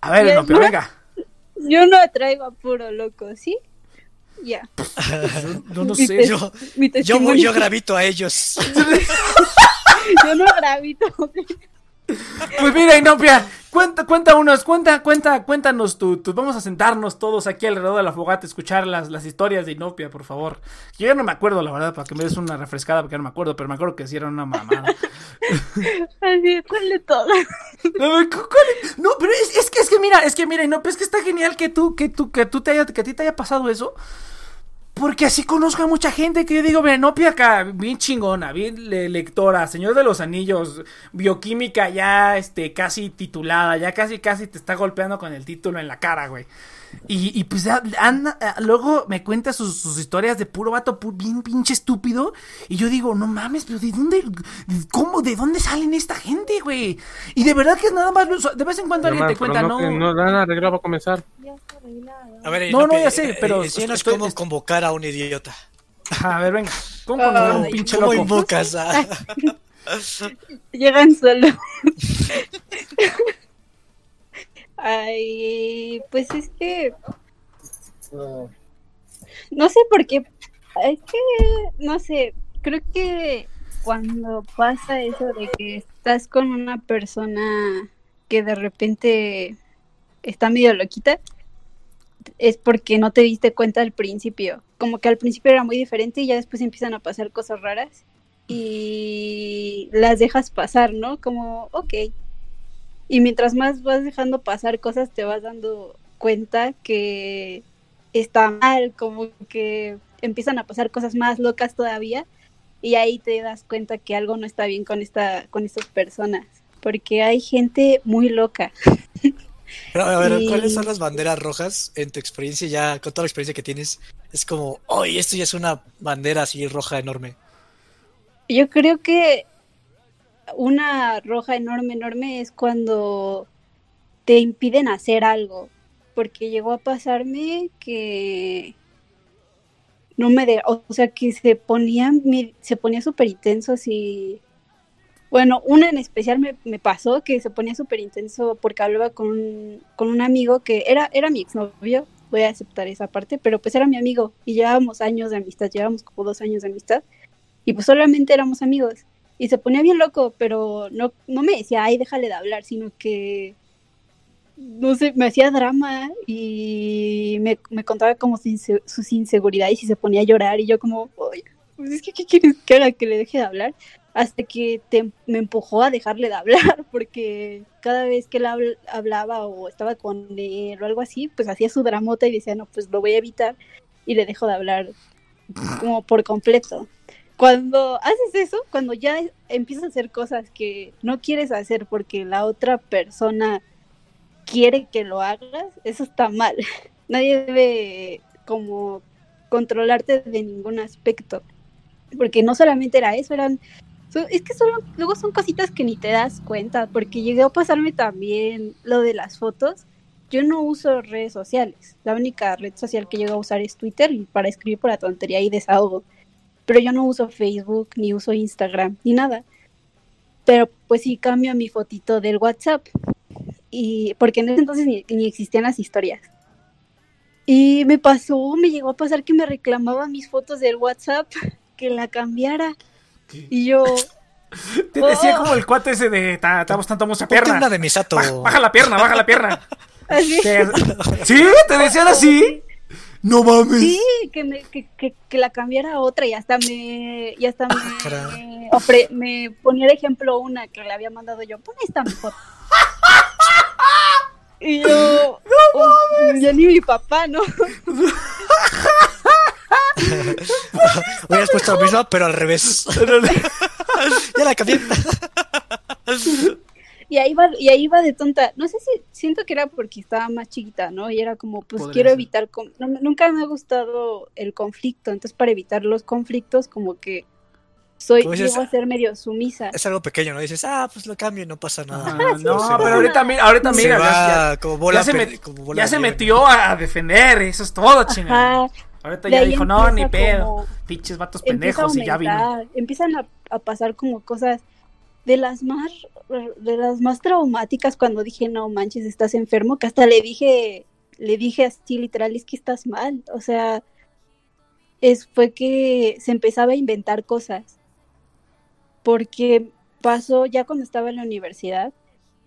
A ver, Inopia, ¿no? venga. Yo no atraigo a puro loco, ¿sí? Ya. *laughs* No, no sé. Yo, yo, yo gravito a ellos. Yo no gravito. Pues mira, Inopia, cuenta, cuenta unos, cuenta, cuenta, cuéntanos tú, tú, vamos a sentarnos todos aquí alrededor de la fogata, escuchar las, las historias de Inopia, por favor. Yo ya no me acuerdo, la verdad, para que me des una refrescada, porque no me acuerdo, pero me acuerdo que sí era una mamada. *laughs* Así, ¿cuál de todas? *laughs* No, no, pero es, es que, es que mira, es que mira, Inopia, es que está genial que tú, que tú, que tú te haya, que a ti te haya pasado eso. Porque así conozco a mucha gente que yo digo, mira, Nopia acá, bien chingona, bien le- lectora, Señor de los Anillos, bioquímica ya, este, casi titulada, ya casi, casi te está golpeando con el título en la cara, güey. Y, y pues ya anda, ah, luego me cuenta sus, sus historias de puro vato, pu- bien pinche estúpido. Y yo digo, no mames, pero ¿de dónde, de- cómo, de dónde salen esta gente, güey? Y de verdad que es nada más, de vez en cuando alguien te cuenta, no. que no nada arreglado para comenzar. Arreglado. A ver, No, no, Inope, ya sé, eh, pero eh, enséñanos estoy- cómo convocar a un idiota. A ver, venga, ¿cómo conocer a un pinche ¿Cómo loco? invocas a.? *laughs* Llegan solo. *laughs* Ay, pues es que. No sé por qué. Es que, no sé, creo que cuando pasa eso de que estás con una persona que de repente está medio loquita, es porque no te diste cuenta al principio. Como que al principio era muy diferente y ya después empiezan a pasar cosas raras y las dejas pasar, ¿no? Como, ok. Y mientras más vas dejando pasar cosas, te vas dando cuenta que está mal, como que empiezan a pasar cosas más locas todavía y ahí te das cuenta que algo no está bien con esta con estas personas, porque hay gente muy loca. *laughs* Pero, a ver, Y- ¿cuáles son las banderas rojas en tu experiencia ya, con toda la experiencia que tienes? Es como, oye, esto ya es una bandera así roja enorme. Yo creo que una roja enorme, enorme es cuando te impiden hacer algo. Porque llegó a pasarme que no me de, o sea, que se ponían, mi- se ponía súper intenso así. Bueno, una en especial me, me pasó que se ponía súper intenso porque hablaba con, un- con un amigo que era, era mi exnovio, voy a aceptar esa parte, pero pues era mi amigo y llevábamos años de amistad, llevábamos como dos años de amistad y pues solamente éramos amigos. Y se ponía bien loco, pero no, no me decía, ay, déjale de hablar, sino que, no sé, me hacía drama y me, me contaba como sus inseguridades y se ponía a llorar y yo como, ay, pues es que, ¿qué quieres que haga? Que le deje de hablar. Hasta que te- me empujó a dejarle de hablar, *laughs* porque cada vez que él habl- hablaba o estaba con él o algo así, pues hacía su dramota y decía, no, pues lo voy a evitar y le dejo de hablar como por completo. Cuando haces eso, cuando ya empiezas a hacer cosas que no quieres hacer porque la otra persona quiere que lo hagas, eso está mal. *laughs* Nadie debe como controlarte de ningún aspecto. Porque no solamente era eso, eran... Es que solo, luego son cositas que ni te das cuenta, porque llegó a pasarme también lo de las fotos. Yo no uso redes sociales. La única red social que llego a usar es Twitter para escribir por la tontería y desahogo pero yo no uso Facebook, ni uso Instagram, ni nada. Pero pues sí cambio mi fotito del WhatsApp. Y porque en ese entonces ni, ni existían las historias. Y me pasó, me llegó a pasar que me reclamaba mis fotos del WhatsApp *laughs* que la cambiara. Y yo, Te decía como el cuate ese de, "Ta- estamos tanto mucha Ponte pierna. una de Misato. Baja, baja la pierna, baja la pierna. así, Que- ¿Sí? ¿Te decían así? No mames. sí, que, me, que, que, que la cambiara a otra y hasta me, y hasta me, ofre- me ponía de ejemplo una que le había mandado yo, pon esta foto. Y yo, oh, ya ni mi papá, ¿no? *laughs* Hubieras puesto lo mismo, pero al revés. *laughs* ya la cambié. Y ahí va, y ahí va de tonta. No sé si siento que era porque estaba más chiquita, ¿no? Y era como, pues Podría quiero ser. evitar, con- no- nunca me ha gustado el conflicto, entonces para evitar los conflictos como que soy, dices, llego a ser medio sumisa. Es algo pequeño, ¿no? Dices, ah, pues lo cambio y no pasa nada. Ah, *laughs* sí, no, pero va. ahorita, mi- ahorita Se mira, ya, va ya- como bola, ya se, pe- met- como bola ya se de nieve. metió a defender, eso es todo, chingada. Ahorita ya dijo, no, ni pedo. Pinches vatos pendejos y ya vino. empiezan a, a pasar como cosas de las más de las más traumáticas cuando dije no manches estás enfermo que hasta le dije le dije así literal es que estás mal o sea es fue que se empezaba a inventar cosas porque pasó ya cuando estaba en la universidad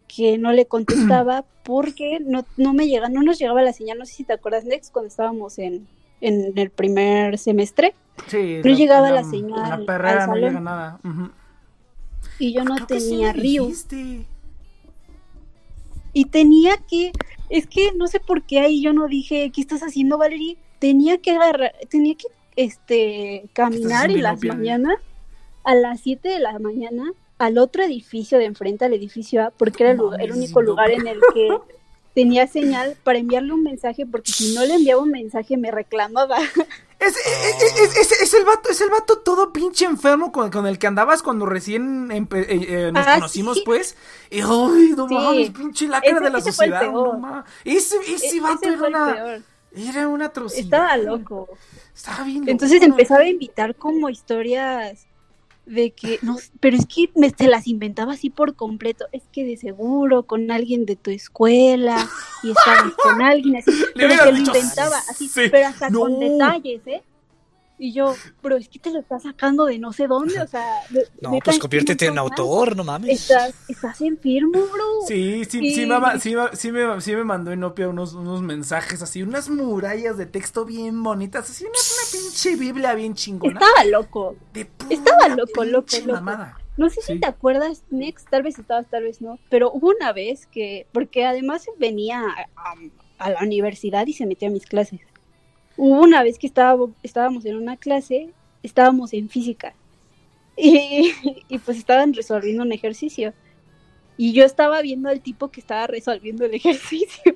que no le contestaba *clears throat* porque no, no me llega, no nos llegaba la señal, no sé si te acuerdas, Nex, cuando estábamos en, en el primer semestre, Sí, No llegaba la señal La perrera al no salón. llega nada. Y yo no Creo que sí tenía río. dijiste. Y tenía que, es que no sé por qué ahí yo no dije, ¿qué estás haciendo, Valerie? Tenía que agarrar, tenía que este caminar en las mañanas a las 7 de la mañana al otro edificio de enfrente al edificio A, porque era el, lugar- el Mames, único no. lugar en el que tenía señal para enviarle un mensaje, porque si no le enviaba un mensaje me reclamaba. Es, es, es- es- el vato, es el vato todo pinche enfermo con, con el que andabas cuando recién empe- eh, eh, nos Ah, conocimos, sí. pues. Y ay, no Sí. mames, pinche lacra Ese- de la ese fue el sociedad. peor. No mames. Ese, ese E- vato ese era una, peor. era una atrocidad. Estaba loco. Estaba bien Entonces empezaba a invitar como historias de que, no, pero es que me, se las inventaba así por completo. Es que de seguro con alguien de tu escuela y estabas con alguien así, *laughs* pero se lo inventaba así, sí. pero hasta No. con detalles, ¿eh? Y yo, pero es que te lo estás sacando de no sé dónde, o sea, de- *laughs* No, pues es conviértete en autor, no mames. Estás, estás enfermo, bro. Sí, sí, sí, Sí. sí, me- sí, me, sí me mandó Inopia unos, unos mensajes así, unas murallas de texto bien bonitas, así una, una pinche biblia bien chingona. Estaba loco. de pura estaba loco, loco, loco. mamada. No sé Sí. si te acuerdas, Next, tal vez estabas, tal vez no, pero hubo una vez que, porque además venía a, a la universidad y se metió a mis clases. Hubo una vez que estábamos en una clase, estábamos en física y, *laughs* y pues estaban resolviendo un ejercicio. Y yo estaba viendo al tipo que estaba resolviendo el *laughs* ejercicio,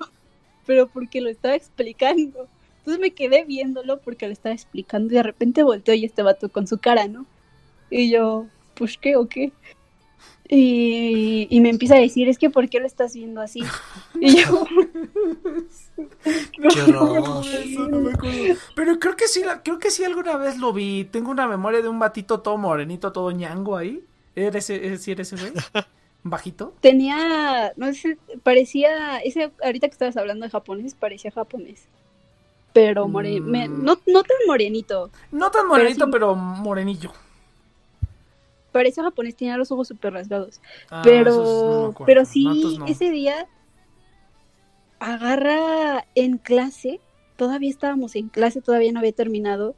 pero porque lo estaba explicando. Entonces me quedé viéndolo porque lo estaba explicando y de repente volteó y este vato con su cara, ¿no? Y yo, pues qué o qué. Y, y me empieza a decir, es que ¿por qué lo estás viendo así? Y yo, *laughs* Qué *laughs* horror. Eso no me acuerdo. Pero creo que sí, la- creo que sí alguna vez lo vi. Tengo una memoria de un batito todo morenito, todo ñango ahí. ¿Era ese, ese, sí era ese güey? *laughs* ¿Bajito? tenía, no sé, parecía, ese, ahorita que estabas hablando de japonés, parecía japonés. Pero more- Mm. me- no, no tan morenito, No tan morenito, sí. pero morenillo. Parecía japonés, tenía los ojos súper rasgados. Ah, pero, no pero sí, no. ese día agarra en clase, todavía estábamos en clase, todavía no había terminado,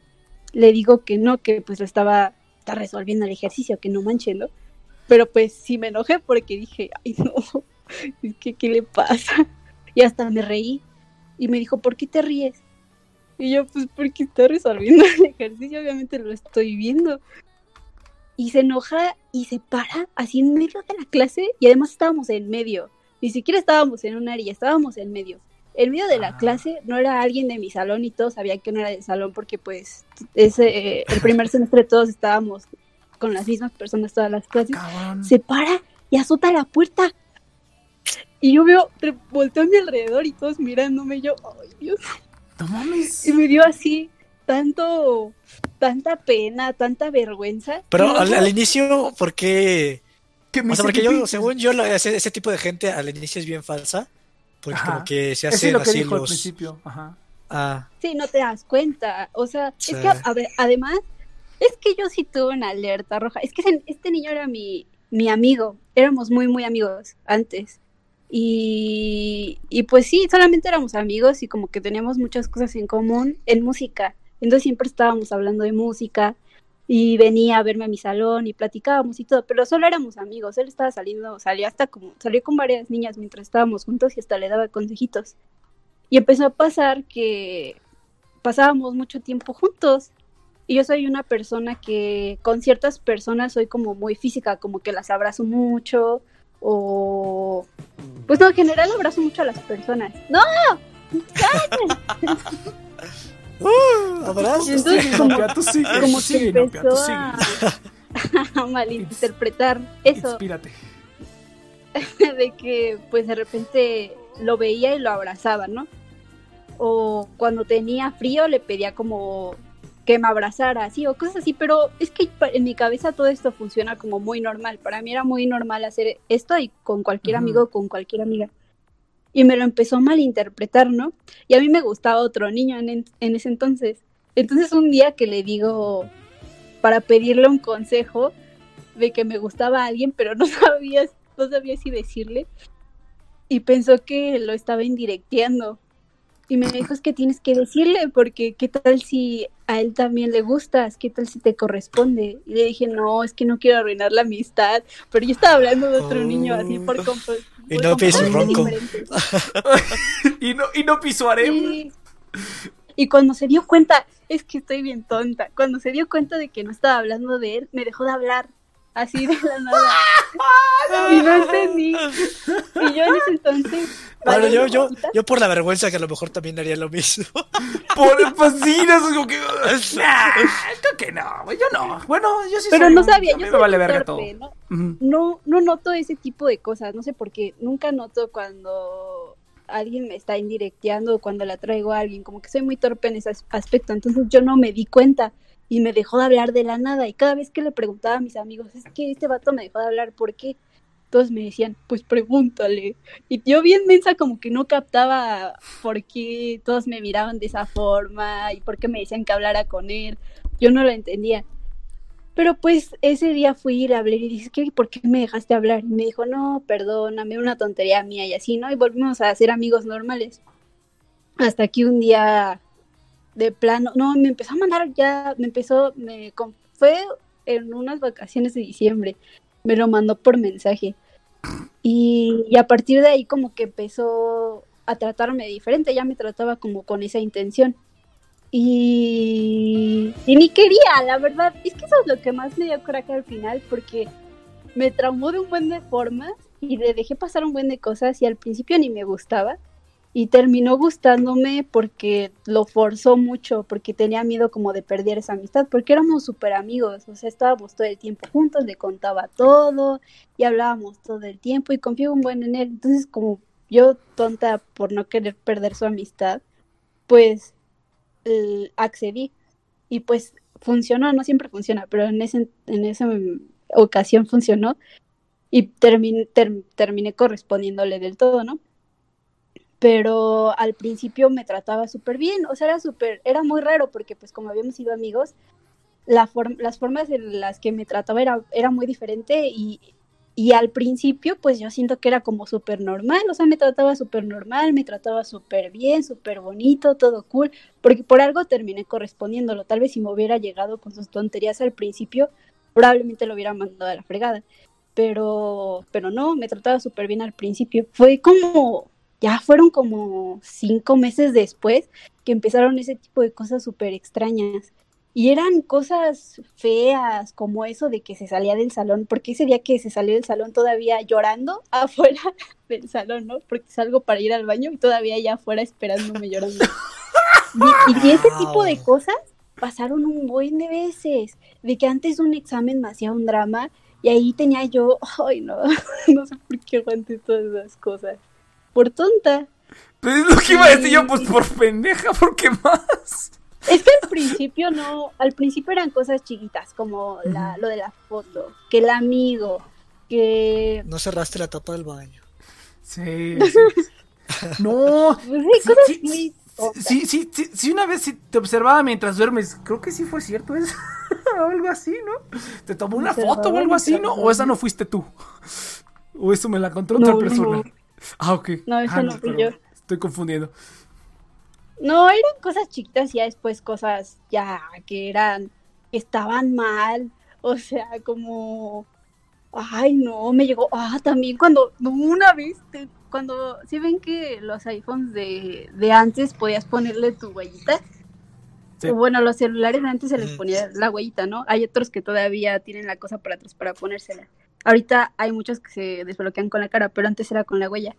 le digo que no, que pues lo estaba, está resolviendo el ejercicio, que no manchelo, pero pues sí me enojé porque dije, ay no, *laughs* es que ¿qué le pasa? Y hasta me reí y me dijo, ¿por qué te ríes? Y yo, pues porque está resolviendo el ejercicio, obviamente lo estoy viendo. Y se enoja y se para así en medio de la clase y además estábamos en medio. Ni siquiera estábamos en un área, estábamos en medio. En medio de la Ah. clase no era alguien de mi salón y todos sabían que no era del salón porque pues ese, eh, el primer semestre todos estábamos con las mismas personas todas las clases. Cabrón. Se para y azota la puerta. Y yo veo, volteo a mi alrededor y todos mirándome y yo, ay Dios. No mames. Y me dio así tanto, tanta pena, tanta vergüenza. Pero al, al inicio, ¿por qué? Que me O sea, hice porque yo, según yo, ese, ese tipo de gente al inicio es bien falsa. Porque Ajá. como que se hacen es lo que así dijo al los... principio. Ajá. Ah, Sí, no te das cuenta. O sea, Sí. es que, a ver, además, es que yo sí tuve una alerta roja. Es que ese- este niño era mi, mi amigo. Éramos muy, muy amigos antes. Y, y pues sí, solamente éramos amigos y como que teníamos muchas cosas en común en música. Entonces siempre estábamos hablando de música y venía a verme a mi salón y platicábamos y todo, pero solo éramos amigos. Él estaba saliendo, salió hasta como, salió con varias niñas mientras estábamos juntos y hasta le daba consejitos. Y empezó a pasar que pasábamos mucho tiempo juntos. Y yo soy una persona que con ciertas personas soy como muy física, como que las abrazo mucho o... Pues no, en general abrazo mucho a las personas. ¡No! *laughs* abrazos. Entonces, Sí, como- tú que tú empezó a, a *laughs* malinterpretar eso. Inspírate. *laughs* de que pues de repente lo veía y lo abrazaba, ¿no? O cuando tenía frío le pedía como que me abrazara, así, o cosas así, pero es que en mi cabeza todo esto funciona como muy normal. Para mí era muy normal hacer esto y con cualquier Ujú. amigo, con cualquier amiga. Y me lo empezó a malinterpretar, ¿no? Y a mí me gustaba otro niño en, en ese entonces. Entonces un día que le digo para pedirle un consejo de que me gustaba a alguien, pero no *laughs* sabía, no sabía si decirle, y pensó que lo estaba indirecteando. Y me dijo, es que tienes que decirle, porque qué tal si a él también le gustas, qué tal si te corresponde. Y le dije, no, es que no quiero arruinar la amistad. Pero yo estaba hablando de otro niño así por comp- Y no completamente ronco. *laughs* *laughs* y no, y no pisuaremos. Sí. Y cuando se dio cuenta, es que estoy bien tonta, cuando se dio cuenta de que no estaba hablando de él, me dejó de hablar, así de la nada. y no entendí. Y yo en ese entonces... Bueno, yo, yo, yo por la vergüenza que a lo mejor también haría lo mismo. *laughs* Por pues sí, no es como que. *laughs* Nah, creo que no, güey, yo no. Bueno, yo sí Pero soy no sabía, yo soy vale muy verga todo. torpe, ¿no? No, no noto ese tipo de cosas, no sé por qué, nunca noto cuando alguien me está indirecteando o cuando la traigo a alguien, como que soy muy torpe en ese as- aspecto, entonces yo no me di cuenta y me dejó de hablar de la nada y cada vez que le preguntaba a mis amigos, es que este vato me dejó de hablar, ¿por qué? Todos me decían, pues pregúntale. Y yo bien mensa como que no captaba por qué todos me miraban de esa forma y por qué me decían que hablara con él. Yo no lo entendía. Pero pues ese día fui y le hablé y dije, ¿qué? ¿por qué me dejaste hablar? Y me dijo, no, perdóname, una tontería mía y así, ¿no? Y volvimos a ser amigos normales. Hasta que un día de plano, no, me empezó a mandar ya, me empezó, me fue en unas vacaciones de diciembre, me lo mandó por mensaje. Y, a partir de ahí como que empezó a tratarme diferente, ya me trataba como con esa intención. Y, y ni quería, la verdad. Es que eso es lo que más me dio coraje al final, porque me traumó de un buen de formas y le dejé pasar un buen de cosas y al principio ni me gustaba. Y terminó gustándome porque lo forzó mucho, porque tenía miedo como de perder esa amistad, porque éramos súper amigos, o sea, estábamos todo el tiempo juntos, le contaba todo y hablábamos todo el tiempo y confiaba un buen en él. Entonces, como yo tonta por no querer perder su amistad, pues accedí y pues funcionó, no siempre funciona, pero en, ese, en esa ocasión funcionó y terminé, ter- terminé correspondiéndole del todo, ¿no? Pero al principio me trataba súper bien, o sea, era súper, era muy raro porque pues como habíamos sido amigos, la form- las formas en las que me trataba era, era muy diferente y, y al principio pues yo siento que era como súper normal, o sea, me trataba súper normal, me trataba súper bien, súper bonito, todo cool, porque por algo terminé correspondiéndolo. Tal vez si me hubiera llegado con sus tonterías al principio, probablemente lo hubiera mandado a la fregada. Pero, pero no, me trataba súper bien al principio. Fue como, ya fueron como cinco meses después que empezaron ese tipo de cosas súper extrañas. Y eran cosas feas, como eso de que se salía del salón, porque ese día que se salió del salón todavía llorando *laughs* afuera del salón, ¿no? Porque salgo para ir al baño y todavía allá afuera esperándome llorando. Y, y ese tipo de cosas pasaron un buen de veces, de que antes un examen me hacía un drama y ahí tenía yo, *laughs* ay no, *laughs* no sé por qué aguanté todas esas cosas. Por tonta. Pues es lo que iba a decir yo, pues por pendeja, ¿por qué más? Es que al principio no, al principio eran cosas chiquitas, como la, lo de la foto, que el amigo, que... No cerraste la tapa del baño. Sí, sí. *laughs* No, Pues sí, cosas sí, muy sí, sí, sí, sí, una vez te observaba mientras duermes. Creo que sí fue cierto eso. o *laughs* algo así, ¿no? ¿Te tomó una foto o algo así, no? ¿O esa no fuiste tú? ¿O eso me la contó otra No, persona? no. *laughs* Ah, ok. No, esa Ah, no fui yo. Estoy confundiendo. No, eran cosas chiquitas y ya después cosas ya que eran, que estaban mal, o sea, como, ay no, me llegó, ah, también cuando, no, una vez, te- cuando, si ven que los iPhones de, de antes podías ponerle tu huellita, Sí. o bueno, los celulares de antes se les ponía la huellita, ¿no? Hay otros que todavía tienen la cosa para atrás para ponérsela. Ahorita hay muchos que se desbloquean con la cara, pero antes era con la huella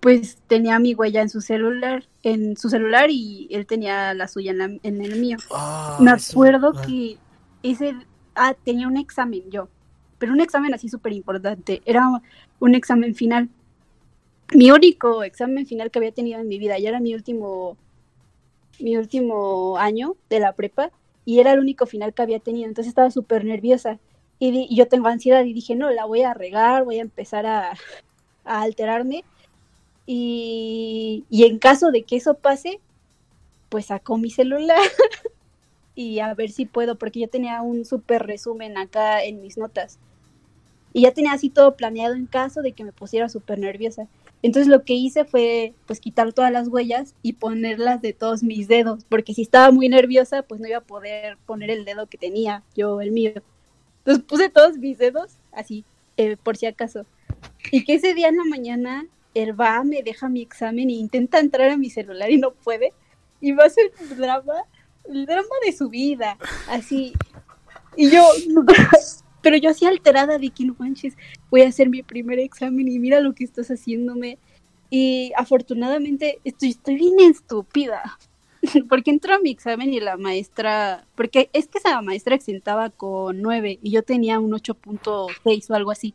pues tenía mi huella en su celular, en su celular y él tenía la suya en, la- en el mío. Ah, Me acuerdo ah. que ese, ah, tenía un examen yo, pero un examen así súper importante, era un examen final. Mi único examen final que había tenido en mi vida, ya era mi último, mi último año de la prepa y era el único final que había tenido, entonces estaba súper nerviosa y, yo tengo ansiedad y dije, no, la voy a regar, voy a empezar a, a alterarme y, y en caso de que eso pase, pues saco mi celular *laughs* y a ver si puedo, porque yo tenía un súper resumen acá en mis notas. Y ya tenía así todo planeado en caso de que me pusiera súper nerviosa. Entonces lo que hice fue pues quitar todas las huellas y ponerlas de todos mis dedos, porque si estaba muy nerviosa pues no iba a poder poner el dedo que tenía, yo el mío. Entonces puse todos mis dedos así, eh, por si acaso. Y que ese día en la mañana el va me deja mi examen e intenta entrar a mi celular y no puede. Y va a ser el drama, el drama de su vida, así. Y yo, *laughs* pero yo así alterada de que no manches, voy a hacer mi primer examen y mira lo que estás haciéndome. Y afortunadamente estoy bien estúpida. *laughs* Porque entró a mi examen y la maestra, porque es que esa maestra exentaba con 9 y yo tenía un 8.6 o algo así.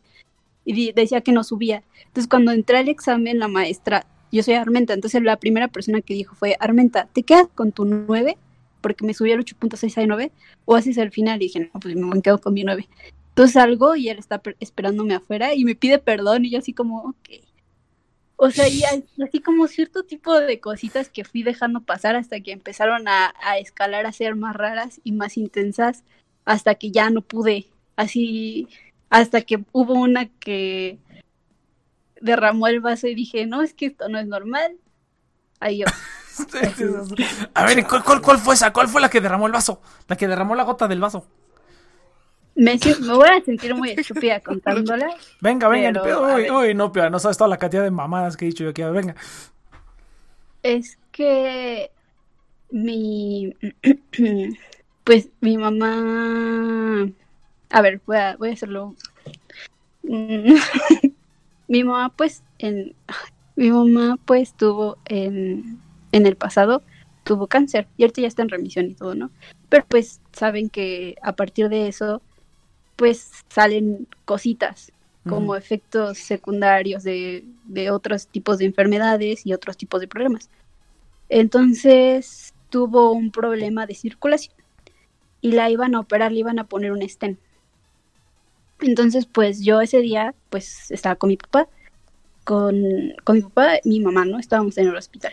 Y decía que no subía. Entonces cuando entré al examen, la maestra, yo soy Armenta, entonces la primera persona que dijo fue, Armenta, ¿te quedas con tu 9? Porque me subí al 8.6 a 9, o haces el final. Y dije, no, pues me quedo con mi 9. Entonces salgo y él está esperándome afuera y me pide perdón y yo así como, ok. O sea, y así como cierto tipo de cositas que fui dejando pasar hasta que empezaron a, a, escalar a ser más raras y más intensas, hasta que ya no pude. Así, hasta que hubo una que derramó el vaso y dije, no, es que esto no es normal. Ahí yo. *laughs* a ver, ¿cuál, cuál, ¿cuál fue esa? ¿Cuál fue la que derramó el vaso? La que derramó la gota del vaso. Me, me, voy a sentir muy *laughs* estúpida contándola. Venga, venga, pero, uy, uy, no, pero no sabes toda la cantidad de mamadas que he dicho yo aquí. Venga. Es que mi. *clears throat* Pues mi mamá. A ver, voy a, voy a hacerlo. *laughs* mi mamá, pues, en. *sighs* Mi mamá, pues, tuvo en, en el pasado, tuvo cáncer y ahorita ya está en remisión y todo, ¿no? Pero pues saben que a partir de eso pues salen cositas como efectos secundarios de, de, otros tipos de enfermedades y otros tipos de problemas. Entonces tuvo un problema de circulación y la iban a operar, le iban a poner un stent. Entonces, pues yo ese día, pues estaba con mi papá, con, con mi papá y mi mamá, ¿no? Estábamos en el hospital.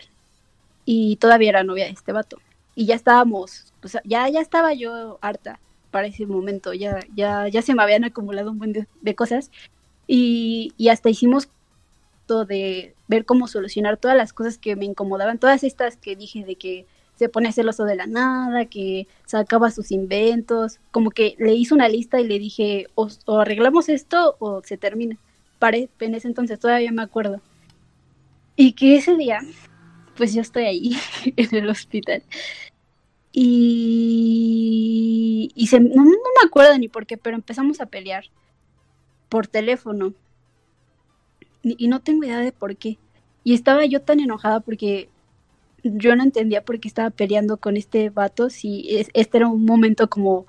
Y todavía era novia de este vato. Y ya estábamos, pues ya, ya estaba yo harta para ese momento, ya, ya, ya se me habían acumulado un buen de, cosas y, y, hasta hicimos todo de ver cómo solucionar todas las cosas que me incomodaban, todas estas que dije de que se pone celoso de la nada, que sacaba sus inventos, como que le hice una lista y le dije o, o arreglamos esto o se termina. Pare, en ese entonces todavía me acuerdo. Y que ese día, pues yo estoy ahí *laughs* en el hospital y, se, no, me acuerdo ni por qué, pero empezamos a pelear por teléfono. Y, y, no tengo idea de por qué. Y estaba yo tan enojada porque yo no entendía por qué estaba peleando con este vato. Si este era un momento como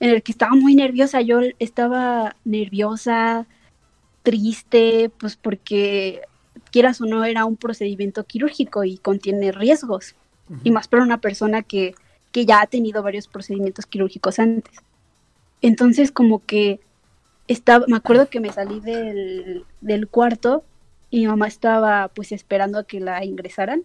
en el que estaba muy nerviosa. Yo estaba nerviosa, triste, pues porque quieras o no era un procedimiento quirúrgico y contiene riesgos y más para una persona que, que ya ha tenido varios procedimientos quirúrgicos antes. Entonces como que estaba, me acuerdo que me salí del, del cuarto y mi mamá estaba pues esperando a que la ingresaran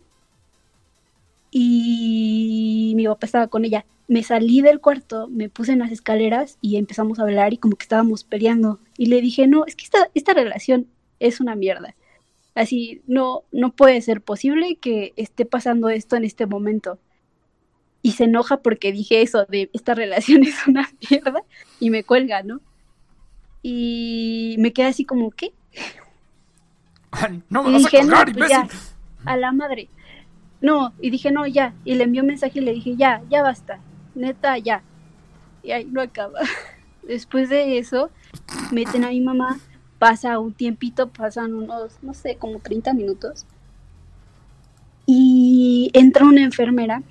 y mi papá estaba con ella. Me salí del cuarto, me puse en las escaleras y empezamos a hablar y como que estábamos peleando. Y le dije, no, es que esta, esta relación es una mierda. Así, no, no puede ser posible que esté pasando esto en este momento. Y se enoja porque dije eso de esta relación *laughs* es una mierda y me cuelga, ¿no? Y me queda así como, ¿qué? no me vas dije, a colgar, no, pues ya, a la madre. No, y dije, no, ya. Y le envió un mensaje y le dije, ya, ya basta. Neta, ya. Y ahí no acaba. *laughs* Después de eso, meten a mi mamá pasa un tiempito, pasan unos, no sé, como 30 minutos. Y entra una enfermera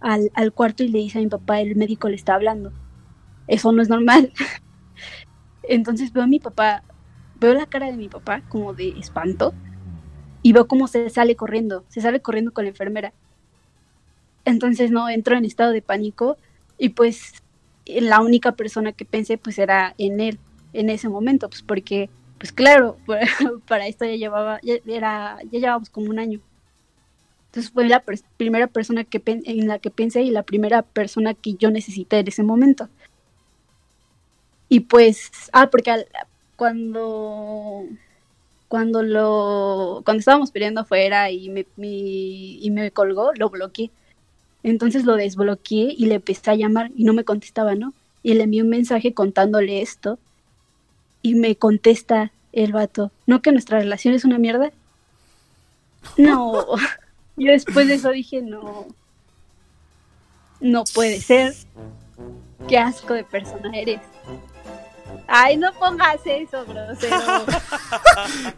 al, al, cuarto y le dice a mi papá, el médico le está hablando. Eso no es normal. *laughs* Entonces veo a mi papá, veo la cara de mi papá como de espanto y veo cómo se sale corriendo, se sale corriendo con la enfermera. Entonces no, entro en estado de pánico y pues la única persona que pensé pues era en él en ese momento, pues porque, pues claro, *laughs* para esto ya llevaba, ya, era, ya llevábamos como un año. Entonces fue la primera persona que en la que pensé y la primera persona que yo necesité en ese momento. Y pues, ah, porque al- cuando cuando lo cuando estábamos peleando afuera y me, y me colgó, lo bloqueé. Entonces lo desbloqueé y le empecé a llamar y no me contestaba, ¿no? Y le envié un mensaje contándole esto y me contesta el vato, ¿no que nuestra relación es una mierda? No. *laughs* Yo después de eso dije, no. No puede ser. Qué asco de persona eres. Ay, no pongas eso, grosero. *laughs*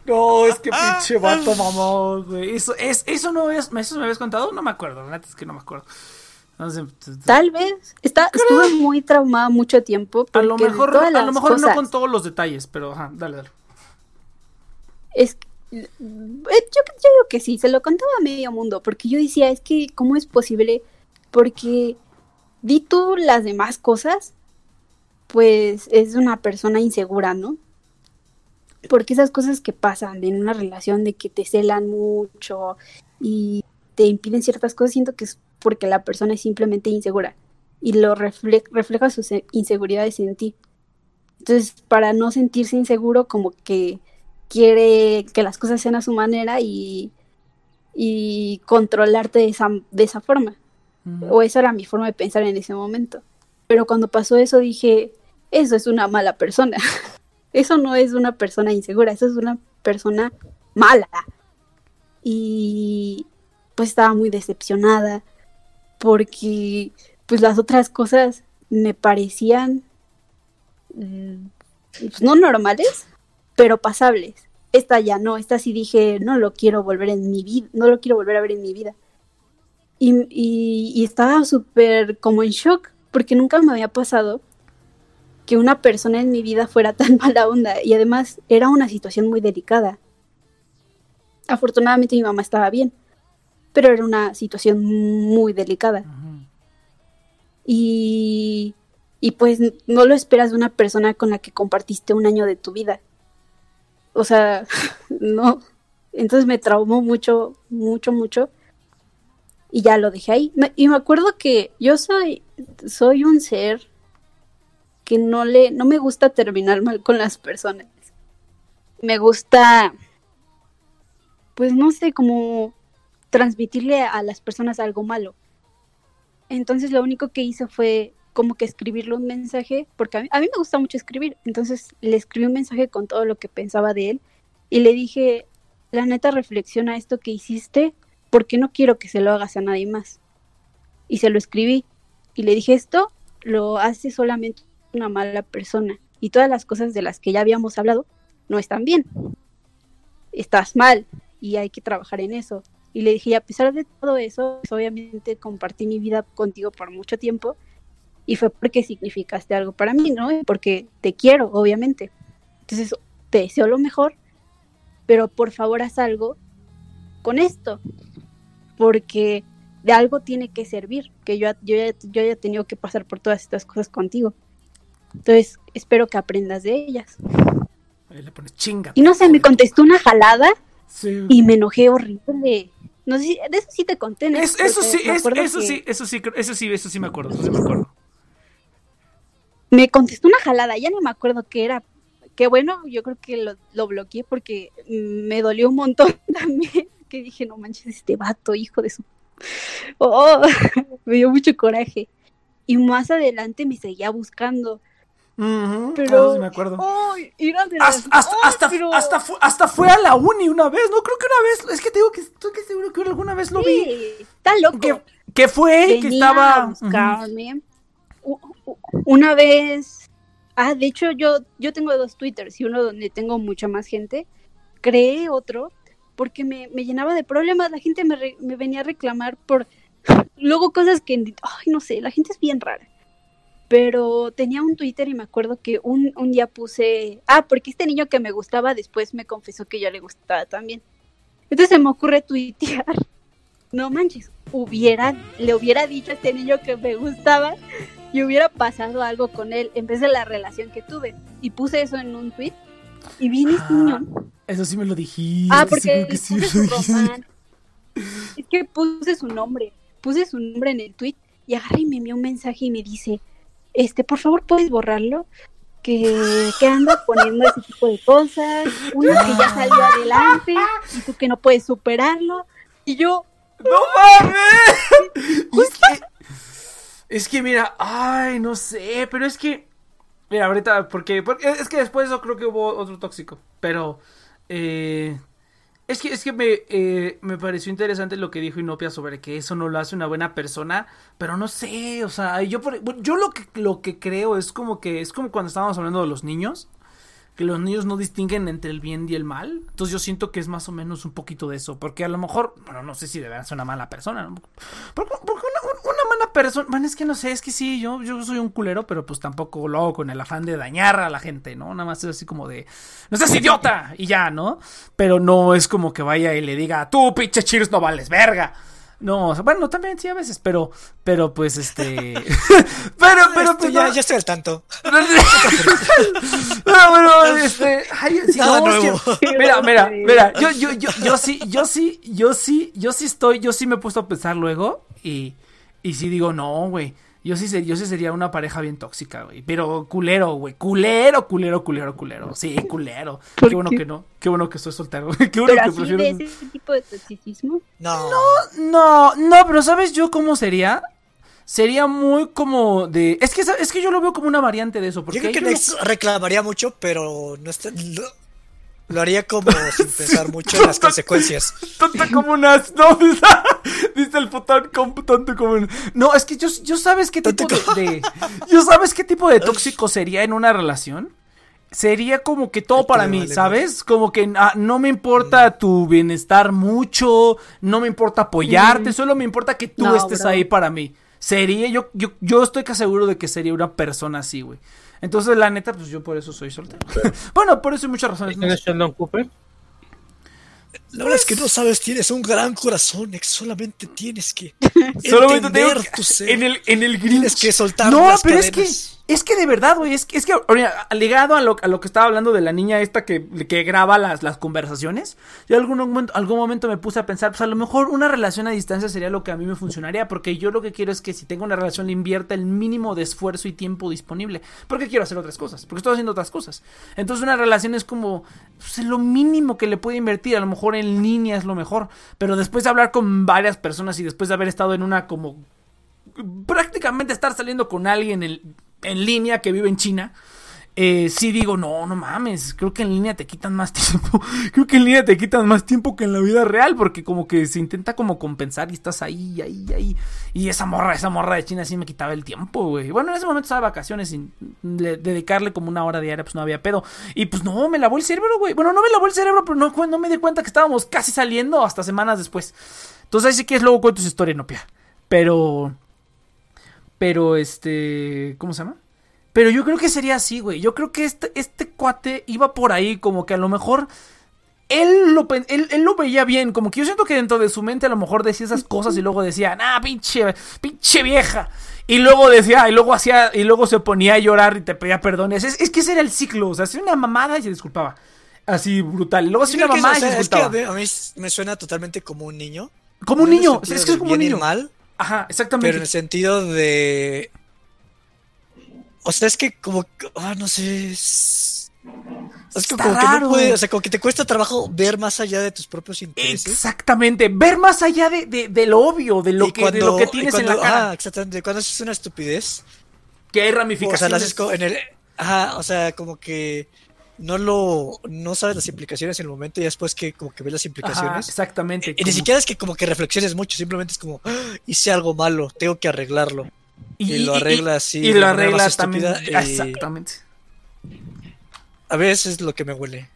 No, es que pinche vato mamón, güey. Eso, es, eso no es, ¿eso me habías contado? No me acuerdo, es que no me acuerdo. Tal vez. Está, estuve muy traumada mucho tiempo. a lo mejor, a lo mejor no con todos los detalles, pero ajá, dale, dale. Es que- eh, yo, yo digo que sí, se lo contaba a medio mundo, porque yo decía, es que, ¿cómo es posible? Porque di tú las demás cosas, pues es una persona insegura, ¿no? Porque esas cosas que pasan en una relación de que te celan mucho y te impiden ciertas cosas, siento que es porque la persona es simplemente insegura y lo refle- refleja sus inseguridades en ti. Entonces, para no sentirse inseguro, como que quiere que las cosas sean a su manera y, y controlarte de esa, de esa forma. O esa era mi forma de pensar en ese momento. Pero cuando pasó eso dije, eso es una mala persona. *laughs* eso no es una persona insegura, eso es una persona mala. Y pues estaba muy decepcionada porque pues las otras cosas me parecían mm, pues, no normales, pero pasables. Esta ya no, esta sí dije, no lo quiero volver en mi vida, no lo quiero volver a ver en mi vida. Y, y- y estaba súper como en shock, porque nunca me había pasado que una persona en mi vida fuera tan *laughs* mala onda. Y además era una situación muy delicada. Afortunadamente mi mamá estaba bien, pero era una situación muy delicada. Y, y pues no lo esperas de una persona con la que compartiste un año de tu vida. O sea, *laughs* no. Entonces me traumó mucho, mucho, mucho. Y ya lo dejé ahí. Me- y me acuerdo que yo soy, soy un ser que no le, no me gusta terminar mal con las personas. Me gusta, pues no sé, como transmitirle a las personas algo malo. Entonces lo único que hice fue como que escribirle un mensaje, porque a mí, me gusta mucho escribir. Entonces le escribí un mensaje con todo lo que pensaba de él y le dije, la neta reflexiona esto que hiciste porque no quiero que se lo hagas a nadie más. Y se lo escribí y le dije, esto lo hace solamente una mala persona y todas las cosas de las que ya habíamos hablado no están bien. Estás mal y hay que trabajar en eso. Y le dije, y a pesar de todo eso, pues, obviamente compartí mi vida contigo por mucho tiempo y fue porque significaste algo para mí, ¿no? Y porque te quiero, obviamente. Entonces, te deseo lo mejor, pero por favor haz algo con esto, porque de algo tiene que servir, que yo, yo, yo haya tenido que pasar por todas estas cosas contigo. Entonces, espero que aprendas de ellas. Ahí le pones chinga. Y no sé, me contestó una jalada Sí. y me enojé horrible. No sé, de eso sí te conté. ¿no? Es- eso sí, es- eso que sí, eso sí, eso sí, eso sí me acuerdo, eso sí me acuerdo. Me contestó una jalada, ya no me acuerdo qué era. Que bueno, yo creo que lo, lo bloqueé porque me dolió un montón *laughs* también. Que dije, no manches, este vato, hijo de su. Oh, *laughs* me dio mucho coraje. Y más adelante me seguía buscando. Pero. eso sí me acuerdo. ¡Ay! era de las- Hasta, hasta, ¡Ay, hasta, pero- hasta, fu- hasta fue a la uni una vez, ¿no? Creo que una vez, es que te digo que estoy que seguro que alguna vez lo vi. Está loco. Que, que fue que estaba... a buscarme. Una vez, ah, de hecho yo, yo tengo dos Twitters y uno donde tengo mucha más gente. Creé otro porque me, me llenaba de problemas. La gente me, re- me venía a reclamar por luego cosas que, ay, no sé, la gente es bien rara. Pero tenía un Twitter y me acuerdo que un, un día puse, ah, porque este niño que me gustaba después me confesó que yo le gustaba también. Entonces se me ocurre tuitear *laughs* no manches, hubiera, le hubiera dicho a este niño que me gustaba y hubiera pasado algo con él en vez de la relación que tuve. Y puse eso en un tweet y vine este Ah, niño. Eso sí me lo dijiste. Ah, porque que sí puse su román. Es que puse su nombre, puse su nombre en el tweet y agarra y me envió un mensaje y me dice, este, por favor, ¿puedes borrarlo? que, que anda poniendo ese tipo de cosas, uno que ya salió adelante y tú que no puedes superarlo. Y yo, ¡No mames! Es que, es que mira, ay, no sé, pero es que. Mira, ahorita, porque, porque es que después de eso creo que hubo otro tóxico. Pero. Eh, es que, es que me, eh, me pareció interesante lo que dijo Inopia sobre que eso no lo hace una buena persona. Pero no sé, o sea, yo, por- yo lo que, lo que creo es como que es como cuando estábamos hablando de los niños. Que los niños no distinguen entre el bien y el mal. Entonces yo siento que es más o menos un poquito de eso. Porque a lo mejor, bueno, no sé si de verdad es una mala persona. ¿no? Porque una, una mala persona, bueno, es que no sé, es que sí, yo, yo soy un culero, pero pues tampoco lo hago con el afán de dañar a la gente, ¿no? Nada más es así como de, no seas idiota, y ya, ¿no? Pero no es como que vaya y le diga, tú, pinche Cheers, no vales verga. No, o sea, bueno, también sí a veces, pero, pero pues este, *laughs* pero, pero, Esto pues, ya, no- ya estoy al tanto. *laughs* no, bueno, este, ay, sí, Nada no, es nuevo. que- *laughs* mira, mira, mira, yo, yo, yo, yo sí, yo sí, yo sí, yo sí estoy, yo sí me he puesto a pensar luego y, y sí digo, no, güey, yo sí, ser- yo sí sería una pareja bien tóxica, güey, pero culero, güey, culero, culero, culero, culero, sí, culero, ¿Por qué bueno que no, qué bueno que estoy soltero, güey, *laughs* qué bueno pero que así prefiero... de ese tipo de toxicismo. No. No, no, pero ¿sabes yo cómo sería? Sería muy como de... Es que, es que yo lo veo como una variante de eso, porque Yo creo que yo lo- Nex reclamaría mucho, pero no está, lo, haría como *laughs* sin pensar mucho en las consecuencias. Tonto como unas. No, *laughs* dice el putón como tonto como un. No, es que yo, yo sabes qué tipo de, de- Yo sabes qué tipo de *laughs* tóxico sería en una relación. Sería como que todo para mí, vale ¿sabes? Como que ah, no me importa tu bienestar mucho, no me importa apoyarte, Mm. solo me importa que tú No, estés bro. ahí para mí. Sería, yo, yo, yo estoy casi seguro de que sería una persona así, güey. Entonces, la neta, pues yo por eso soy soltero. *laughs* bueno, por eso hay muchas razones. ¿Quién es Sheldon Cooper? La verdad es que no sabes, tienes un gran corazón, solamente tienes que *laughs* Solamente tengo entender que- tu ser. en el en el Tienes que soltar No, las pero es que. Es que de verdad, güey, es que es que oiga, ligado a lo, a lo que estaba hablando de la niña esta que, que graba las, las conversaciones, yo algún momento, algún momento me puse a pensar, pues a lo mejor una relación a distancia sería lo que a mí me funcionaría, porque yo lo que quiero es que si tengo una relación le invierta el mínimo de esfuerzo y tiempo disponible, porque quiero hacer otras cosas, porque estoy haciendo otras cosas. Entonces una relación es como pues, lo mínimo que le puede invertir, a lo mejor en línea es lo mejor, pero después de hablar con varias personas y después de haber estado en una como prácticamente estar saliendo con alguien en, en línea que vive en China, eh, sí digo, no, no mames, creo que en línea te quitan más *laughs* tiempo, creo que en línea te quitan más tiempo que en la vida real, porque como que se intenta como compensar y estás ahí, ahí, ahí, y esa morra, esa morra de China sí me quitaba el tiempo, güey. Bueno, en ese momento estaba de vacaciones y le- dedicarle como una hora diaria, pues no había pedo. Y pues no, me lavó el cerebro, güey. Bueno, no me lavó el cerebro, pero no, no me di cuenta que estábamos casi saliendo hasta semanas después. Entonces ahí sí que es luego cuento su historia, Nopia. Pero... Pero este. ¿Cómo se llama? Pero yo creo que sería así, güey. Yo creo que este, este cuate iba por ahí, como que a lo mejor. Él lo, él, él lo veía bien, como que yo siento que dentro de su mente a lo mejor decía esas cosas y luego decía, ah, pinche, pinche vieja. Y luego decía, y luego hacía, y luego se ponía a llorar y te pedía perdones. Es, es que ese era el ciclo, o sea, hacía una mamada y se disculpaba. Así brutal. Y luego hacía una mamada o y se sea, es que disculpaba. a mí, a mí me suena totalmente como un niño. como un niño, es que es como un niño. mal, Ajá, exactamente. pero en el sentido de. O sea, es que como. Ah, no sé. Es, es que como que no puede. O sea, como que te cuesta trabajo ver más allá de tus propios intereses. Exactamente, ver más allá de, de, de lo obvio, de lo, que, de lo que tienes en la cara. ajá, exactamente. Cuando haces una estupidez. que hay O sea, ramificaciones. la haces co- en el. Ajá, o sea, como que. No lo. No sabes las implicaciones en el momento y después que como que ves las Ajá, implicaciones. exactamente. y ni siquiera es que como que reflexiones mucho, simplemente es como, "Ah, hice algo malo, tengo que arreglarlo. y lo arregla así, Y, lo manera arregla más también. estúpida y- Exactamente. A veces es lo que me huele.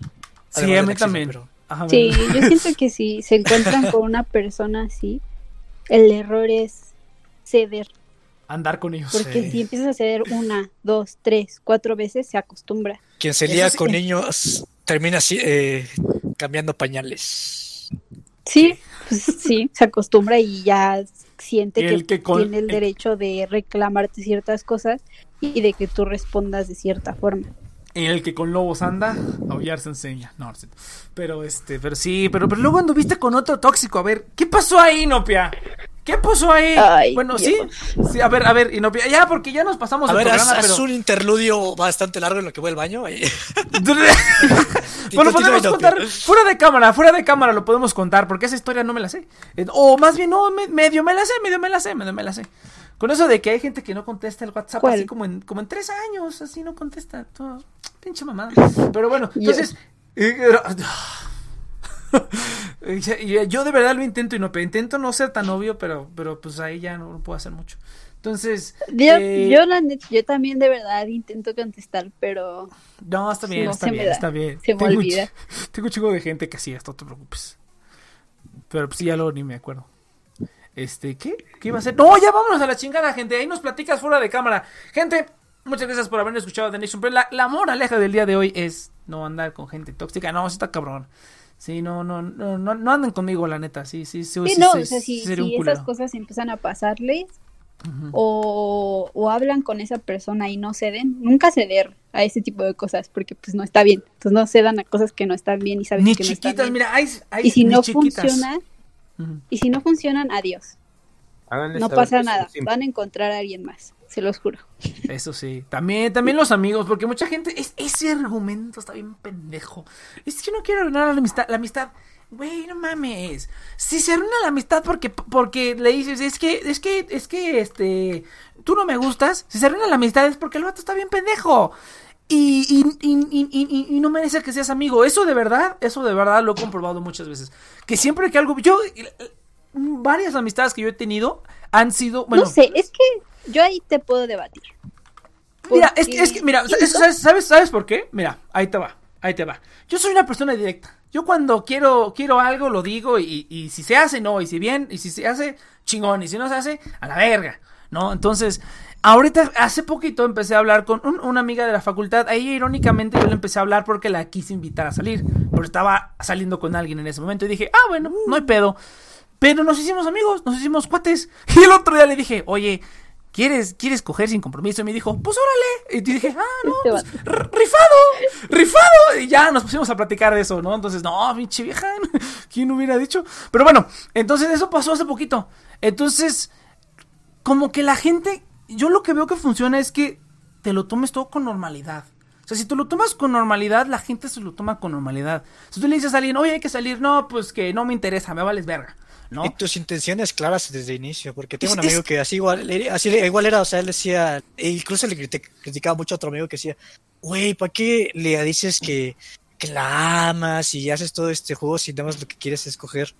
Sí, a mí también. pero- Ajá, Sí, yo siento que *laughs* si se encuentran con una persona así, el error es ceder. Andar con ellos. Porque Sí. si empiezas a ceder una, dos, tres, cuatro veces, se acostumbra. Quien se lía con niños termina así, eh, cambiando pañales. Sí, pues sí, se acostumbra y ya siente El que, que con- tiene el derecho de reclamarte ciertas cosas y de que tú respondas de cierta forma. En el que con lobos anda, aullar se enseña. No. Pero este, pero sí, pero, pero luego anduviste con otro tóxico. A ver, ¿qué pasó ahí, Nopia? ¿Qué puso ahí? Ay, bueno, Dios. sí, sí, a ver, a ver, Inopia, ya, porque ya nos pasamos A el ver, haz, programa, haz pero... un interludio bastante largo en lo que voy al baño. *laughs* Continúa, podemos contar fuera de cámara, fuera de cámara lo podemos contar, porque esa historia no me la sé. Eh, O más bien, no, me- medio me la sé, medio me la sé, medio me la sé. Con eso de que hay gente que no contesta el WhatsApp ¿Cuál? así como en, como en tres años, así no contesta. Todo, pinche mamada. *laughs* Pero bueno, entonces... eh, eh, *laughs* yo- de verdad lo intento y no, pero intento no ser tan obvio, pero, pero pues ahí ya no, no puedo hacer mucho. Entonces, Yo, eh, yo, la neta, yo también de verdad intento contestar, pero no, está bien, no está bien, da, está bien. se me Tengo un olvida. ch- Tengo un chingo de gente que así esto, no te preocupes. Pero pues sí, ya luego ni me acuerdo. Este, ¿qué? ¿Qué iba a hacer? No, ya vámonos a la chingada, gente. Ahí nos platicas fuera de cámara. Gente, muchas gracias por haber escuchado The Nation. Pero la, la moraleja del día de hoy es no andar con gente tóxica. No, sí está cabrón. Sí, no, no, no, no, no anden conmigo, la neta. Sí, sí, sí. Sí, sí, no, sí, o sea, si, si esas cosas empiezan a pasarles o, o hablan con esa persona y no ceden, nunca ceder a ese tipo de cosas porque pues no está bien. Entonces no cedan a cosas que no están bien y sabes Ni que no están chiquitas, bien. mira, hay, hay y si ni no chiquitas. funciona, Ujú. y si no funcionan, adiós. Háganle No pasa nada, van a encontrar a alguien más, se los juro. Eso sí. También, también los amigos, porque mucha gente, es, ese argumento está bien pendejo. Es que no quiero arruinar la amistad. La amistad, güey, no mames. Si se arruina la amistad porque, porque le dices, es que, es que, es que, este, tú no me gustas. Si se arruina la amistad es porque el vato está bien pendejo. Y, y, y, y, y- y no merece que seas amigo. Eso de verdad, eso de verdad lo he comprobado muchas veces. Que siempre que algo, yo, eh, varias amistades que yo he tenido han sido, bueno, no sé, es que yo ahí te puedo debatir. Mira, es, Porque- que- es que, mira, eso, ¿sabes, sabes, ¿sabes por qué? Mira, ahí te va, ahí te va. Yo soy una persona directa. Yo cuando quiero, quiero algo, lo digo, y, y si se hace, no, y si bien, y si se hace, chingón, y si no se hace, a la verga, ¿no? Entonces, ahorita, hace poquito empecé a hablar con un- una amiga de la facultad, a ella irónicamente yo le empecé a hablar porque la quise invitar a salir, pero estaba saliendo con alguien en ese momento, y dije, ah, bueno, no hay pedo. Pero nos hicimos amigos, nos hicimos cuates. *laughs* Y el otro día le dije, oye, ¿quieres, ¿quieres coger sin compromiso? Y me dijo, pues órale. Y dije, ah, no, Este pues, rifado, rifado. Y ya nos pusimos a platicar de eso, ¿no? Entonces, no, pinche vieja, *laughs* ¿quién hubiera dicho? Pero bueno, entonces eso pasó hace poquito. Entonces, como que la gente, yo lo que veo que funciona es que te lo tomes todo con normalidad. O sea, si tú lo tomas con normalidad, la gente se lo toma con normalidad. Si tú le dices a alguien, oye, hay que salir, no, pues que no me interesa, me vales verga, ¿no? Y tus intenciones claras desde el inicio, porque tengo Es- un amigo es- que así igual, así igual era, o sea, él decía, e incluso le criti- criticaba mucho a otro amigo que decía, güey, ¿para qué le dices que, que la amas y haces todo este juego si nada más lo que quieres es coger?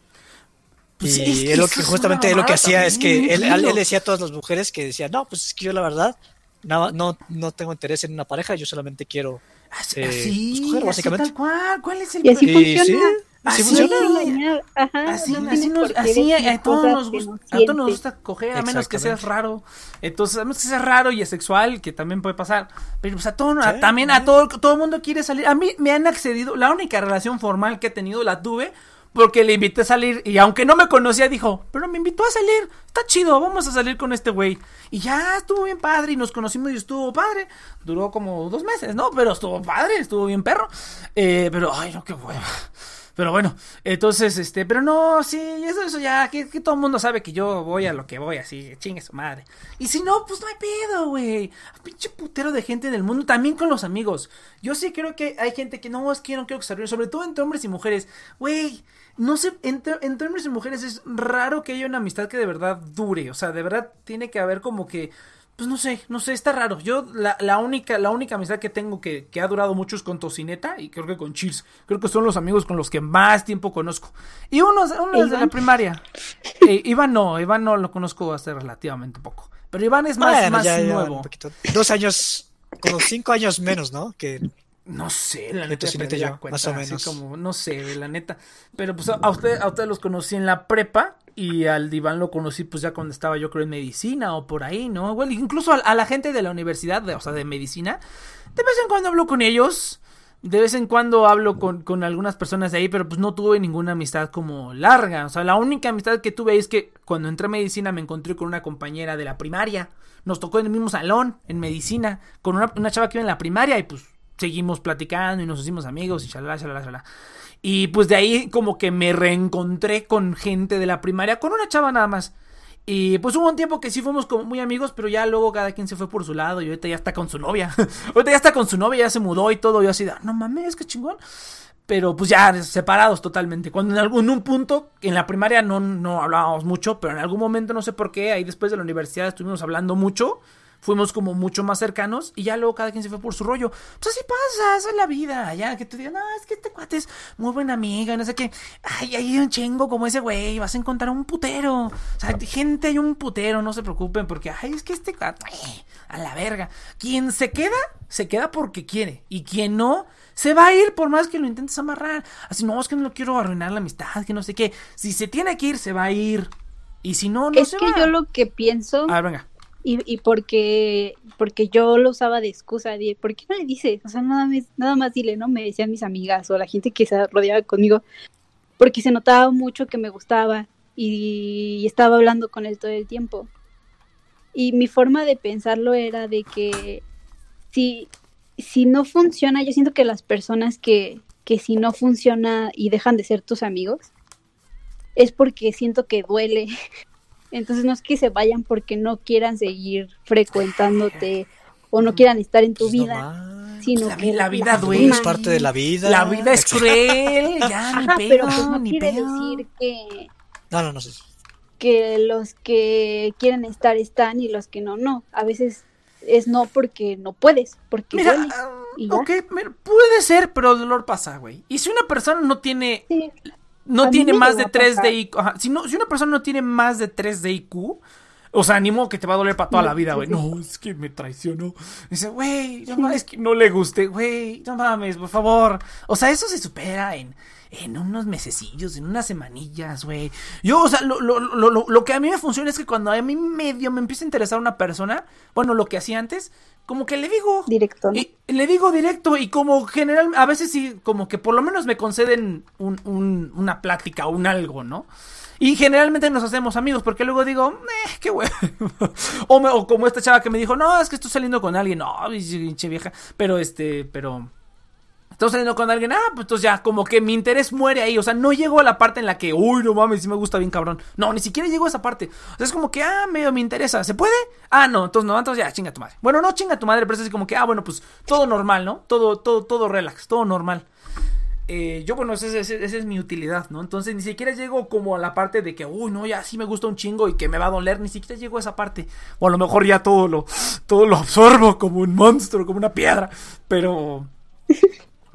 Pues y es que él lo que justamente lo que hacía es que él, decía a todas las mujeres que decía, no, pues es que yo la verdad no, no, no tengo interés en una pareja, yo solamente quiero... Así, eh, así, escoger, así básicamente. tal cual. ¿Cuál es el Y así funciona. sí, así sí funciona. Ajá, Así, no así, nos, así a, todos nos gusta, a todos nos gusta coger, a menos que seas raro. Entonces, a menos que seas raro y asexual, que también puede pasar. Pero pues a todo, a- Sí, también a todo, todo el mundo quiere salir. A mí me han accedido, la única relación formal que he tenido la tuve porque le invité a salir y aunque no me conocía dijo, pero me invitó a salir, está chido, vamos a salir con este güey. Y ya estuvo bien padre y nos conocimos y estuvo padre. Duró como dos meses, ¿no? Pero estuvo padre, estuvo bien perro. Eh, pero, ay, no, qué hueva. Pero bueno, entonces, este, pero no, sí, eso, eso ya, que, todo el mundo sabe que yo voy a lo que voy, así, chingue su madre. Y si no, pues no hay pedo, güey. Pinche putero de gente del mundo, también con los amigos. Yo sí creo que hay gente que no, es que no quiero que se sobre todo entre hombres y mujeres. Güey, no sé, entre, entre hombres y mujeres es raro que haya una amistad que de verdad dure. O sea, de verdad tiene que haber como que pues no sé, no sé, está raro. Yo la, la única la única amistad que tengo que, que ha durado mucho es con Tocineta y creo que con Cheers. Creo que son los amigos con los que más tiempo conozco. Y uno, uno desde ¿Iván? la primaria. *laughs* Eh, Iván no, Iván no lo conozco hace relativamente poco. Pero Iván es más, Bueno, más ya, ya, nuevo. Dos años, como cinco años menos, ¿no? Que No sé, la neta, la yo, cuenta, más o así menos. como, no sé, la neta. Pero pues a usted, a ustedes los conocí en la prepa y al Iván lo conocí pues ya cuando estaba yo creo en medicina o por ahí, ¿no? Bueno, incluso a, a la gente de la universidad, de, o sea, de medicina, de vez en cuando hablo con ellos. De vez en cuando hablo con, con algunas personas de ahí, pero pues no tuve ninguna amistad como larga. O sea, la única amistad que tuve es que cuando entré a medicina me encontré con una compañera de la primaria. Nos tocó en el mismo salón, en medicina, con una, una chava que iba en la primaria y pues seguimos platicando y nos hicimos amigos y shalala, shalala. Y pues de ahí como que me reencontré con gente de la primaria, con una chava nada más. Y pues hubo un tiempo que sí fuimos como muy amigos, pero ya luego cada quien se fue por su lado y ahorita ya está con su novia. *laughs* ahorita ya está con su novia, ya se mudó y todo. Yo así de, no mames, qué chingón. Pero pues ya separados totalmente. Cuando en algún un punto, en la primaria no, no hablábamos mucho, pero en algún momento no sé por qué, ahí después de la universidad estuvimos hablando mucho fuimos como mucho más cercanos y ya luego cada quien se fue por su rollo. Pues así pasa, esa es la vida. Ya que te digan, no, es que este cuate es muy buena amiga, no sé qué. Ay, hay un chingo como ese güey, vas a encontrar un putero. O sea, gente hay un putero, no se preocupen porque, ay, es que este cuate, a la verga. Quien se queda, se queda porque quiere. Y quien no, se va a ir por más que lo intentes amarrar. Así, no, es que no quiero arruinar la amistad, que no sé qué. Si se tiene que ir, se va a ir. Y si no, no es que yo lo que pienso. A ver, venga y, y porque, porque yo lo usaba de excusa, de, ¿por qué no le dices? O sea, nada más, nada más dile, ¿no? Me decían mis amigas o la gente que se rodeaba conmigo, porque se notaba mucho que me gustaba y, estaba hablando con él todo el tiempo. Y mi forma de pensarlo era de que si, si no funciona, yo siento que las personas que, que si no funciona y dejan de ser tus amigos, es porque siento que duele entonces no es que se vayan porque no quieran seguir frecuentándote o no quieran estar en tu Pues vida, sino La que la vida la duele. Es parte de la vida. La vida es cruel, ya, Ajá, pero pues no ni quiere pedo. decir que, No, no, no sé. que los que quieren estar están y los que no, no. A veces es no porque no puedes, porque Mira, duele. ah, ok, mira, puede ser, pero el dolor pasa, güey. Y si una persona no tiene, Sí, no tiene más de a 3 de. IQ, ajá, si, no, si una persona no tiene más de 3 de IQ, o sea, ni modo que te va a doler para toda la vida, güey. No, es que me traicionó. Dice, güey, no mames, es que no le guste, güey, no mames, por favor. O sea, eso se supera en, en unos mesecillos, en unas semanillas, güey. Yo, o sea, lo, lo, lo, lo, lo que a mí me funciona es que cuando a mí medio me empieza a interesar una persona, bueno, lo que hacía antes, como que le digo, directo, ¿no? y le digo directo y como general, a veces sí, como que por lo menos me conceden un, un- una plática, un algo, ¿no? Y generalmente nos hacemos amigos porque luego digo, eh, qué güey. *laughs* o, me- o como esta chava que me dijo, no, es que estoy saliendo con alguien, no, pinche vieja. Pero este, pero... Estoy saliendo con alguien, ah, pues entonces ya, como que mi interés muere ahí. O sea, no llego a la parte en la que, uy, no mames, sí me gusta bien cabrón. No, ni siquiera llego a esa parte. O sea, es como que, ah, medio me interesa. ¿Se puede? Ah, no, entonces no, entonces ya, chinga tu madre. Bueno, no chinga tu madre, pero es así como que, ah, bueno, pues todo normal, ¿no? Todo, todo, todo relax, todo normal. Eh, yo, bueno, esa es, esa es- esa es mi utilidad, ¿no? Entonces ni siquiera llego como a la parte de que, uy, no, ya sí me gusta un chingo y que me va a doler, ni siquiera llego a esa parte. O a lo mejor ya todo lo, todo lo absorbo como un monstruo, como una piedra. Pero,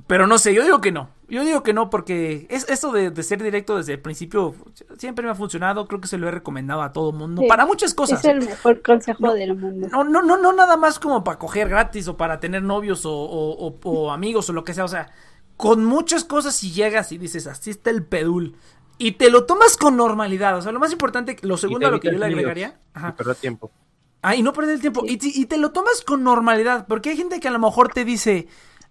pero no sé, yo digo que no. Yo digo que no porque es esto de, de ser directo desde el principio siempre me ha funcionado. Creo que se lo he recomendado a todo mundo. Sí, para muchas cosas. es el mejor consejo No, del mundo. No, no, no, no nada más como para coger gratis o para tener novios o, o- o- o amigos o lo que sea. O sea, con muchas cosas si llegas y dices, así está el pedul. Y te lo tomas con normalidad. O sea, lo más importante, lo segundo a lo que yo le agregaría. Ajá. Perder tiempo. Ah, y no perder el tiempo. Y te lo tomas con normalidad. Porque hay gente que a lo mejor te dice,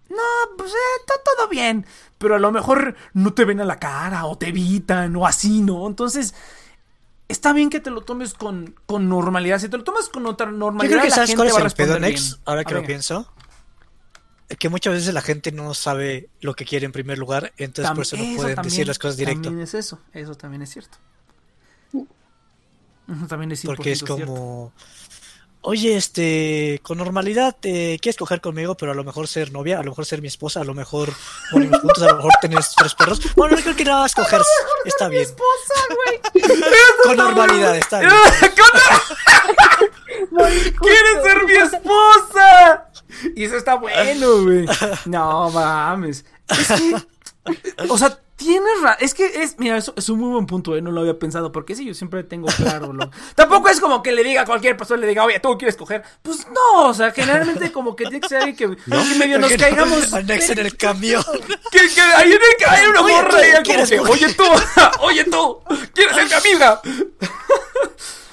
no, pues eh, está todo bien. Pero a lo mejor no te ven a la cara o te evitan o así, ¿no? Entonces, está bien que te lo tomes con, con normalidad. Si te lo tomas con otra Yo normalidad, creo que la sabes gente cuál es va a el pedo, Nex, ahora que A lo ver, pienso. Que muchas veces la gente no sabe lo que quiere en primer lugar, entonces tam- por eso no eso pueden también- decir las cosas directo. También es eso, eso también es cierto. Ujú, También es Porque es 100% cierto. Oye, este, con normalidad te quieres coger conmigo, pero a lo mejor ser novia, a lo mejor ser mi esposa, a lo mejor morirnos juntos, a lo mejor tener tres perros. Bueno, yo creo que nada más coger está bien. esposa, güey. *laughs* Con normalidad, está bien. *laughs* ¡Quieres ser mi esposa! Y eso está bueno, güey. *laughs* No mames. Es que. O sea, tienes ra- Es que es. Mira, eso es un muy buen punto, ¿eh? No lo había pensado. Porque sí, yo siempre tengo claro. Lo... *laughs* Tampoco es como que le diga a cualquier persona, le diga, oye, ¿tú quieres coger? Pues no, o sea, generalmente como que tiene que ser alguien que, *laughs* que medio nos no- caigamos. *laughs* Nex en el camión. Que, que el que hay una Oye, morra tú, ahí, como ¿quieres que, oye tú, oye tú, ¿quieres ser mi amiga?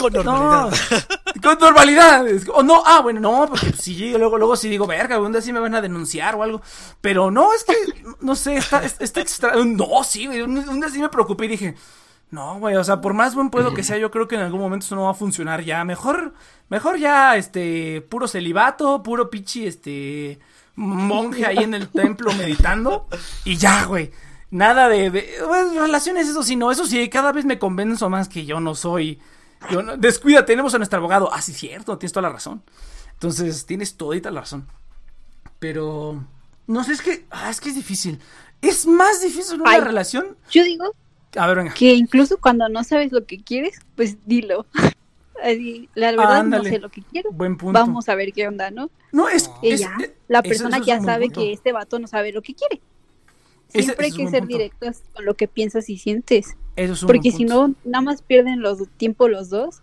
Con No, normalidad. *laughs* con normalidad. O no, ah, bueno, no, porque si luego, luego sí digo, verga, un día sí me van a denunciar o algo. Pero no, es que, no sé, está, está extra. No, sí, güey, un, día sí me preocupé y dije, no, güey, o sea, por más buen puedo que sea, yo creo que en algún momento eso no va a funcionar ya. Mejor, mejor ya, este, puro celibato, puro pichi, este, monje ahí en el templo meditando. Y ya, güey. Nada de, de- bueno, relaciones, eso sí, no, eso sí, cada vez me convenzo más que yo no soy Yo, no, descuida, tenemos a nuestro abogado. Ah, sí, cierto, tienes toda la razón. Entonces, tienes todita la razón. Pero, no sé, es que, ah, es que es difícil. Es más difícil una Ay. relación. Yo digo A ver, venga. que incluso cuando no sabes lo que quieres, pues dilo. *laughs* Así, la verdad no sé lo que quiero. Buen punto. Vamos a ver qué onda, ¿no? No, es. Eh, la persona eso ya sabe que este vato no sabe lo que quiere. Siempre es hay que ser directos con lo que piensas y sientes. Eso es un Porque si no, nada más pierden los tiempo los dos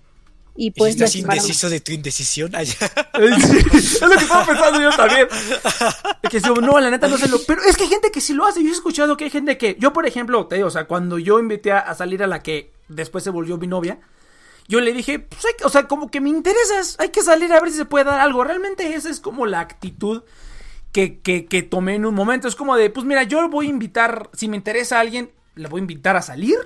y ¿Y puedes estás indeciso de tu indecisión? *laughs* Sí, es lo que estaba pensando yo también. Es que si, no, la neta no sé lo. Pero es que hay gente que sí lo hace. Yo he escuchado que hay gente que. Yo, por ejemplo, te digo, o sea, cuando yo invité a, a salir a la que después se volvió mi novia, yo le dije, pues, hay que- o sea, como que me interesas, hay que salir a ver si se puede dar algo. Realmente esa es como la actitud que, que, que tomé en un momento. Es como de, pues mira, yo voy a invitar, si me interesa a alguien, le voy a invitar a salir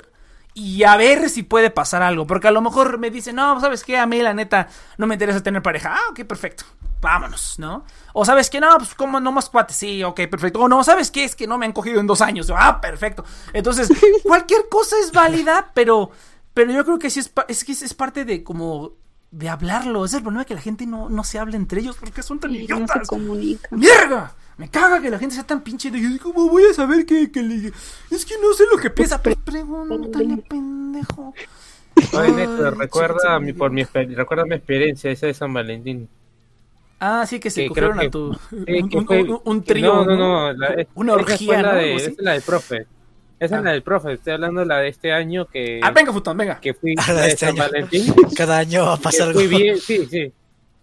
y a ver si puede pasar algo. Porque a lo mejor me dice, no, ¿sabes qué? A mí la neta no me interesa tener pareja. Ah, ok, perfecto. Vámonos, ¿no? O sabes que no, pues como no más cuates, sí, ok, perfecto. O no, ¿sabes qué? Es que no me han cogido en dos años. Ah, perfecto. Entonces, *laughs* cualquier cosa es válida, pero, pero yo creo que sí es, que es, parte de como de hablarlo. Es el problema que la gente no, no se habla entre ellos porque son tan Y no se idiotas. comunican. ¡Mierda! Me caga que la gente sea tan pinche de yo ¿Cómo voy a saber que, que le... Es que no sé lo que piensa. Pues pregúntale, pendejo. Ay, recuerda chica, mi, por mi, recuerda mi experiencia esa de San Valentín. Ah, sí, que se que cogieron a tu... Sí, un, fue- un- un que- trío, No, no, no. la- es- Una orgía, de- Esa así. es la del profe. Esa Ah. es la del profe. Estoy hablando de la de este año que, Ah, venga, Futón, venga. que fui Ah, la de de este San año. Valentín. *laughs* Cada año va a pasar algo. fui bien, sí, sí.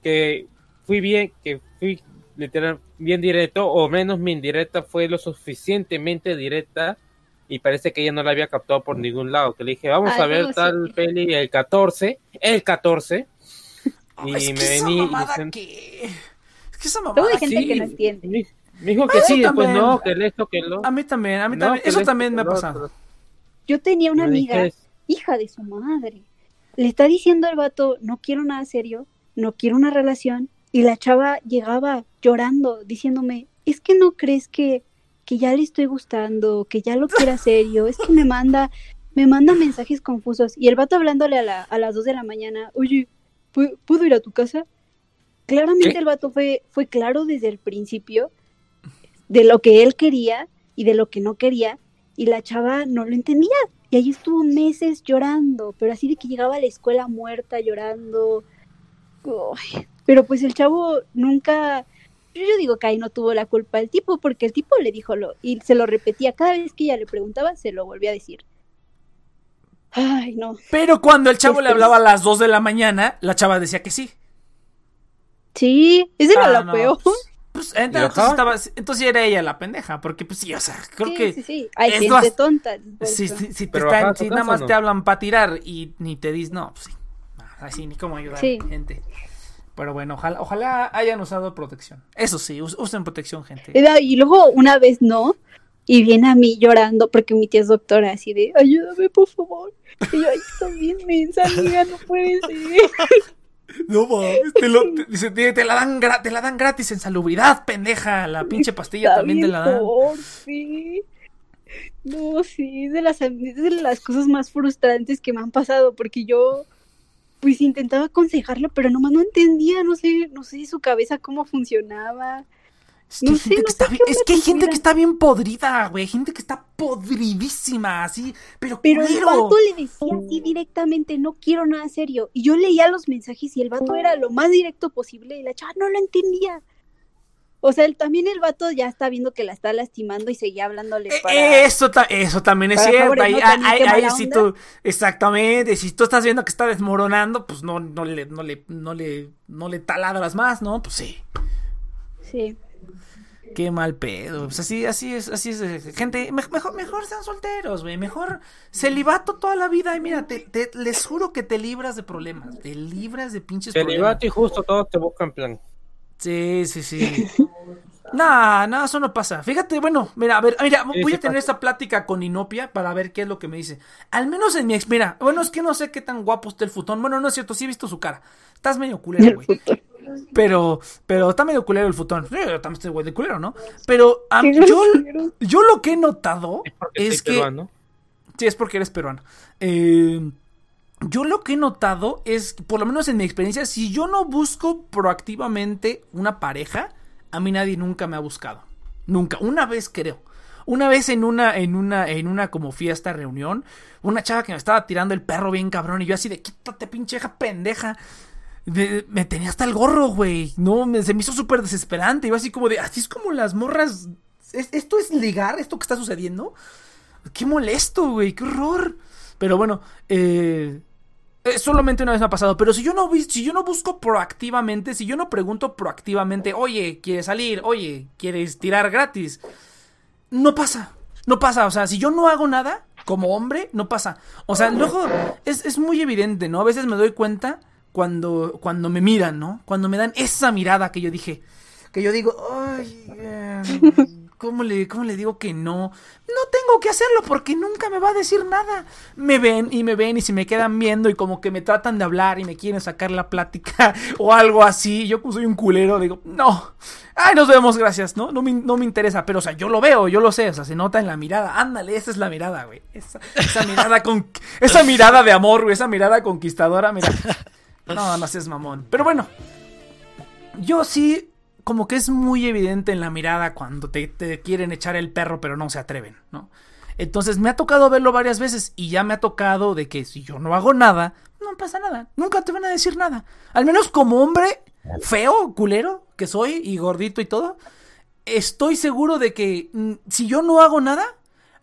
Que fui bien, que fui literal bien directo, o menos mi indirecta fue lo suficientemente directa y parece que ella no la había captado por ningún lado. Que le dije, vamos Ay, a ver tal sí. peli el 14, el 14. *laughs* Ay, Y es me que esa vení mamada diciendo- que... Es que esa mamada... hay gente sí, que no entiende. Me, me dijo que sí, después también. no, que el esto, que lo. A mí también, a mí No, también. Eso también me ha pasado. Yo tenía una Me amiga, hija de su madre. Le está diciendo al vato, no quiero nada serio, no quiero una relación. Y la chava llegaba llorando, diciéndome, es que no crees que, que ya le estoy gustando, que ya lo *laughs* quiera serio, es que me manda, me manda mensajes confusos. Y el vato hablándole a, la- a las 2 de la mañana, oye, ¿pu- ¿puedo ir a tu casa? Claramente ¿Qué? el vato fue, fue claro desde el principio de lo que él quería y de lo que no quería. Y la chava no lo entendía. Y ahí estuvo meses llorando, pero así de que llegaba a la escuela muerta llorando. Uy, Pero pues el chavo nunca, yo, yo digo que ahí no tuvo la culpa el tipo, porque el tipo le dijo lo, y se lo repetía cada vez que ella le preguntaba, se lo volvía a decir. Ay, no. Pero cuando el chavo le Este- hablaba a las 2 de la mañana, la chava decía que sí. Sí, esa era Ah, la no, peor. Pues, pues, ¿Y entonces, estaba, entonces era ella la pendeja, porque pues sí, o sea, creo sí, que sí, sí. Hay es gente bast- tonta. si, si, si te están- a nada más ¿no? te hablan para tirar y ni te dicen, no, pues sí, así ni cómo ayudar Sí. gente. Pero bueno, ojalá, ojalá hayan usado protección. Eso sí, us- usen protección, gente. Y luego una vez no, y viene a mí llorando porque mi tía es doctora, así de, ayúdame por favor. Y yo, ay, está bien mensa, amiga, no puede ser. *laughs* No mames, te, lo- te- te- te la dan gra- te la dan gratis en salubridad, pendeja. La pinche pastilla Está también te la dan. porfi. No, sí, es de, las, es de las cosas más frustrantes que me han pasado, porque yo, pues intentaba aconsejarlo, pero nomás no entendía, no sé, no sé su cabeza cómo funcionaba. Es que, No hay sé, gente no que sé está bien, es que hay gente que está bien podrida, güey. Gente que está podridísima, así. Pero, Pero el vato le decía así directamente, no quiero nada serio. Y yo leía los mensajes y el vato era lo más directo posible y la chava no lo entendía. O sea, él, también el vato ya está viendo que la está lastimando y seguía hablándole Eh, para... Eso, ta- eso también es cierto. favores, Ahí, ¿no? ahí- qué ahí mala sí onda. tú, exactamente. Si tú estás viendo que está desmoronando, pues no, no le, no le, no le, no le taladras más, ¿no? Pues sí. Sí. Qué mal pedo. Pues así, así es, así es. eh, Gente, me- mejor, mejor sean solteros, güey. Mejor celibato toda la vida. Y mira, te, te- les juro que te libras de problemas. Te libras de pinches problemas. Celibato y justo todos te buscan plan. Sí, sí, sí. Nah, nada, eso no pasa. Fíjate, bueno, mira, a ver, mira, Sí, voy a tener pasa. esta plática con Inopia para ver qué es lo que me dice. Al menos en mi ex, mira, bueno, es que no sé qué tan guapo está el futón. Bueno, no es cierto, sí he visto su cara. Estás medio culero, güey. Pero, pero está medio culero el futón. Sí, yo también estoy güey de culero, ¿no? Pero a yo, yo lo que he notado Es que peruano. Sí, es porque eres peruano. Eh, yo lo que he notado es, por lo menos en mi experiencia, si yo no busco proactivamente una pareja, a mí nadie nunca me ha buscado. Nunca. Una vez creo. Una vez en una, en una, en una como fiesta, reunión, una chava que me estaba tirando el perro bien cabrón y yo así de quítate pincheja pendeja. me tenía hasta el gorro, güey. No, se me hizo súper desesperante. Yo así como de, así es como las morras. ¿Esto es ligar? ¿Esto que está sucediendo? Qué molesto, güey, qué horror. Pero bueno, eh, solamente una vez me ha pasado, pero si yo no si yo no busco proactivamente, si yo no pregunto proactivamente, oye, ¿quieres salir? Oye, ¿quieres tirar gratis? No pasa, no pasa, o sea, si yo no hago nada como hombre, no pasa. O sea, luego es, es muy evidente, ¿no? A veces me doy cuenta cuando, cuando me miran, ¿no? Cuando me dan esa mirada que yo dije, que yo digo, ay, em, ¿Cómo le, ¿Cómo le digo que no? No tengo que hacerlo porque nunca me va a decir nada. Me ven y me ven y se me quedan viendo y como que me tratan de hablar y me quieren sacar la plática *laughs* o algo así. Yo soy un culero, digo, no. Ay, nos vemos, gracias, ¿no? No me, no me interesa, pero o sea, yo lo veo, yo lo sé, o sea, se nota en la mirada. Ándale, esa es la mirada, güey. Esa, esa mirada *laughs* con esa mirada de amor, güey, esa mirada conquistadora, mira. *laughs* No, no seas mamón. Pero bueno, yo sí como que es muy evidente en la mirada cuando te, quieren echar el perro pero no se atreven, ¿no? Entonces me ha tocado verlo varias veces y ya me ha tocado de que si yo no hago nada, no pasa nada, nunca te van a decir nada. Al menos como hombre feo, culero, que soy y gordito y todo, estoy seguro de que mm, si yo no hago nada,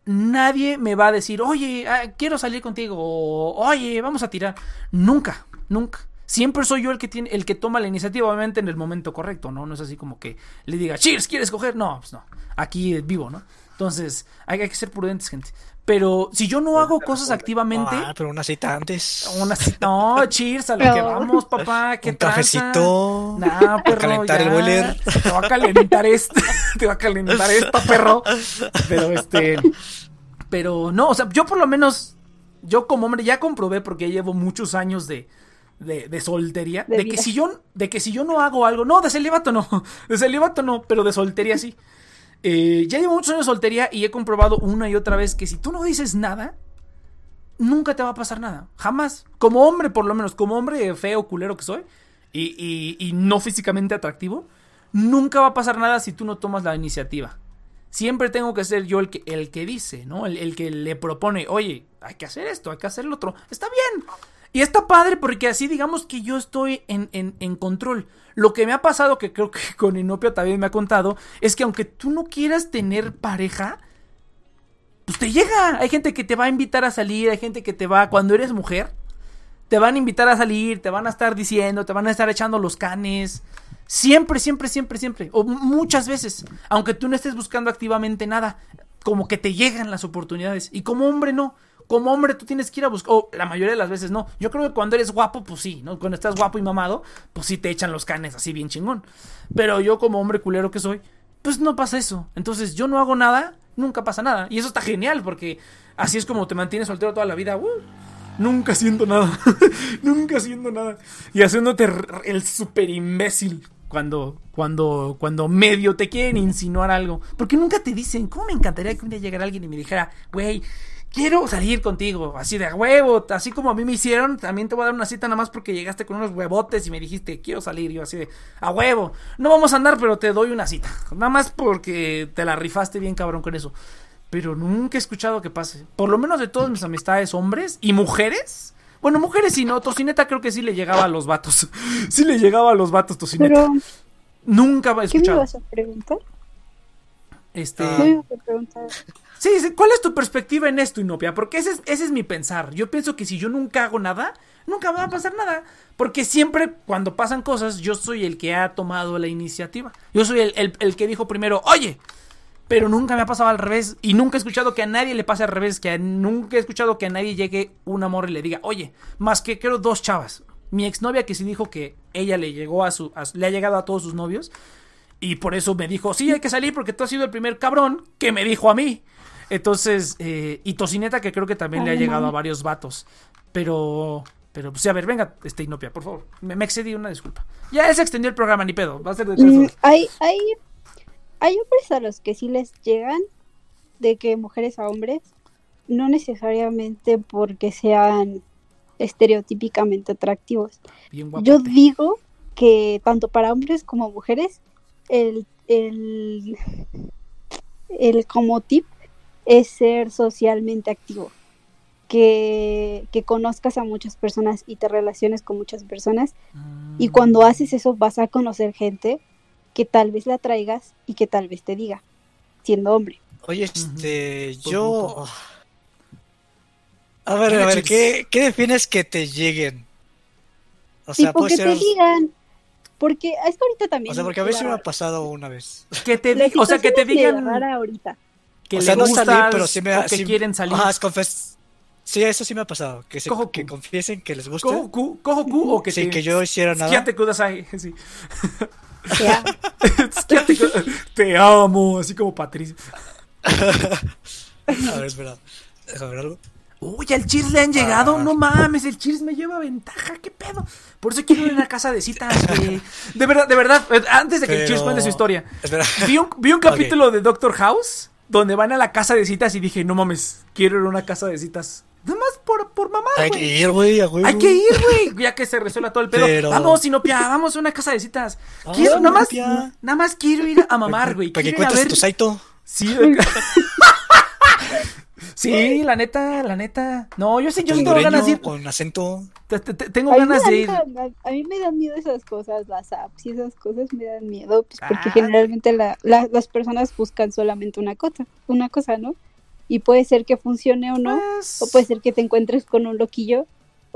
nadie me va a decir, oye, ah, quiero salir contigo, o oye, vamos a tirar. Nunca, nunca. Siempre soy yo el que tiene, el que toma la iniciativa, obviamente en el momento correcto, ¿no? No es así como que le diga, Cheers, ¿quieres coger? No, pues no. Aquí es vivo, ¿no? Entonces, hay, que ser prudentes, gente. Pero si yo no hago cosas activamente. Ah, pero una cita antes. Una cita. No, *laughs* cheers, a lo que vamos, papá. ¿Qué Un cafecito. Nah, *laughs* perro. Calentar el boiler. Te va a calentar esto. *laughs* te va a calentar esto, perro. Pero este. Pero no, o sea, yo por lo menos. Yo como hombre ya comprobé porque llevo muchos años de de, soltería, de, que si yo, de que si yo no hago algo, no, de celibato no, *laughs* de celibato no, pero de soltería sí. Eh, ya llevo muchos años de soltería y he comprobado una y otra vez que si tú no dices nada, nunca te va a pasar nada, jamás. Como hombre, por lo menos, como hombre feo, culero que soy, y, y, no físicamente atractivo, nunca va a pasar nada si tú no tomas la iniciativa. Siempre tengo que ser yo el que, el que dice, ¿no? El, el que le propone, oye, hay que hacer esto, hay que hacer lo otro. Está bien, y está padre porque así digamos que yo estoy en, en, control. Lo que me ha pasado, que creo que *laughs* con Inopia también me ha contado, es que aunque tú no quieras tener pareja, pues te llega. Hay gente que te va a invitar a salir, hay gente que te va, cuando eres mujer, te van a invitar a salir, te van a estar diciendo, te van a estar echando los canes. Siempre, siempre, siempre, siempre. O muchas veces. Aunque tú no estés buscando activamente nada. Como que te llegan las oportunidades. Y como hombre no como hombre tú tienes que ir a buscar, o la mayoría de las veces no. Yo creo que cuando eres guapo, pues sí, ¿no? Cuando estás guapo y mamado, pues sí te echan los canes así bien chingón. Pero yo como hombre culero que soy, pues no pasa eso. Entonces yo no hago nada, nunca pasa nada. Y eso está genial porque así es como te mantienes soltero toda la vida. Uh, nunca haciendo nada. *laughs* nunca haciendo nada. Y haciéndote el super imbécil cuando, cuando, cuando medio te quieren insinuar algo. Porque nunca te dicen, ¿cómo me encantaría que un día llegara alguien y me dijera, güey, quiero salir contigo, así de huevo, así como a mí me hicieron, también te voy a dar una cita nada más porque llegaste con unos huevotes y me dijiste, quiero salir, yo así de, a huevo, no vamos a andar, pero te doy una cita, nada más porque te la rifaste bien cabrón con eso. Pero nunca he escuchado que pase, por lo menos de todas mis amistades hombres y mujeres. Bueno, mujeres y no, Tocineta creo que sí le llegaba a los vatos. *laughs* sí le llegaba a los vatos, Tocineta. Nunca he escuchado. ¿Qué me vas a preguntar? Este. ¿Qué me a preguntar? Sí, ¿cuál es tu perspectiva en esto, Inopia? Porque ese es, ese es mi pensar. Yo pienso que si yo nunca hago nada, nunca va a pasar nada. Porque siempre cuando pasan cosas, yo soy el que ha tomado la iniciativa. Yo soy el, que dijo primero, oye, pero nunca me ha pasado al revés. Y nunca he escuchado que a nadie le pase al revés. Que nunca he escuchado que a nadie llegue un amor y le diga, oye, más que creo dos chavas. Mi exnovia que sí dijo que ella le llegó a su. le ha llegado a todos sus novios. Y por eso me dijo, sí, hay que salir porque tú has sido el primer cabrón que me dijo a mí. Entonces, eh, y Tocineta que creo que también le ha llegado a varios vatos. Pero, pero, pues, a ver, venga, este Inopia, por favor. Me, excedí, una disculpa. Ya se extendió el programa, ni pedo. Va a ser de mm, hay, hay, hay hombres a los que sí les llegan de que mujeres a hombres, no necesariamente porque sean estereotípicamente atractivos. Bien Yo digo que tanto para hombres como mujeres, el, el, el como tip es ser socialmente activo. Que, que conozcas a muchas personas y te relaciones con muchas personas. Y cuando haces eso vas a conocer gente que tal vez la traigas y que tal vez te diga, siendo hombre. Oye, este, Buen yo... punto. A ver, a ver. ¿qué, ¿qué defines que te lleguen? O sea, tipo que ser... te digan, porque es que ahorita también... O sea, porque a sí me ha pasado una vez. Que te o sea, que te digan rara ahorita. Que o le sea, no gustas salir, pero sí me o que sí- quieren salir. Ajá, es confes- Sí, eso sí me ha pasado. Que, se, que confiesen que les gusta. Cojo ku o que Sin te que yo hiciera nada. Skíate kudasai, *laughs* sí. Te amo, así como Patricio. A ver, espera. Déjame ver algo. Uy, al Cheers le han llegado. Ah. No mames, el Cheers me lleva ventaja. ¿Qué pedo? Por eso quiero ir a una casa de citas, *laughs* güey. De verdad, de verdad. Antes de que el Cheers cuente su historia. Espera. Vi un, vi un capítulo de Doctor House donde van a la casa de citas y dije, no mames, quiero ir a una casa de citas. Nada más por, por mamá, Hay que güey. ir, güey. Hay que ir, güey. *laughs* Ya que se resuelva todo el pedo. Pero- Vamos, Sinopia, vamos a una casa de citas. Ah, Quiero, nada más, nada más quiero ir a mamar, güey. Para que cuentes ver- tu saito. Sí, *laughs* sí, la neta, la neta. No, yo sí, yo sí tengo ganas de ir. Con acento. Te- te- te- Tengo a, ganas de ir. a mí me dan miedo esas cosas, las apps y esas cosas me dan miedo, pues porque Ah. generalmente la- la- las personas buscan solamente una cosa, una cosa, ¿no? Y puede ser que funcione o no, Pues, o puede ser que te encuentres con un loquillo,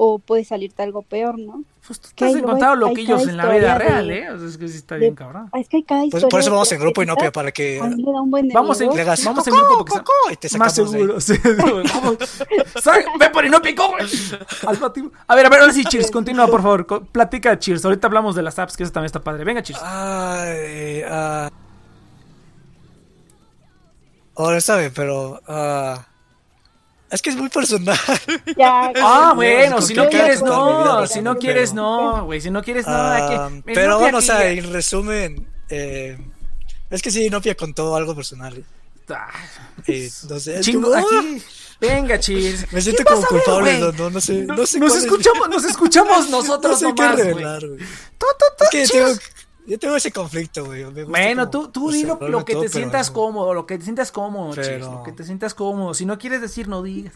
o puede salirte algo peor, ¿no? pues tú hay luego- encontrado hay loquillos en la vida real, de- ¿eh? O sea, es que sí está de- bien cabrón. Es que hay cada Pues, historia. por eso vamos en grupo y no para que Vamos en- miedo. le hagas. Vamos en "Coco, grupo porque coco", y te Más sacamos de ahí. seguro, *laughs* sí. Ve por y no picó, güey. Al patio. A ver, a ver, ahora sí, Cheers, continúa, por favor. Co- Platica, Cheers. Ahorita hablamos de las apps, que eso también está padre. Venga, Cheers. Ay, ah. Ahora está bien, pero. ah, es que es muy personal. Ya, *laughs* Ah, no, bueno, si qué no quieres, no. Si no quieres, no, güey. Si no quieres, no. hay que- Ah, pero bueno, o sea, en resumen, eh, es que sí, Nopia contó algo personal. Ah, Eh, no sé, Chingo, como, ah, aquí. Venga, Cheers. *laughs* Me siento ¿Qué como ver, culpable, güey? no, no, no sé, No- no sé nos cuál es- escuchamos, nos escuchamos *laughs* no nosotros sé qué nomás, güey. revelar, güey. Es que tengo, yo tengo ese conflicto, güey. me gusta Bueno, como tú, tú di lo, que todo, te pero sientas no. cómodo, lo que te sientas cómodo, Pero- lo que te sientas cómodo. Si no quieres decir, no digas.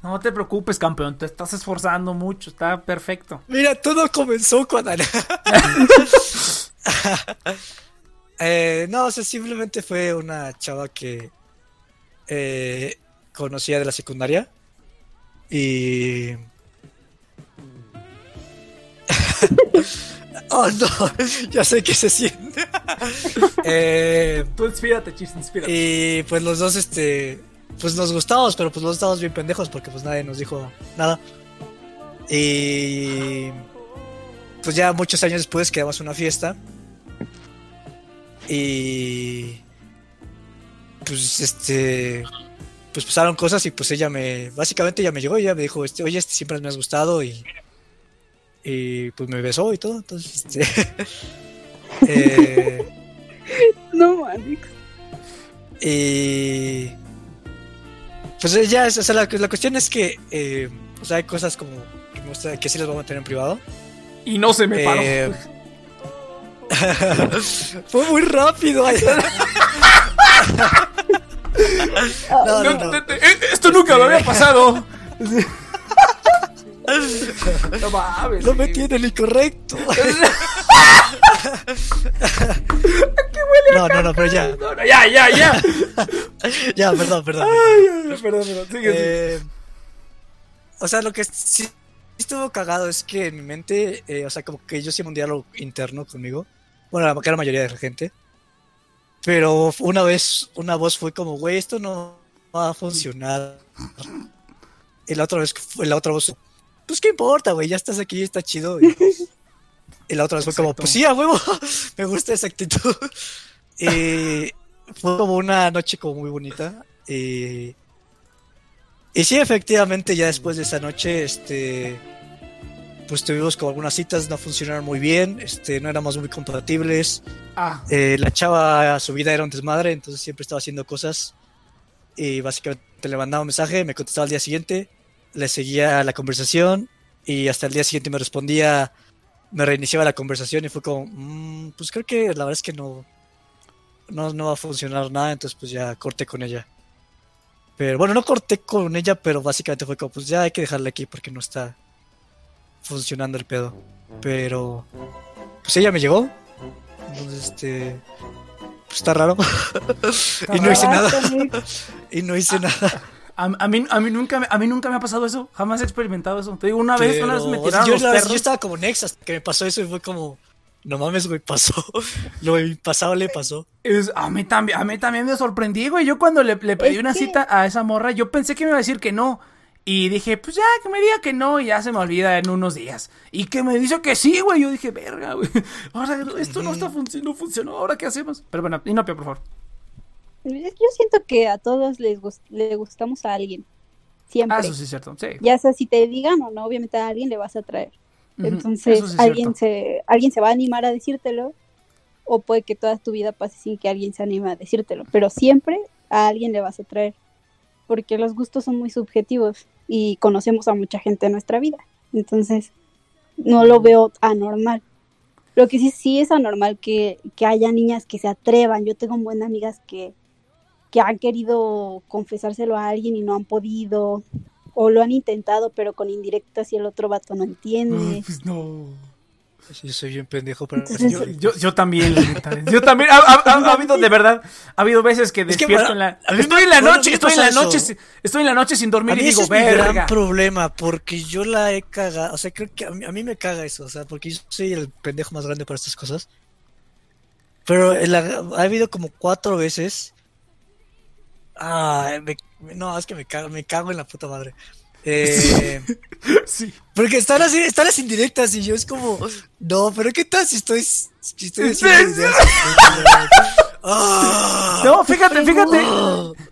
No te preocupes, campeón, te estás esforzando mucho, está perfecto. Mira, todo comenzó cuando... *laughs* eh, no, o sea, simplemente fue una chava que eh, conocía de la secundaria y... *laughs* oh, no, ya sé que se siente. *laughs* eh, Tú inspírate, Cheers, inspírate. y pues los dos, este, pues nos gustábamos, pero pues los dos estábamos bien pendejos porque pues nadie nos dijo nada. Y pues ya muchos años después quedamos una fiesta. Y pues este, pues pasaron cosas y pues ella me, básicamente ella me llegó y ella me dijo, este, oye, este siempre me has gustado y, y pues me besó y todo. Entonces, este, *laughs* eh, No, Manix. Y. Pues ya, es- o sea, la, la cuestión es que. eh, o sea, hay cosas como. Que, me gusta- que sí las vamos a mantener en privado. Y no se me paró. Eh, *laughs* Fue muy rápido. *laughs* no, no, No, no. te- te- eh, esto nunca me había pasado. No mames. No me tiene el incorrecto. *laughs* *laughs* No, no, no, pero ya. No, no, ya, ya, ya. *laughs* Ya, perdón, perdón. Ay, perdón, perdón. Sigue, sigue. Eh, o sea, lo que sí estuvo cagado es que en mi mente, eh, o sea, como que yo siempre un diálogo interno conmigo. Bueno, la gran mayoría de la gente. Pero una vez, una voz fue como, güey, esto no va a funcionar. Y la otra vez, fue- la otra voz, pues qué importa, güey, ya estás aquí, está chido. Y, y la otra vez fue como, pues sí, a huevo, *laughs* me gusta esa actitud. *laughs* Y fue como una noche como muy bonita. Y, y sí, efectivamente, ya después de esa noche, este, pues tuvimos como algunas citas, no funcionaron muy bien, este, no éramos muy compatibles. Ah, Eh, la chava, su vida era un desmadre, entonces siempre estaba haciendo cosas. Y básicamente le mandaba un mensaje, me contestaba al día siguiente. Le seguía la conversación y hasta el día siguiente me respondía, me reiniciaba la conversación y fue como, "Mm, pues creo que la verdad es que no, no, no va a funcionar nada, entonces pues ya corté con ella. Pero bueno, no corté con ella, pero básicamente fue como, pues ya hay que dejarla aquí porque no está funcionando el pedo. Pero, pues ella me llegó. Entonces, este, pues está raro. *laughs* *laughs* y no hice nada. Y no hice nada. A, a mí, a, mí nunca, me- a mí nunca me ha pasado eso. Jamás he experimentado eso. Te digo, una vez, una vez me tiraron yo, los la- perros. yo estaba como Nex hasta que me pasó eso y fue como, no mames, güey, pasó. *laughs* Lo impasable pasó. Es- a, mí también, a mí también me sorprendí, güey. Yo cuando le, le pedí una cita a esa morra, yo pensé que me iba a decir que no. Y dije, pues ya, que me diga que no, y ya se me olvida en unos días. Y que me dice que sí, güey. Yo dije, verga, güey. *laughs* Ahora esto no está func- no funcionó. ¿Ahora qué hacemos? Pero bueno, Inopia, por favor. Yo siento que a todos les gust- le gustamos a alguien. Siempre. Ah, eso sí es cierto. Sí. Ya sea si te digan o no, obviamente a alguien le vas a traer. Ujú, Entonces, sí alguien se, alguien se va a animar a decírtelo, o puede que toda tu vida pase sin que alguien se anime a decírtelo, pero siempre a alguien le vas a traer, porque los gustos son muy subjetivos y conocemos a mucha gente en nuestra vida. Entonces, no lo veo anormal. Lo que sí, sí es anormal que, que haya niñas que se atrevan. Yo tengo buenas amigas que, que han querido confesárselo a alguien y no han podido, o lo han intentado, pero con indirectas y el otro vato no entiende. Pues no. Sí, soy bien pendejo, pero Entonces- Yo, yo, yo también. Yo también. Ha, ha- ha- ha habido, de verdad, ha habido veces que Es que, despierto bueno, en la. a Estoy en la noche, estoy en la noche, sin- estoy en la noche sin A dormir mí y digo, es mi gran verga. problema, porque yo la he cagado, o sea, creo que a mí, a mí me caga eso, o sea, porque yo soy el pendejo más grande para estas cosas. Pero la- ha habido como cuatro veces. Ah, me- no, es que me cago, me cago en la puta madre. *laughs* Eh, Sí. porque están así, están las indirectas y yo es como, no, pero ¿qué tal si estoy, si estoy haciendo ideas? Ah. No, fíjate, fíjate.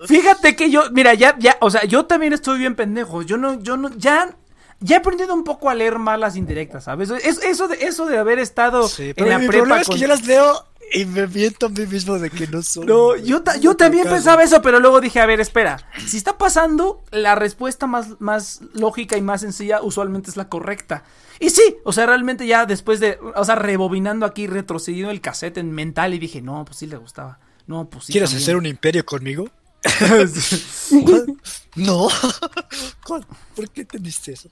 Fíjate que yo, mira, ya, ya, o sea, yo también estoy bien pendejo. Yo no, yo no, ya, ya he aprendido un poco a leer más las indirectas, ¿sabes? Es, eso de, eso de haber estado Sí, en la mi prepa problema es con- que yo las leo y me miento a mí mismo de que no son. No, yo, ta- yo también pensaba eso, pero luego dije, a ver, espera, si está pasando, la respuesta más, más lógica y más sencilla usualmente es la correcta. Y sí, o sea, realmente ya después de, o sea, rebobinando aquí, retrocediendo el cassette en mental y dije, no, pues sí le gustaba. No, pues sí. ¿Quieres también. hacer un imperio conmigo? *laughs* *laughs* no. *laughs* ¿Por qué entendiste eso?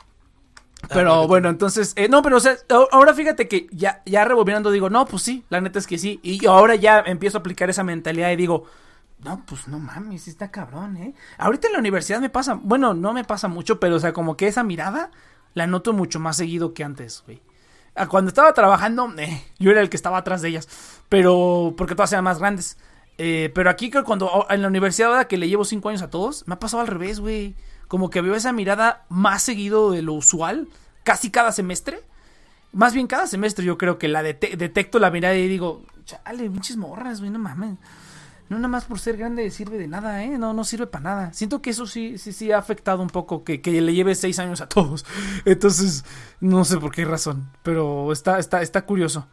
Pero bueno, entonces, eh, no, pero o sea, ahora fíjate que ya, ya rebobinando digo, no, pues sí, la neta es que sí. Y ahora ya empiezo a aplicar esa mentalidad y digo, no, pues no mames, está cabrón, ¿eh? Ahorita en la universidad me pasa, bueno, no me pasa mucho, pero o sea, como que esa mirada la noto mucho más seguido que antes, güey. Ah, Cuando estaba trabajando, eh, yo era el que estaba atrás de ellas, pero porque todas eran más grandes. Eh, pero aquí creo que cuando en la universidad ahora que le llevo cinco años a todos, me ha pasado al revés, güey. Como que veo esa mirada más seguido de lo usual, casi cada semestre. Más bien cada semestre yo creo que la dete- detecto la mirada y digo, chale, pinches morras, güey, no mames. No nada más por ser grande sirve de nada, ¿eh? No, no sirve para nada. Siento que eso sí, sí, sí ha afectado un poco, que, que le lleve seis años a todos. *laughs* Entonces, no sé por qué razón, pero está, está, está curioso.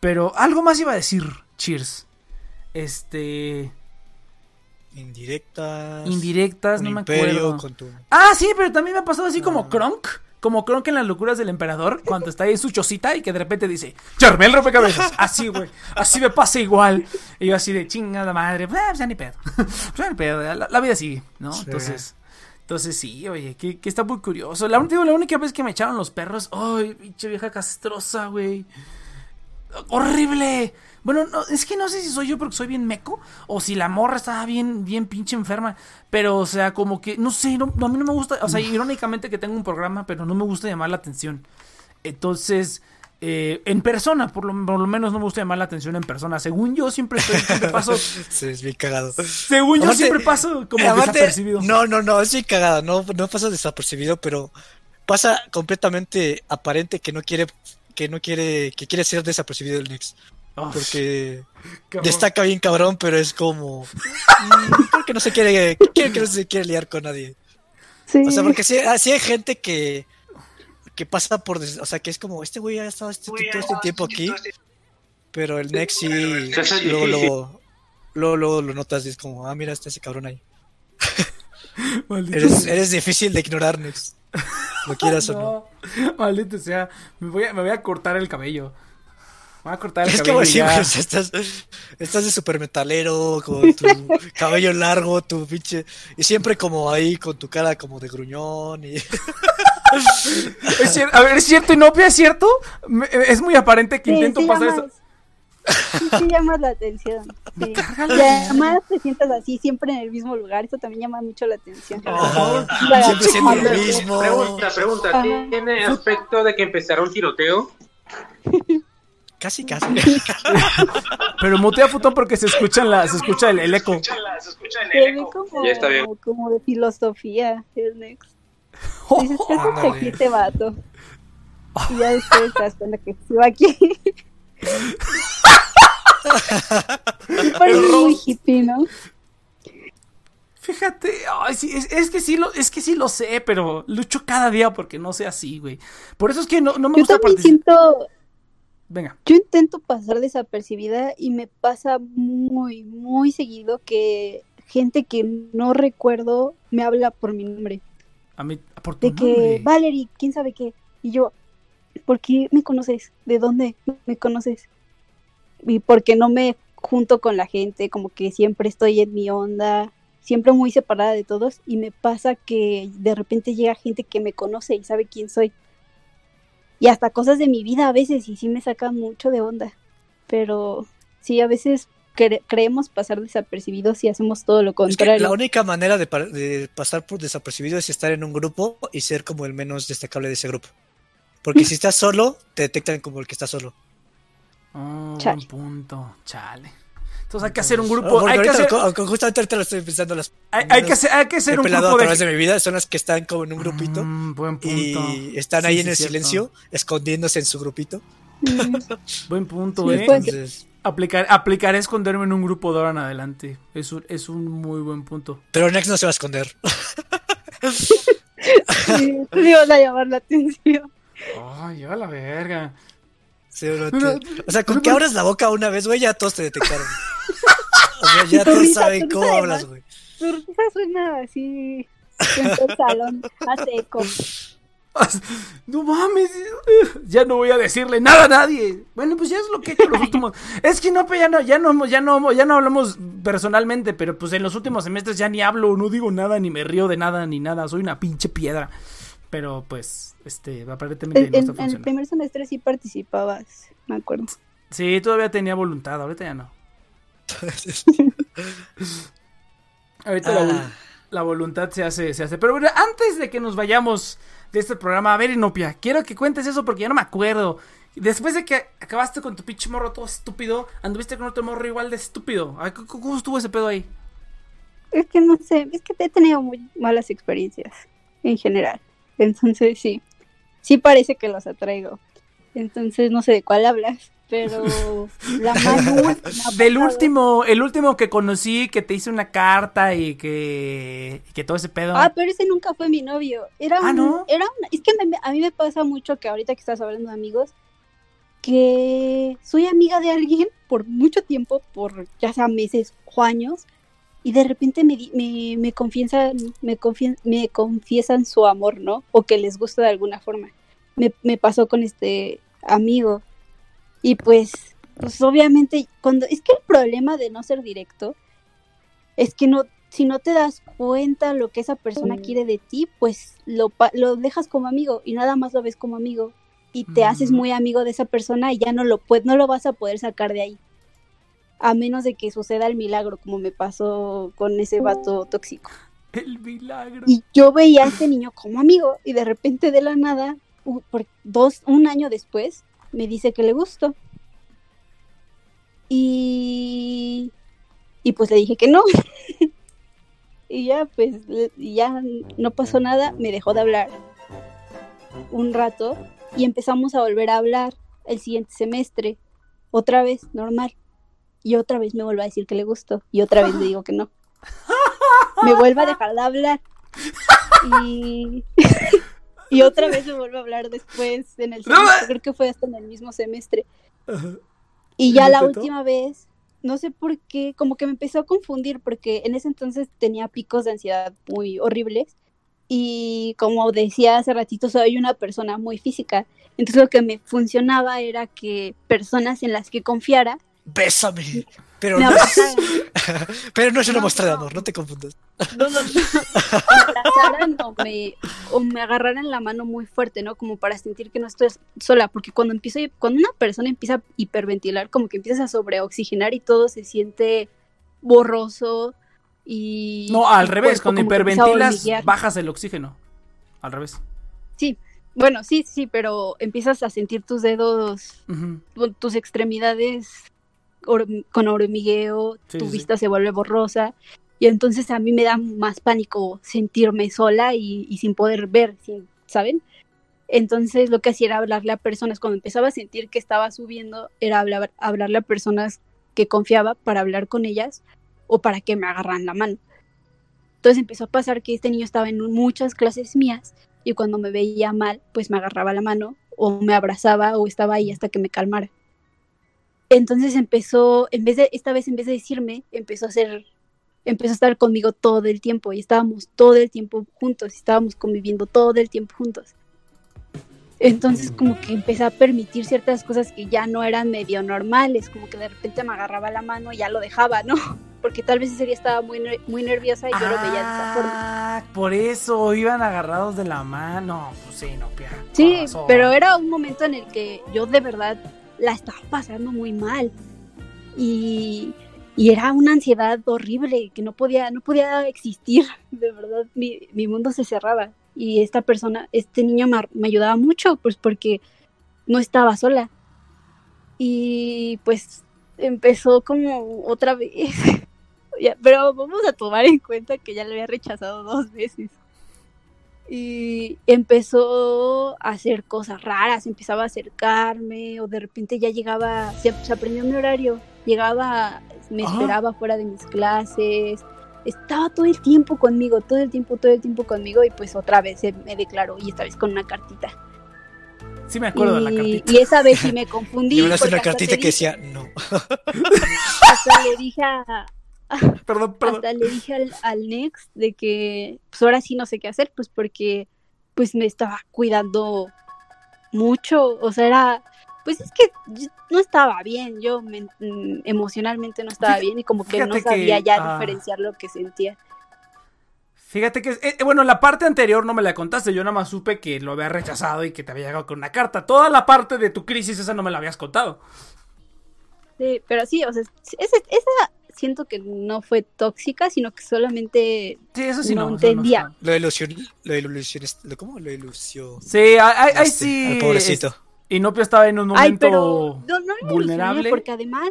Pero algo más iba a decir, Cheers. Este... Indirectas. Indirectas, no me acuerdo. con tu- Ah, sí, pero también me ha pasado así como Kronk. Como Kronk en las locuras del emperador, cuando está ahí en su chocita y que de repente dice, ¡Charmel rompecabezas! *laughs* Así, güey. Así me pasa igual. Y yo así de chingada madre. Pues, pues ya ni pedo. *laughs* Pues ya ni pedo. La, la vida sigue, ¿no? Sí. Entonces. Entonces sí, oye, que, que está muy curioso. La, digo, la única vez que me echaron los perros, ¡ay, pinche vieja castrosa, güey! ¡Horrible! Bueno, no, es que no sé si soy yo porque soy bien meco o si la morra estaba bien, bien pinche enferma. Pero, o sea, como que, no sé, no, a mí no me gusta, o sea, irónicamente que tengo un programa, pero no me gusta llamar la atención. Entonces, eh, en persona, por lo, por lo menos no me gusta llamar la atención en persona. Según yo, siempre estoy, siempre *laughs* paso, Sí, es bien cagado. según yo, siempre paso como desapercibido. No, no, no, es bien cagado. No, no pasa desapercibido, pero pasa completamente aparente que no quiere, que no quiere, que quiere ser desapercibido el Nix. Oh, Porque cabrón. destaca bien cabrón, pero es como. mm, creo que no se quiere, creo que no se quiere liar con nadie. Sí. O sea, porque sí, sí hay gente que, que pasa por. des- O sea, que es como, este güey ha estado este, todo este tiempo aquí, pero el Nex sí. Luego, difícil. luego, luego, luego lo notas y es como, ah, mira, está ese cabrón ahí. *laughs* Eres, eres difícil de ignorar, Nex. Lo quieras o *laughs* no. No, maldito sea, me voy, a, me voy a cortar el cabello. Me voy a cortar el Es que cabello. sí, ya. güey, sea, estás, estás de super metalero, con tu *laughs* cabello largo, tu pinche. Y siempre como ahí, con tu cara como de gruñón. Y... *laughs* Es cier- a ver, ¿es cierto, Inopia? ¿Es cierto? Me- Es muy aparente que Sí, intento sí pasar llamas- eso. Sí, sí llamas la atención. *laughs* Sí. además te sientas así siempre en el mismo lugar. Eso también llama mucho la atención. Ajá. La- Siempre siendo lo mismo. Pregunta, pregunta. Ajá. ¿Tiene aspecto de que empezará un tiroteo? Casi, casi. *laughs* Pero mutea Futón porque se escucha, en la, se escucha el, el eco. Se ve como, Ya está bien. como de filosofía el Next. *laughs* Dices, ¿qué haces aquí este vato? Y ya después te das cuenta que se va aquí. *laughs* Parece muy hippie, ¿no? Fíjate, ay, sí, es, es que sí lo, es que sí lo sé, pero lucho cada día porque no sea así, güey. Por eso es que no, no me Yo gusta también siento, Venga. yo intento pasar desapercibida y me pasa muy, muy seguido que gente que no recuerdo me habla por mi nombre. A mí, por tu De que. Valerie, quién sabe qué. Y yo, ¿por qué me conoces? ¿De dónde me conoces? Y porque no me junto con la gente, como que siempre estoy en mi onda, siempre muy separada de todos. Y me pasa que de repente llega gente que me conoce y sabe quién soy. Y hasta cosas de mi vida a veces, y sí me sacan mucho de onda. Pero sí, a veces cre- creemos pasar desapercibidos y hacemos todo lo Es que contrario. la única manera de, pa- de pasar por desapercibido es estar en un grupo y ser como el menos destacable de ese grupo. Porque *laughs* si estás solo, te detectan como el que está solo. Oh, buen punto. Chale. Entonces hay que hacer un grupo. porque Hay que ahorita hacer, justamente ahorita lo estoy pensando. Las hay, hay que hacer, hay que hacer he un pelado a grupo través de. de mi vida son las que están como en un grupito Mm, buen punto. y están Sí, ahí sí, en el cierto. silencio, escondiéndose en su grupito. Mm. *laughs* Buen punto, Sí, eh. Entonces, Aplicar, aplicaré esconderme en un grupo de ahora en adelante. Es un, es un muy buen punto. pero Nex no se va a esconder. *laughs* Sí, le ibas a llamar la atención. Ay, a la verga. Sí, no Pero- te- o sea, con pero- que abras la boca una vez, güey, ya todos te detectaron. *laughs* O sea, ya todos risa, saben cómo risa, hablas, güey. Tu risa suena así en el salón, hace eco. *laughs* No mames, ya no voy a decirle nada a nadie. Bueno, pues ya es lo que he hecho los últimos. Es que no, pues ya no, ya no, ya no, ya no hablamos personalmente, pero pues en los últimos semestres ya ni hablo, no digo nada, ni me río de nada, ni nada. Soy una pinche piedra. Pero pues, este, aparentemente En, no está en- en el primer semestre sí participabas, me acuerdo. Sí, todavía tenía voluntad, ahorita ya no. *laughs* Ahorita la, vol- Ah. la voluntad se hace, se hace. Pero bueno, antes de que nos vayamos de este programa, a ver, Inopia, quiero que cuentes eso porque ya no me acuerdo. Después de que acabaste con tu pinche morro todo estúpido, anduviste con otro morro igual de estúpido. ¿Cómo cómo estuvo ese pedo ahí? Es que no sé, es que he tenido muy malas experiencias en general. Entonces sí, sí parece que los atraigo. Entonces no sé de cuál hablas, pero *laughs* la más última Del último, el último que conocí, que te hice una carta y que, y que todo ese pedo. Ah, pero ese nunca fue mi novio. Era Ah, un- ¿no? era un- es que me- a mí me pasa mucho que ahorita que estás hablando de amigos, que soy amiga de alguien por mucho tiempo, por ya sea meses o años, y de repente me, me, me confiesan, me, me confiesan su amor, ¿no? O que les gusta de alguna forma. Me, me pasó con este amigo. Y pues, pues obviamente, cuando, es que el problema de no ser directo es que no, si no te das cuenta lo que esa persona quiere de ti, pues lo, lo dejas como amigo y nada más lo ves como amigo y te Mm. haces muy amigo de esa persona y ya no lo puedes, no lo vas a poder sacar de ahí. A menos de que suceda el milagro, como me pasó con ese vato tóxico. El milagro. Y yo veía a este niño como amigo y de repente de la nada, por dos, un año después, me dice que le gustó. Y, y pues le dije que no. *laughs* y ya, pues, ya no pasó nada, me dejó de hablar un rato y empezamos a volver a hablar el siguiente semestre, otra vez, normal. Y otra vez me vuelve a decir que le gustó y otra vez le digo que no. Me vuelve a dejar de hablar. Y, *laughs* y otra vez me vuelve a hablar después en el semestre, creo que fue hasta en el mismo semestre. Y ¿Y ya la última vez, no sé por qué, como que me empezó a confundir porque en ese entonces tenía picos de ansiedad muy horribles y como decía hace ratito, soy una persona muy física. Entonces lo que me funcionaba era que personas en las que confiara Bésame. Pero no, abrazaran, *laughs* pero no es una No, muestra de no. amor, no te confundas. no, no, no, *laughs* o me, o me agarraran la mano muy fuerte, ¿no? Como para sentir que no estoy sola, porque cuando empiezo, cuando una persona empieza a hiperventilar, como que empiezas a sobreoxigenar y todo se siente borroso y... No, al revés, cuerpo cuando hiperventilas bajas el oxígeno. Al revés. Bueno, sí, sí, pero empiezas a sentir tus dedos, tus extremidades con hormigueo, Sí, tu sí. vista se vuelve borrosa. Y entonces a mí me da más pánico sentirme sola y, y sin poder ver, sin- ¿saben? Entonces lo que hacía era hablarle a personas, cuando empezaba a sentir que estaba subiendo, era hablar, hablarle a personas que confiaba para hablar con ellas o para que me agarran la mano. Entonces empezó a pasar que este niño estaba en muchas clases mías y cuando me veía mal, pues me agarraba la mano o me abrazaba o estaba ahí hasta que me calmara. Entonces empezó, en vez de, esta vez en vez de decirme, empezó a hacer, empezó a estar conmigo todo el tiempo y estábamos todo el tiempo juntos, estábamos conviviendo todo el tiempo juntos. Entonces como que empecé a permitir ciertas cosas que ya no eran medio normales, como que de repente me agarraba la mano y ya lo dejaba, ¿no? *laughs* Porque tal vez ese día estaba muy, ner- muy nerviosa y yo lo veía de esa forma. Ah, por eso iban agarrados de la mano. Pues sí, no, pia. Sí, pero era un momento en el que yo de verdad la estaba pasando muy mal. Y, y era una ansiedad horrible que no podía, no podía existir. *laughs* De verdad, mi, mi mundo se cerraba. Y esta persona, este niño me, me ayudaba mucho, pues porque no estaba sola. Y pues empezó como otra vez. *laughs* Pero vamos a tomar en cuenta que ya le había rechazado dos veces y empezó a hacer cosas raras, empezaba a acercarme o de repente ya llegaba, se, se aprendió mi horario, llegaba, me Ajá. esperaba fuera de mis clases, estaba todo el tiempo conmigo, todo el tiempo, todo el tiempo conmigo y pues otra vez se me declaró y esta vez con una cartita. Sí me acuerdo de la cartita. y esa vez sí *laughs* me confundí. Y una hasta cartita que dije- decía no. *laughs* Hasta le dije a, *laughs* Perdón, *laughs* perdón. hasta le dije al, al Next de que pues ahora sí no sé qué hacer, pues porque pues me estaba cuidando mucho, o sea, era, pues es que no estaba bien, yo mm, emocionalmente no estaba bien y como que no que, sabía ya ah, diferenciar lo que sentía. Fíjate que, eh, bueno, la parte anterior no me la contaste, yo nada más supe que lo había rechazado y que te había llegado con una carta. Toda la parte de tu crisis esa no me la habías contado. Sí, pero sí, o sea, ese- esa siento que no fue tóxica, sino que solamente Sí, eso sí No entendía. Lo de ilusión, lo de ilusión, lo- ¿cómo? Lo de ilusión. Sí, ahí, Este, sí. al pobrecito. es- Inopio estaba en un Ay, momento. pero no, no lo vulnerable. porque además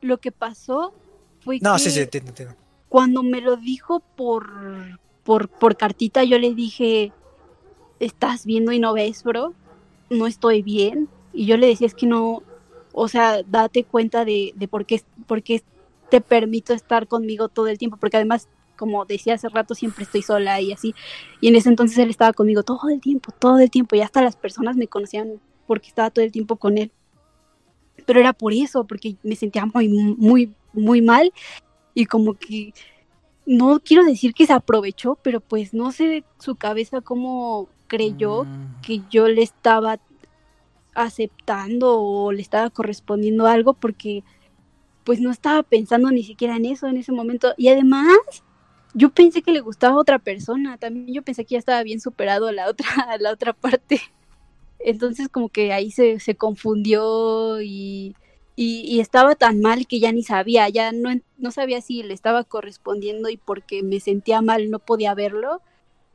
lo que pasó fue No, que sí, sí, entiendo, entiendo. cuando me lo dijo por, por, por cartita, yo le dije, estás viendo y no ves, bro, no estoy bien. Y yo le decía, es que no, o sea, date cuenta de, de por, qué, por qué te permito estar conmigo todo el tiempo, porque además, como decía hace rato, siempre estoy sola y así. Y en ese entonces él estaba conmigo todo el tiempo, todo el tiempo, y hasta las personas me conocían porque estaba todo el tiempo con él. Pero era por eso, porque me sentía muy, muy, muy mal y como que no quiero decir que se aprovechó, pero pues no sé su cabeza cómo creyó Mm. que yo le estaba aceptando o le estaba correspondiendo algo porque pues no estaba pensando ni siquiera en eso en ese momento. Y además yo pensé que le gustaba a otra persona. También yo pensé que ya estaba bien superado a la otra *laughs* la otra parte. Entonces como que ahí se, se confundió y, y, y estaba tan mal que ya ni sabía ya no, no sabía si le estaba correspondiendo y porque me sentía mal no podía verlo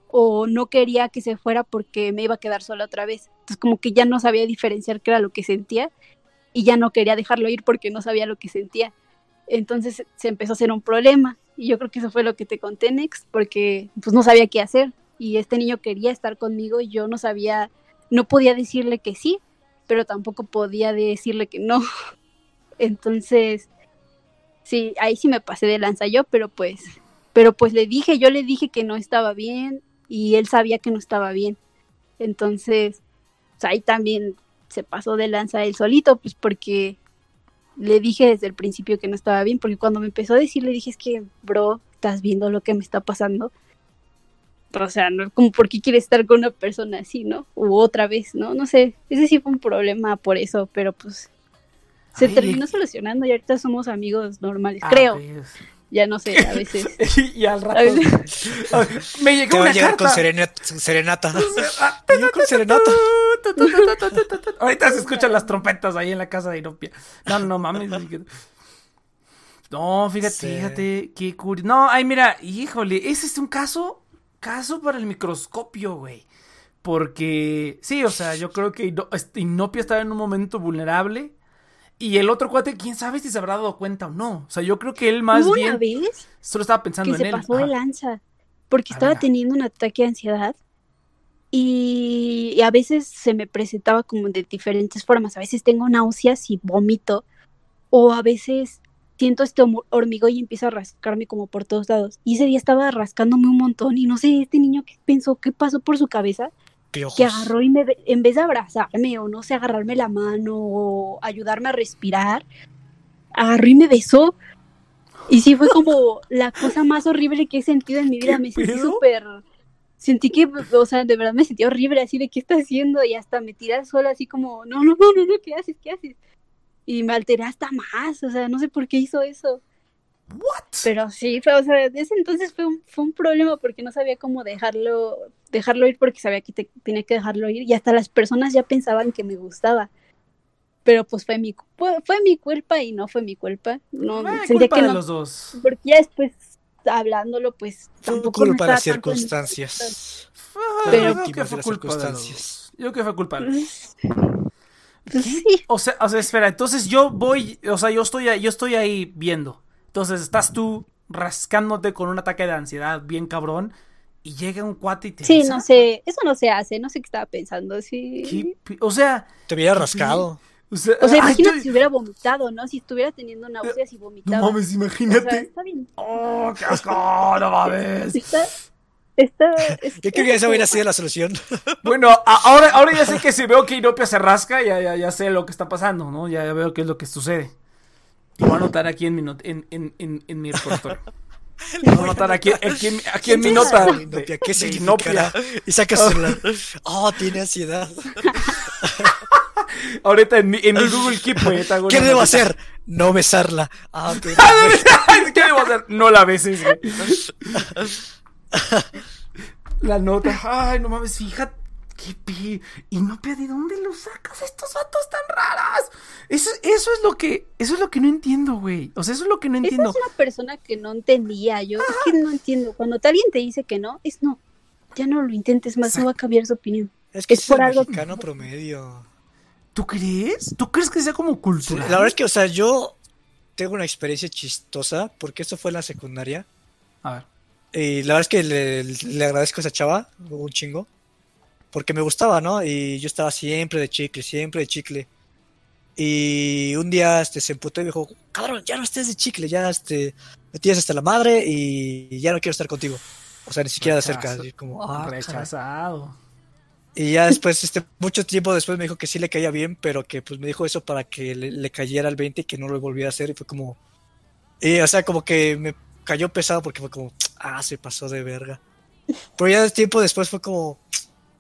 o no quería que se fuera porque me iba a quedar sola otra vez. Entonces como que ya no sabía diferenciar qué era lo que sentía y ya no quería dejarlo ir porque no sabía lo que sentía. Entonces se empezó a hacer un problema y yo creo que eso fue lo que te conté, Nex, porque pues no sabía qué hacer y este niño quería estar conmigo y yo no sabía, no podía decirle que sí, pero tampoco podía decirle que no. *laughs* Entonces, sí, ahí sí me pasé de lanza yo, pero pues, pero pues le dije, yo le dije que no estaba bien y él sabía que no estaba bien. Entonces, pues, ahí también se pasó de lanza él solito, pues porque le dije desde el principio que no estaba bien, porque cuando me empezó a decir, le dije, es que, bro, estás viendo lo que me está pasando. o sea, no, como por qué quieres estar con una persona así, ¿no? U otra vez, ¿no? No sé, ese sí fue un problema por eso, pero pues se Ay, terminó solucionando y ahorita somos amigos normales, creo. Ya no sé, a *laughs* veces. *laughs* y al rato A veces- *laughs* me Te llegó a una llegar carta. con serenata. serenata. Ah, Yo con serenata. Ahorita se escuchan las trompetas ahí en la casa de Inopia. No, no mames. No, fíjate, Sí. fíjate, qué curioso. No, ay, mira, híjole, ese es un caso, caso para el microscopio, güey. Porque, sí, o sea, yo creo que este, Inopia estaba en un momento vulnerable. Y el otro cuate, quién sabe si se habrá dado cuenta o no. O sea, yo creo que él más Hubo bien una vez solo estaba pensando que en se él. pasó de lanza porque estaba teniendo un ataque de ansiedad y, y a veces se me presentaba como de diferentes formas. A veces tengo náuseas y vomito o a veces siento este hormigón y empiezo a rascarme como por todos lados. Y ese día estaba rascándome un montón y no sé, este niño qué pensó, qué pasó por su cabeza, Que agarró y me, en vez de abrazarme o no sé, agarrarme la mano o ayudarme a respirar, agarró y me besó. Y sí fue como *laughs* la cosa más horrible que he sentido en mi vida. ¿Qué Me sentí súper... Sentí que, o sea, de verdad me sentí horrible, así de qué está haciendo y hasta me tiré al suelo así como, no, no, no, no, no, ¿qué haces? ¿Qué haces? Y me alteré hasta más, o sea, no sé por qué hizo eso. What? Pero sí, o sea, desde entonces fue un, fue un problema porque no sabía cómo dejarlo, dejarlo ir porque sabía que te- tenía que dejarlo ir y hasta las personas ya pensaban que me gustaba. Pero pues fue mi, cu- fue, fue mi culpa y no fue mi culpa. No, Ah, sentía culpa que de no, los dos. porque ya después hablándolo pues Fue tampoco culpa de las circunstancias. Ah, Pero- yo creo que fue las culpa de los. Yo que fue culpa de los dos. ¿Qué? sí, O sea, o sea, espera, entonces yo voy, o sea, yo estoy, ahí- yo estoy ahí viendo. Entonces estás tú rascándote con un ataque de ansiedad bien cabrón y llega un cuate y te sí, besa. no sé, eso no se hace, no sé qué estaba pensando, sí. ¿Qué pi- O sea, Te hubiera rascado. o sea, O sea, ay, imagínate yo- si hubiera vomitado, ¿no? Si estuviera teniendo náuseas y no vomitaba. mames, O sea, imagínate. está bien. Oh, qué asco, no mames. Está, está, *laughs* es- Yo creo que esa hubiera sido la solución. *laughs* Bueno, ahora, ahora ya sé que si veo que Inopia se rasca, ya, ya, ya sé lo que está pasando, ¿no? Ya veo qué es lo que sucede. Lo voy a anotar aquí en mi, not- en, en, en, en mi repertorio. *laughs* Voy a anotar aquí, aquí, aquí en mi *laughs* ¿Qué nota. significa de-? ¿Qué? Inopia. Y saca su celular. *laughs* Oh, tiene ansiedad. *laughs* Ahorita en mi, en mi Google Keep, güey. ¿Qué debo hacer? No besarla. Ah, ok. ¿Qué debo hacer? No la beses, güey. La nota. Ay, no mames, fíjate. ¿Qué pi? Inopia, ¿de dónde lo sacas estos vatos tan raras? Eso, eso es lo que, eso es lo que no entiendo, güey. O sea, eso es lo que no Esa entiendo. es una persona que no entendía. Yo es que no entiendo. Cuando alguien te dice que no, es no. Ya no lo intentes más, no va a cambiar su opinión. Es que Es es por algo- mexicano promedio. ¿Tú crees? ¿Tú crees que sea como La cultural? verdad es que, o sea, yo tengo una experiencia chistosa porque eso fue en la secundaria. A ver. Y la verdad es que le, le agradezco a esa chava un chingo. Porque me gustaba, ¿no? Y yo estaba siempre de chicle, siempre de chicle. Y un día este, se emputó y me dijo, cabrón, ya no estés de chicle, ya este, me tienes hasta la madre y ya no quiero estar contigo. O sea, ni siquiera de cerca. Como, "Ah, caray". Rechazado. Y ya después, este, mucho tiempo después me dijo que sí le caía bien, pero que pues me dijo eso para que le, le cayera el 20 y que no lo volviera a hacer. Y fue como. Y, o sea, como que me cayó pesado porque fue como, ah, se pasó de verga. Pero ya tiempo después fue como,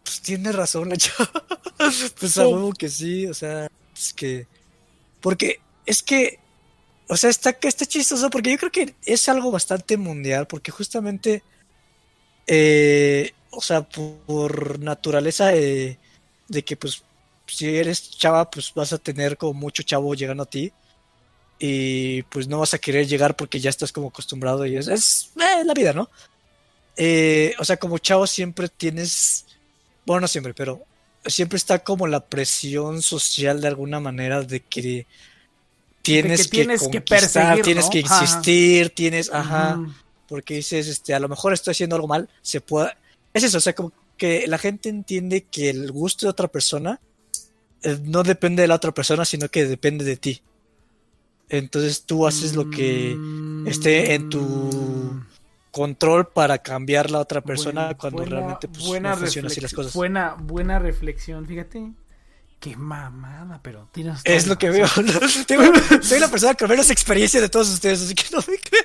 pues tiene razón la *laughs* chava. pues a Sí. huevo que sí, o sea, es que. Porque es que. O sea, está, está chistoso porque yo creo que es algo bastante mundial, porque justamente. eh, o sea, por, por naturaleza eh, de que, pues, si eres chava, pues vas a tener como mucho chavo llegando a ti. Y pues no vas a querer llegar porque ya estás como acostumbrado y es, es eh, la vida, ¿no? O sea, como chavo siempre tienes, bueno, no siempre, pero siempre está como la presión social de alguna manera de que tienes que, tienes que conquistar, perseguir, tienes ¿no? que Ajá. existir, tienes, ajá porque dices, este, a lo mejor estoy haciendo algo mal, se puede... Es eso, o sea, como que la gente entiende que el gusto de otra persona eh, no depende de la otra persona, sino que depende de ti. Entonces tú haces lo que Mm. esté en tu control para cambiar la otra persona Buena- cuando buena- realmente pues, buena no funcionan así las cosas. Buena, buena reflexión, fíjate. Qué mamada, pero tienes Es lo que veo. Soy la persona con menos experiencia de todos ustedes, así que no me crean.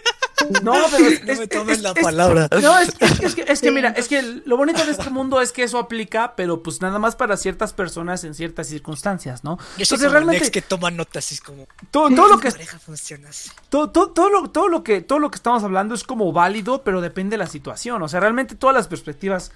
No, pero es, No me es- tomes es- la es- palabra. No, es, es- es que, es que mira, es que lo bonito de este mundo es que eso aplica, pero pues nada más para ciertas personas en ciertas circunstancias, ¿no? Yo Entonces realmente Lex que toma notas y es como. todo, todo lo "Mi que pareja funciona así. todo, todo, todo lo, todo lo que todo lo que estamos hablando es como válido, pero depende de la situación. O sea, realmente todas las perspectivas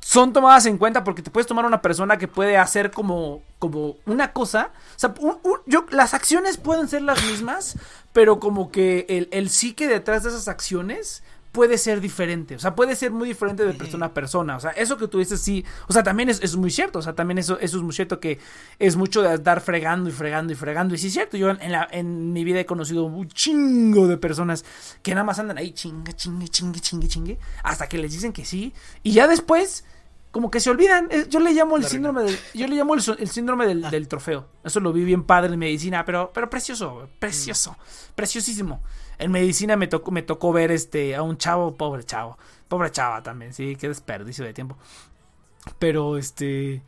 son tomadas en cuenta porque te puedes tomar una persona que puede hacer como, como una cosa. O sea, un- yo, las acciones pueden ser las mismas, pero como que el, el psique detrás de esas acciones puede ser diferente. O sea, puede ser muy diferente de persona a persona. O sea, eso que tú dices sí. O sea, también es, es muy cierto. O sea, también eso, eso es muy cierto que es mucho de estar fregando y fregando y fregando. Y sí es cierto. Yo en, la, en mi vida he conocido un chingo de personas que nada más andan ahí chingue, chingue, chingue, chingue, chingue. Hasta que les dicen que sí. Y ya después. Como que se olvidan. Yo le llamo el La síndrome del, yo le llamo el, el síndrome del, Ah. del trofeo. Eso lo vi bien padre en medicina, pero, pero precioso, güey, precioso, preciosísimo. En medicina me tocó, me tocó ver este a un chavo, pobre chavo, pobre chava también, sí, qué desperdicio de tiempo. Pero este,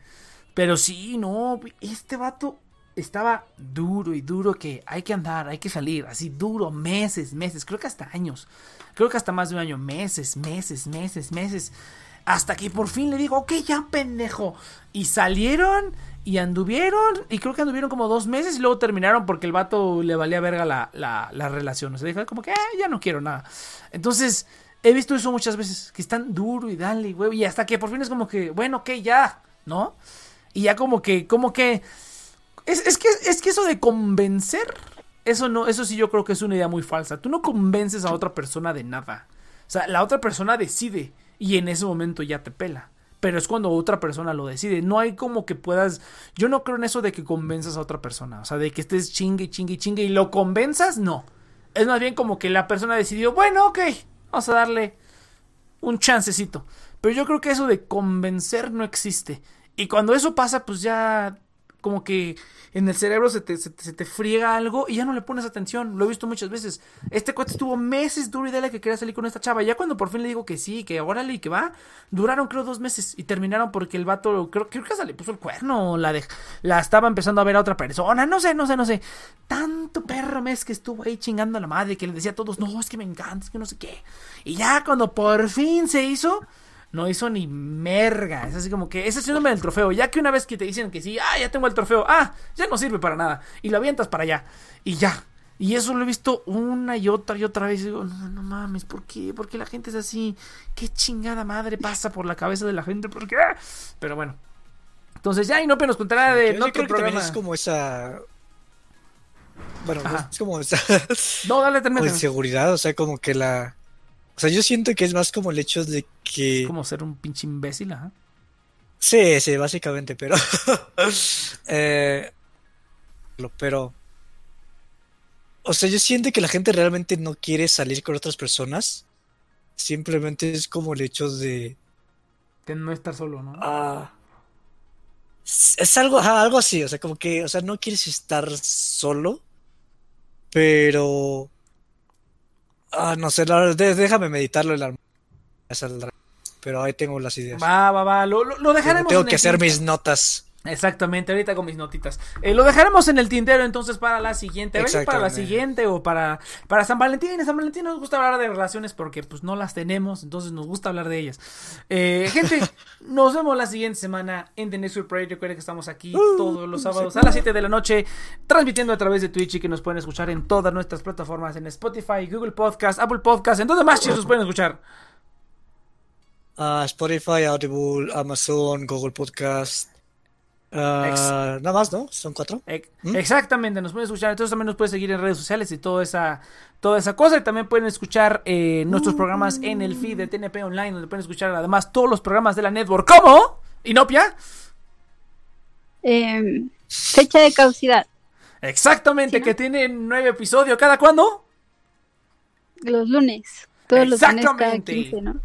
pero sí, no, este vato estaba duro y duro que hay que andar, hay que salir, así duro, meses, meses, creo que hasta años, creo que hasta más de un año, meses, meses, meses, meses. Hasta que por fin le digo, ok, ya pendejo. Y salieron y anduvieron. Y creo que anduvieron como dos meses y luego terminaron porque el vato le valía verga la, la, la relación. O sea, dijo como que "Ah, ya no quiero nada. Entonces, he visto eso muchas veces. Que están duro y dale, güey. Y hasta que por fin es como que, bueno, ok, ya, ¿no? Y ya como que, como que. Es, es que, es que eso de convencer. Eso no, eso sí yo creo que es una idea muy falsa. Tú no convences a otra persona de nada. O sea, la otra persona decide y en ese momento ya te pela. Pero es cuando otra persona lo decide. No hay como que puedas. Yo no creo en eso de que convenzas a otra persona. O sea, de que estés chingue, chingue, chingue y lo convenzas, no. Es más bien como que la persona decidió, bueno, ok, vamos a darle un chancecito. Pero yo creo que eso de convencer no existe. Y cuando eso pasa, pues ya como que en el cerebro se te, se, se te friega algo y ya no le pones atención. Lo he visto muchas veces. Este cuate estuvo meses duro y dale que quería salir con esta chava. Ya cuando por fin le digo que sí, que órale y que va, duraron creo dos meses y terminaron porque el vato, creo, creo que hasta le puso el cuerno la, de, la estaba empezando a ver a otra persona. No sé, no sé, no sé. Tanto perro mes que estuvo ahí chingando a la madre que le decía a todos, no, es que me encanta, es que no sé qué. Y ya cuando por fin se hizo no hizo ni merga. Es así como que ese es el síndrome del trofeo. Ya que una vez que te dicen que sí, ah, ya tengo el trofeo, ah, ya no sirve para nada. Y lo avientas para allá. Y ya. Y eso lo he visto una y otra y otra vez. Y digo, no, no mames, ¿por qué? ¿Por qué la gente es así? ¿Qué chingada madre pasa por la cabeza de la gente? ¿Por qué? Pero bueno. Entonces ya Inope nos contará de Yo no sí creo que también programa. es como esa. Bueno, Ajá. es como esa No, dale, termina. *laughs* inseguridad, o sea, como que la. O sea, yo siento que es más como el hecho de que. Como ser un pinche imbécil, ajá. Sí, sí, básicamente, pero. *laughs* eh, pero. O sea, yo siento que la gente realmente no quiere salir con otras personas. Simplemente es como el hecho de. De no estar solo, ¿no? Ah. Es es algo, ajá, algo así, o sea, como que, o sea, no quieres estar solo, pero. Ah, no sé, la de- déjame meditarlo en la saldrá. Pero ahí tengo las ideas. Va, va, va. Lo, lo, dejaremos. Tengo en que el hacer mis notas. Exactamente, ahorita con mis notitas. Eh, lo dejaremos en el tintero entonces para la siguiente. Para la siguiente o para, para San Valentín. En San Valentín nos gusta hablar de relaciones porque pues no las tenemos, entonces nos gusta hablar de ellas. Eh, gente, *laughs* nos vemos la siguiente semana en The Next Week Parade. Recuerden que estamos aquí todos los sábados a las 7 de la noche, transmitiendo a través de Twitch y que nos pueden escuchar en todas nuestras plataformas, en Spotify, Google Podcast, Apple Podcast, en donde más chicos nos pueden escuchar. Ah, Spotify, Audible, Amazon, Google Podcast. Ah, nada más, ¿no? Son cuatro. Ex- ¿Mm? Exactamente, nos pueden escuchar. Entonces también nos pueden seguir en redes sociales y toda esa, toda esa cosa. Y también pueden escuchar eh, nuestros programas en el feed de TNP Online, donde pueden escuchar además todos los programas de la network. ¿Cómo? ¿Inopia? Em, fecha de caducidad. Exactamente, ¿Sí, no? que tiene nueve episodios. ¿Cada cuándo? Los lunes. Todos los lunes cada Exactamente. 15, ¿no?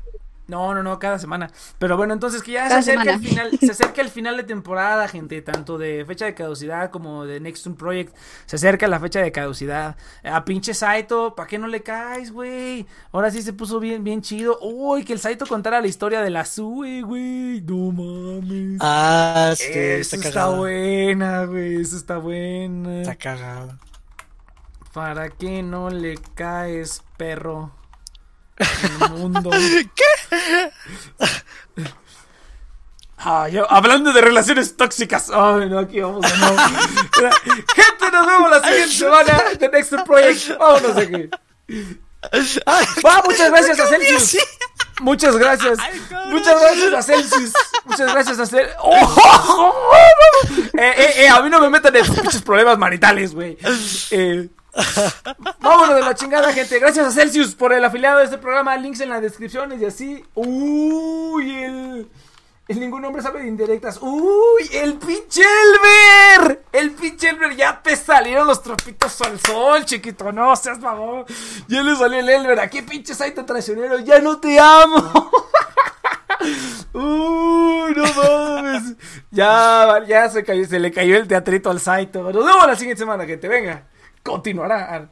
No, no, no, cada semana. Pero bueno, entonces que ya se acerca el final, se acerca el *laughs* final de temporada, gente, tanto de fecha de caducidad como de Next One Project. Se acerca la fecha de caducidad. A pinche Saito, ¿para qué no le caes, güey? Ahora sí se puso bien, bien chido. Uy, que el Saito contara la historia de la Sue, güey. No mames. Ah, sí, Eso está buena, güey. Eso está buena. Está cagado. ¿Para qué no le caes, perro? El mundo. *laughs* ¿Qué? Ah, yo- hablando de relaciones tóxicas. Ay, no, aquí vamos de nuevo. *laughs* Gente, nos vemos la siguiente semana. The Next Project. Vámonos aquí. Va, muchas gracias a Celsius. Muchas gracias. Muchas gracias a Celsius. Muchas gracias a Celsius. *laughs* eh, eh, eh, a mí no me metan en pinches problemas maritales, güey. Eh, vámonos de la chingada, gente. Gracias a Celsius por el afiliado de este programa. Links en las descripciones y así. Uy, el. El ningún hombre sabe de indirectas. ¡Uy! ¡El pinche Elber! ¡El pinche Elber! Ya te salieron los trapitos al sol, chiquito. No seas mamón. Ya le salió el Elber. Aquí, pinche Saito traicionero. ¡Ya no te amo! ¡Uy! ¡No mames! Ya, ya se, cayó, se le cayó el teatrito al Saito. Nos vemos la siguiente semana, gente. Venga. Continuará.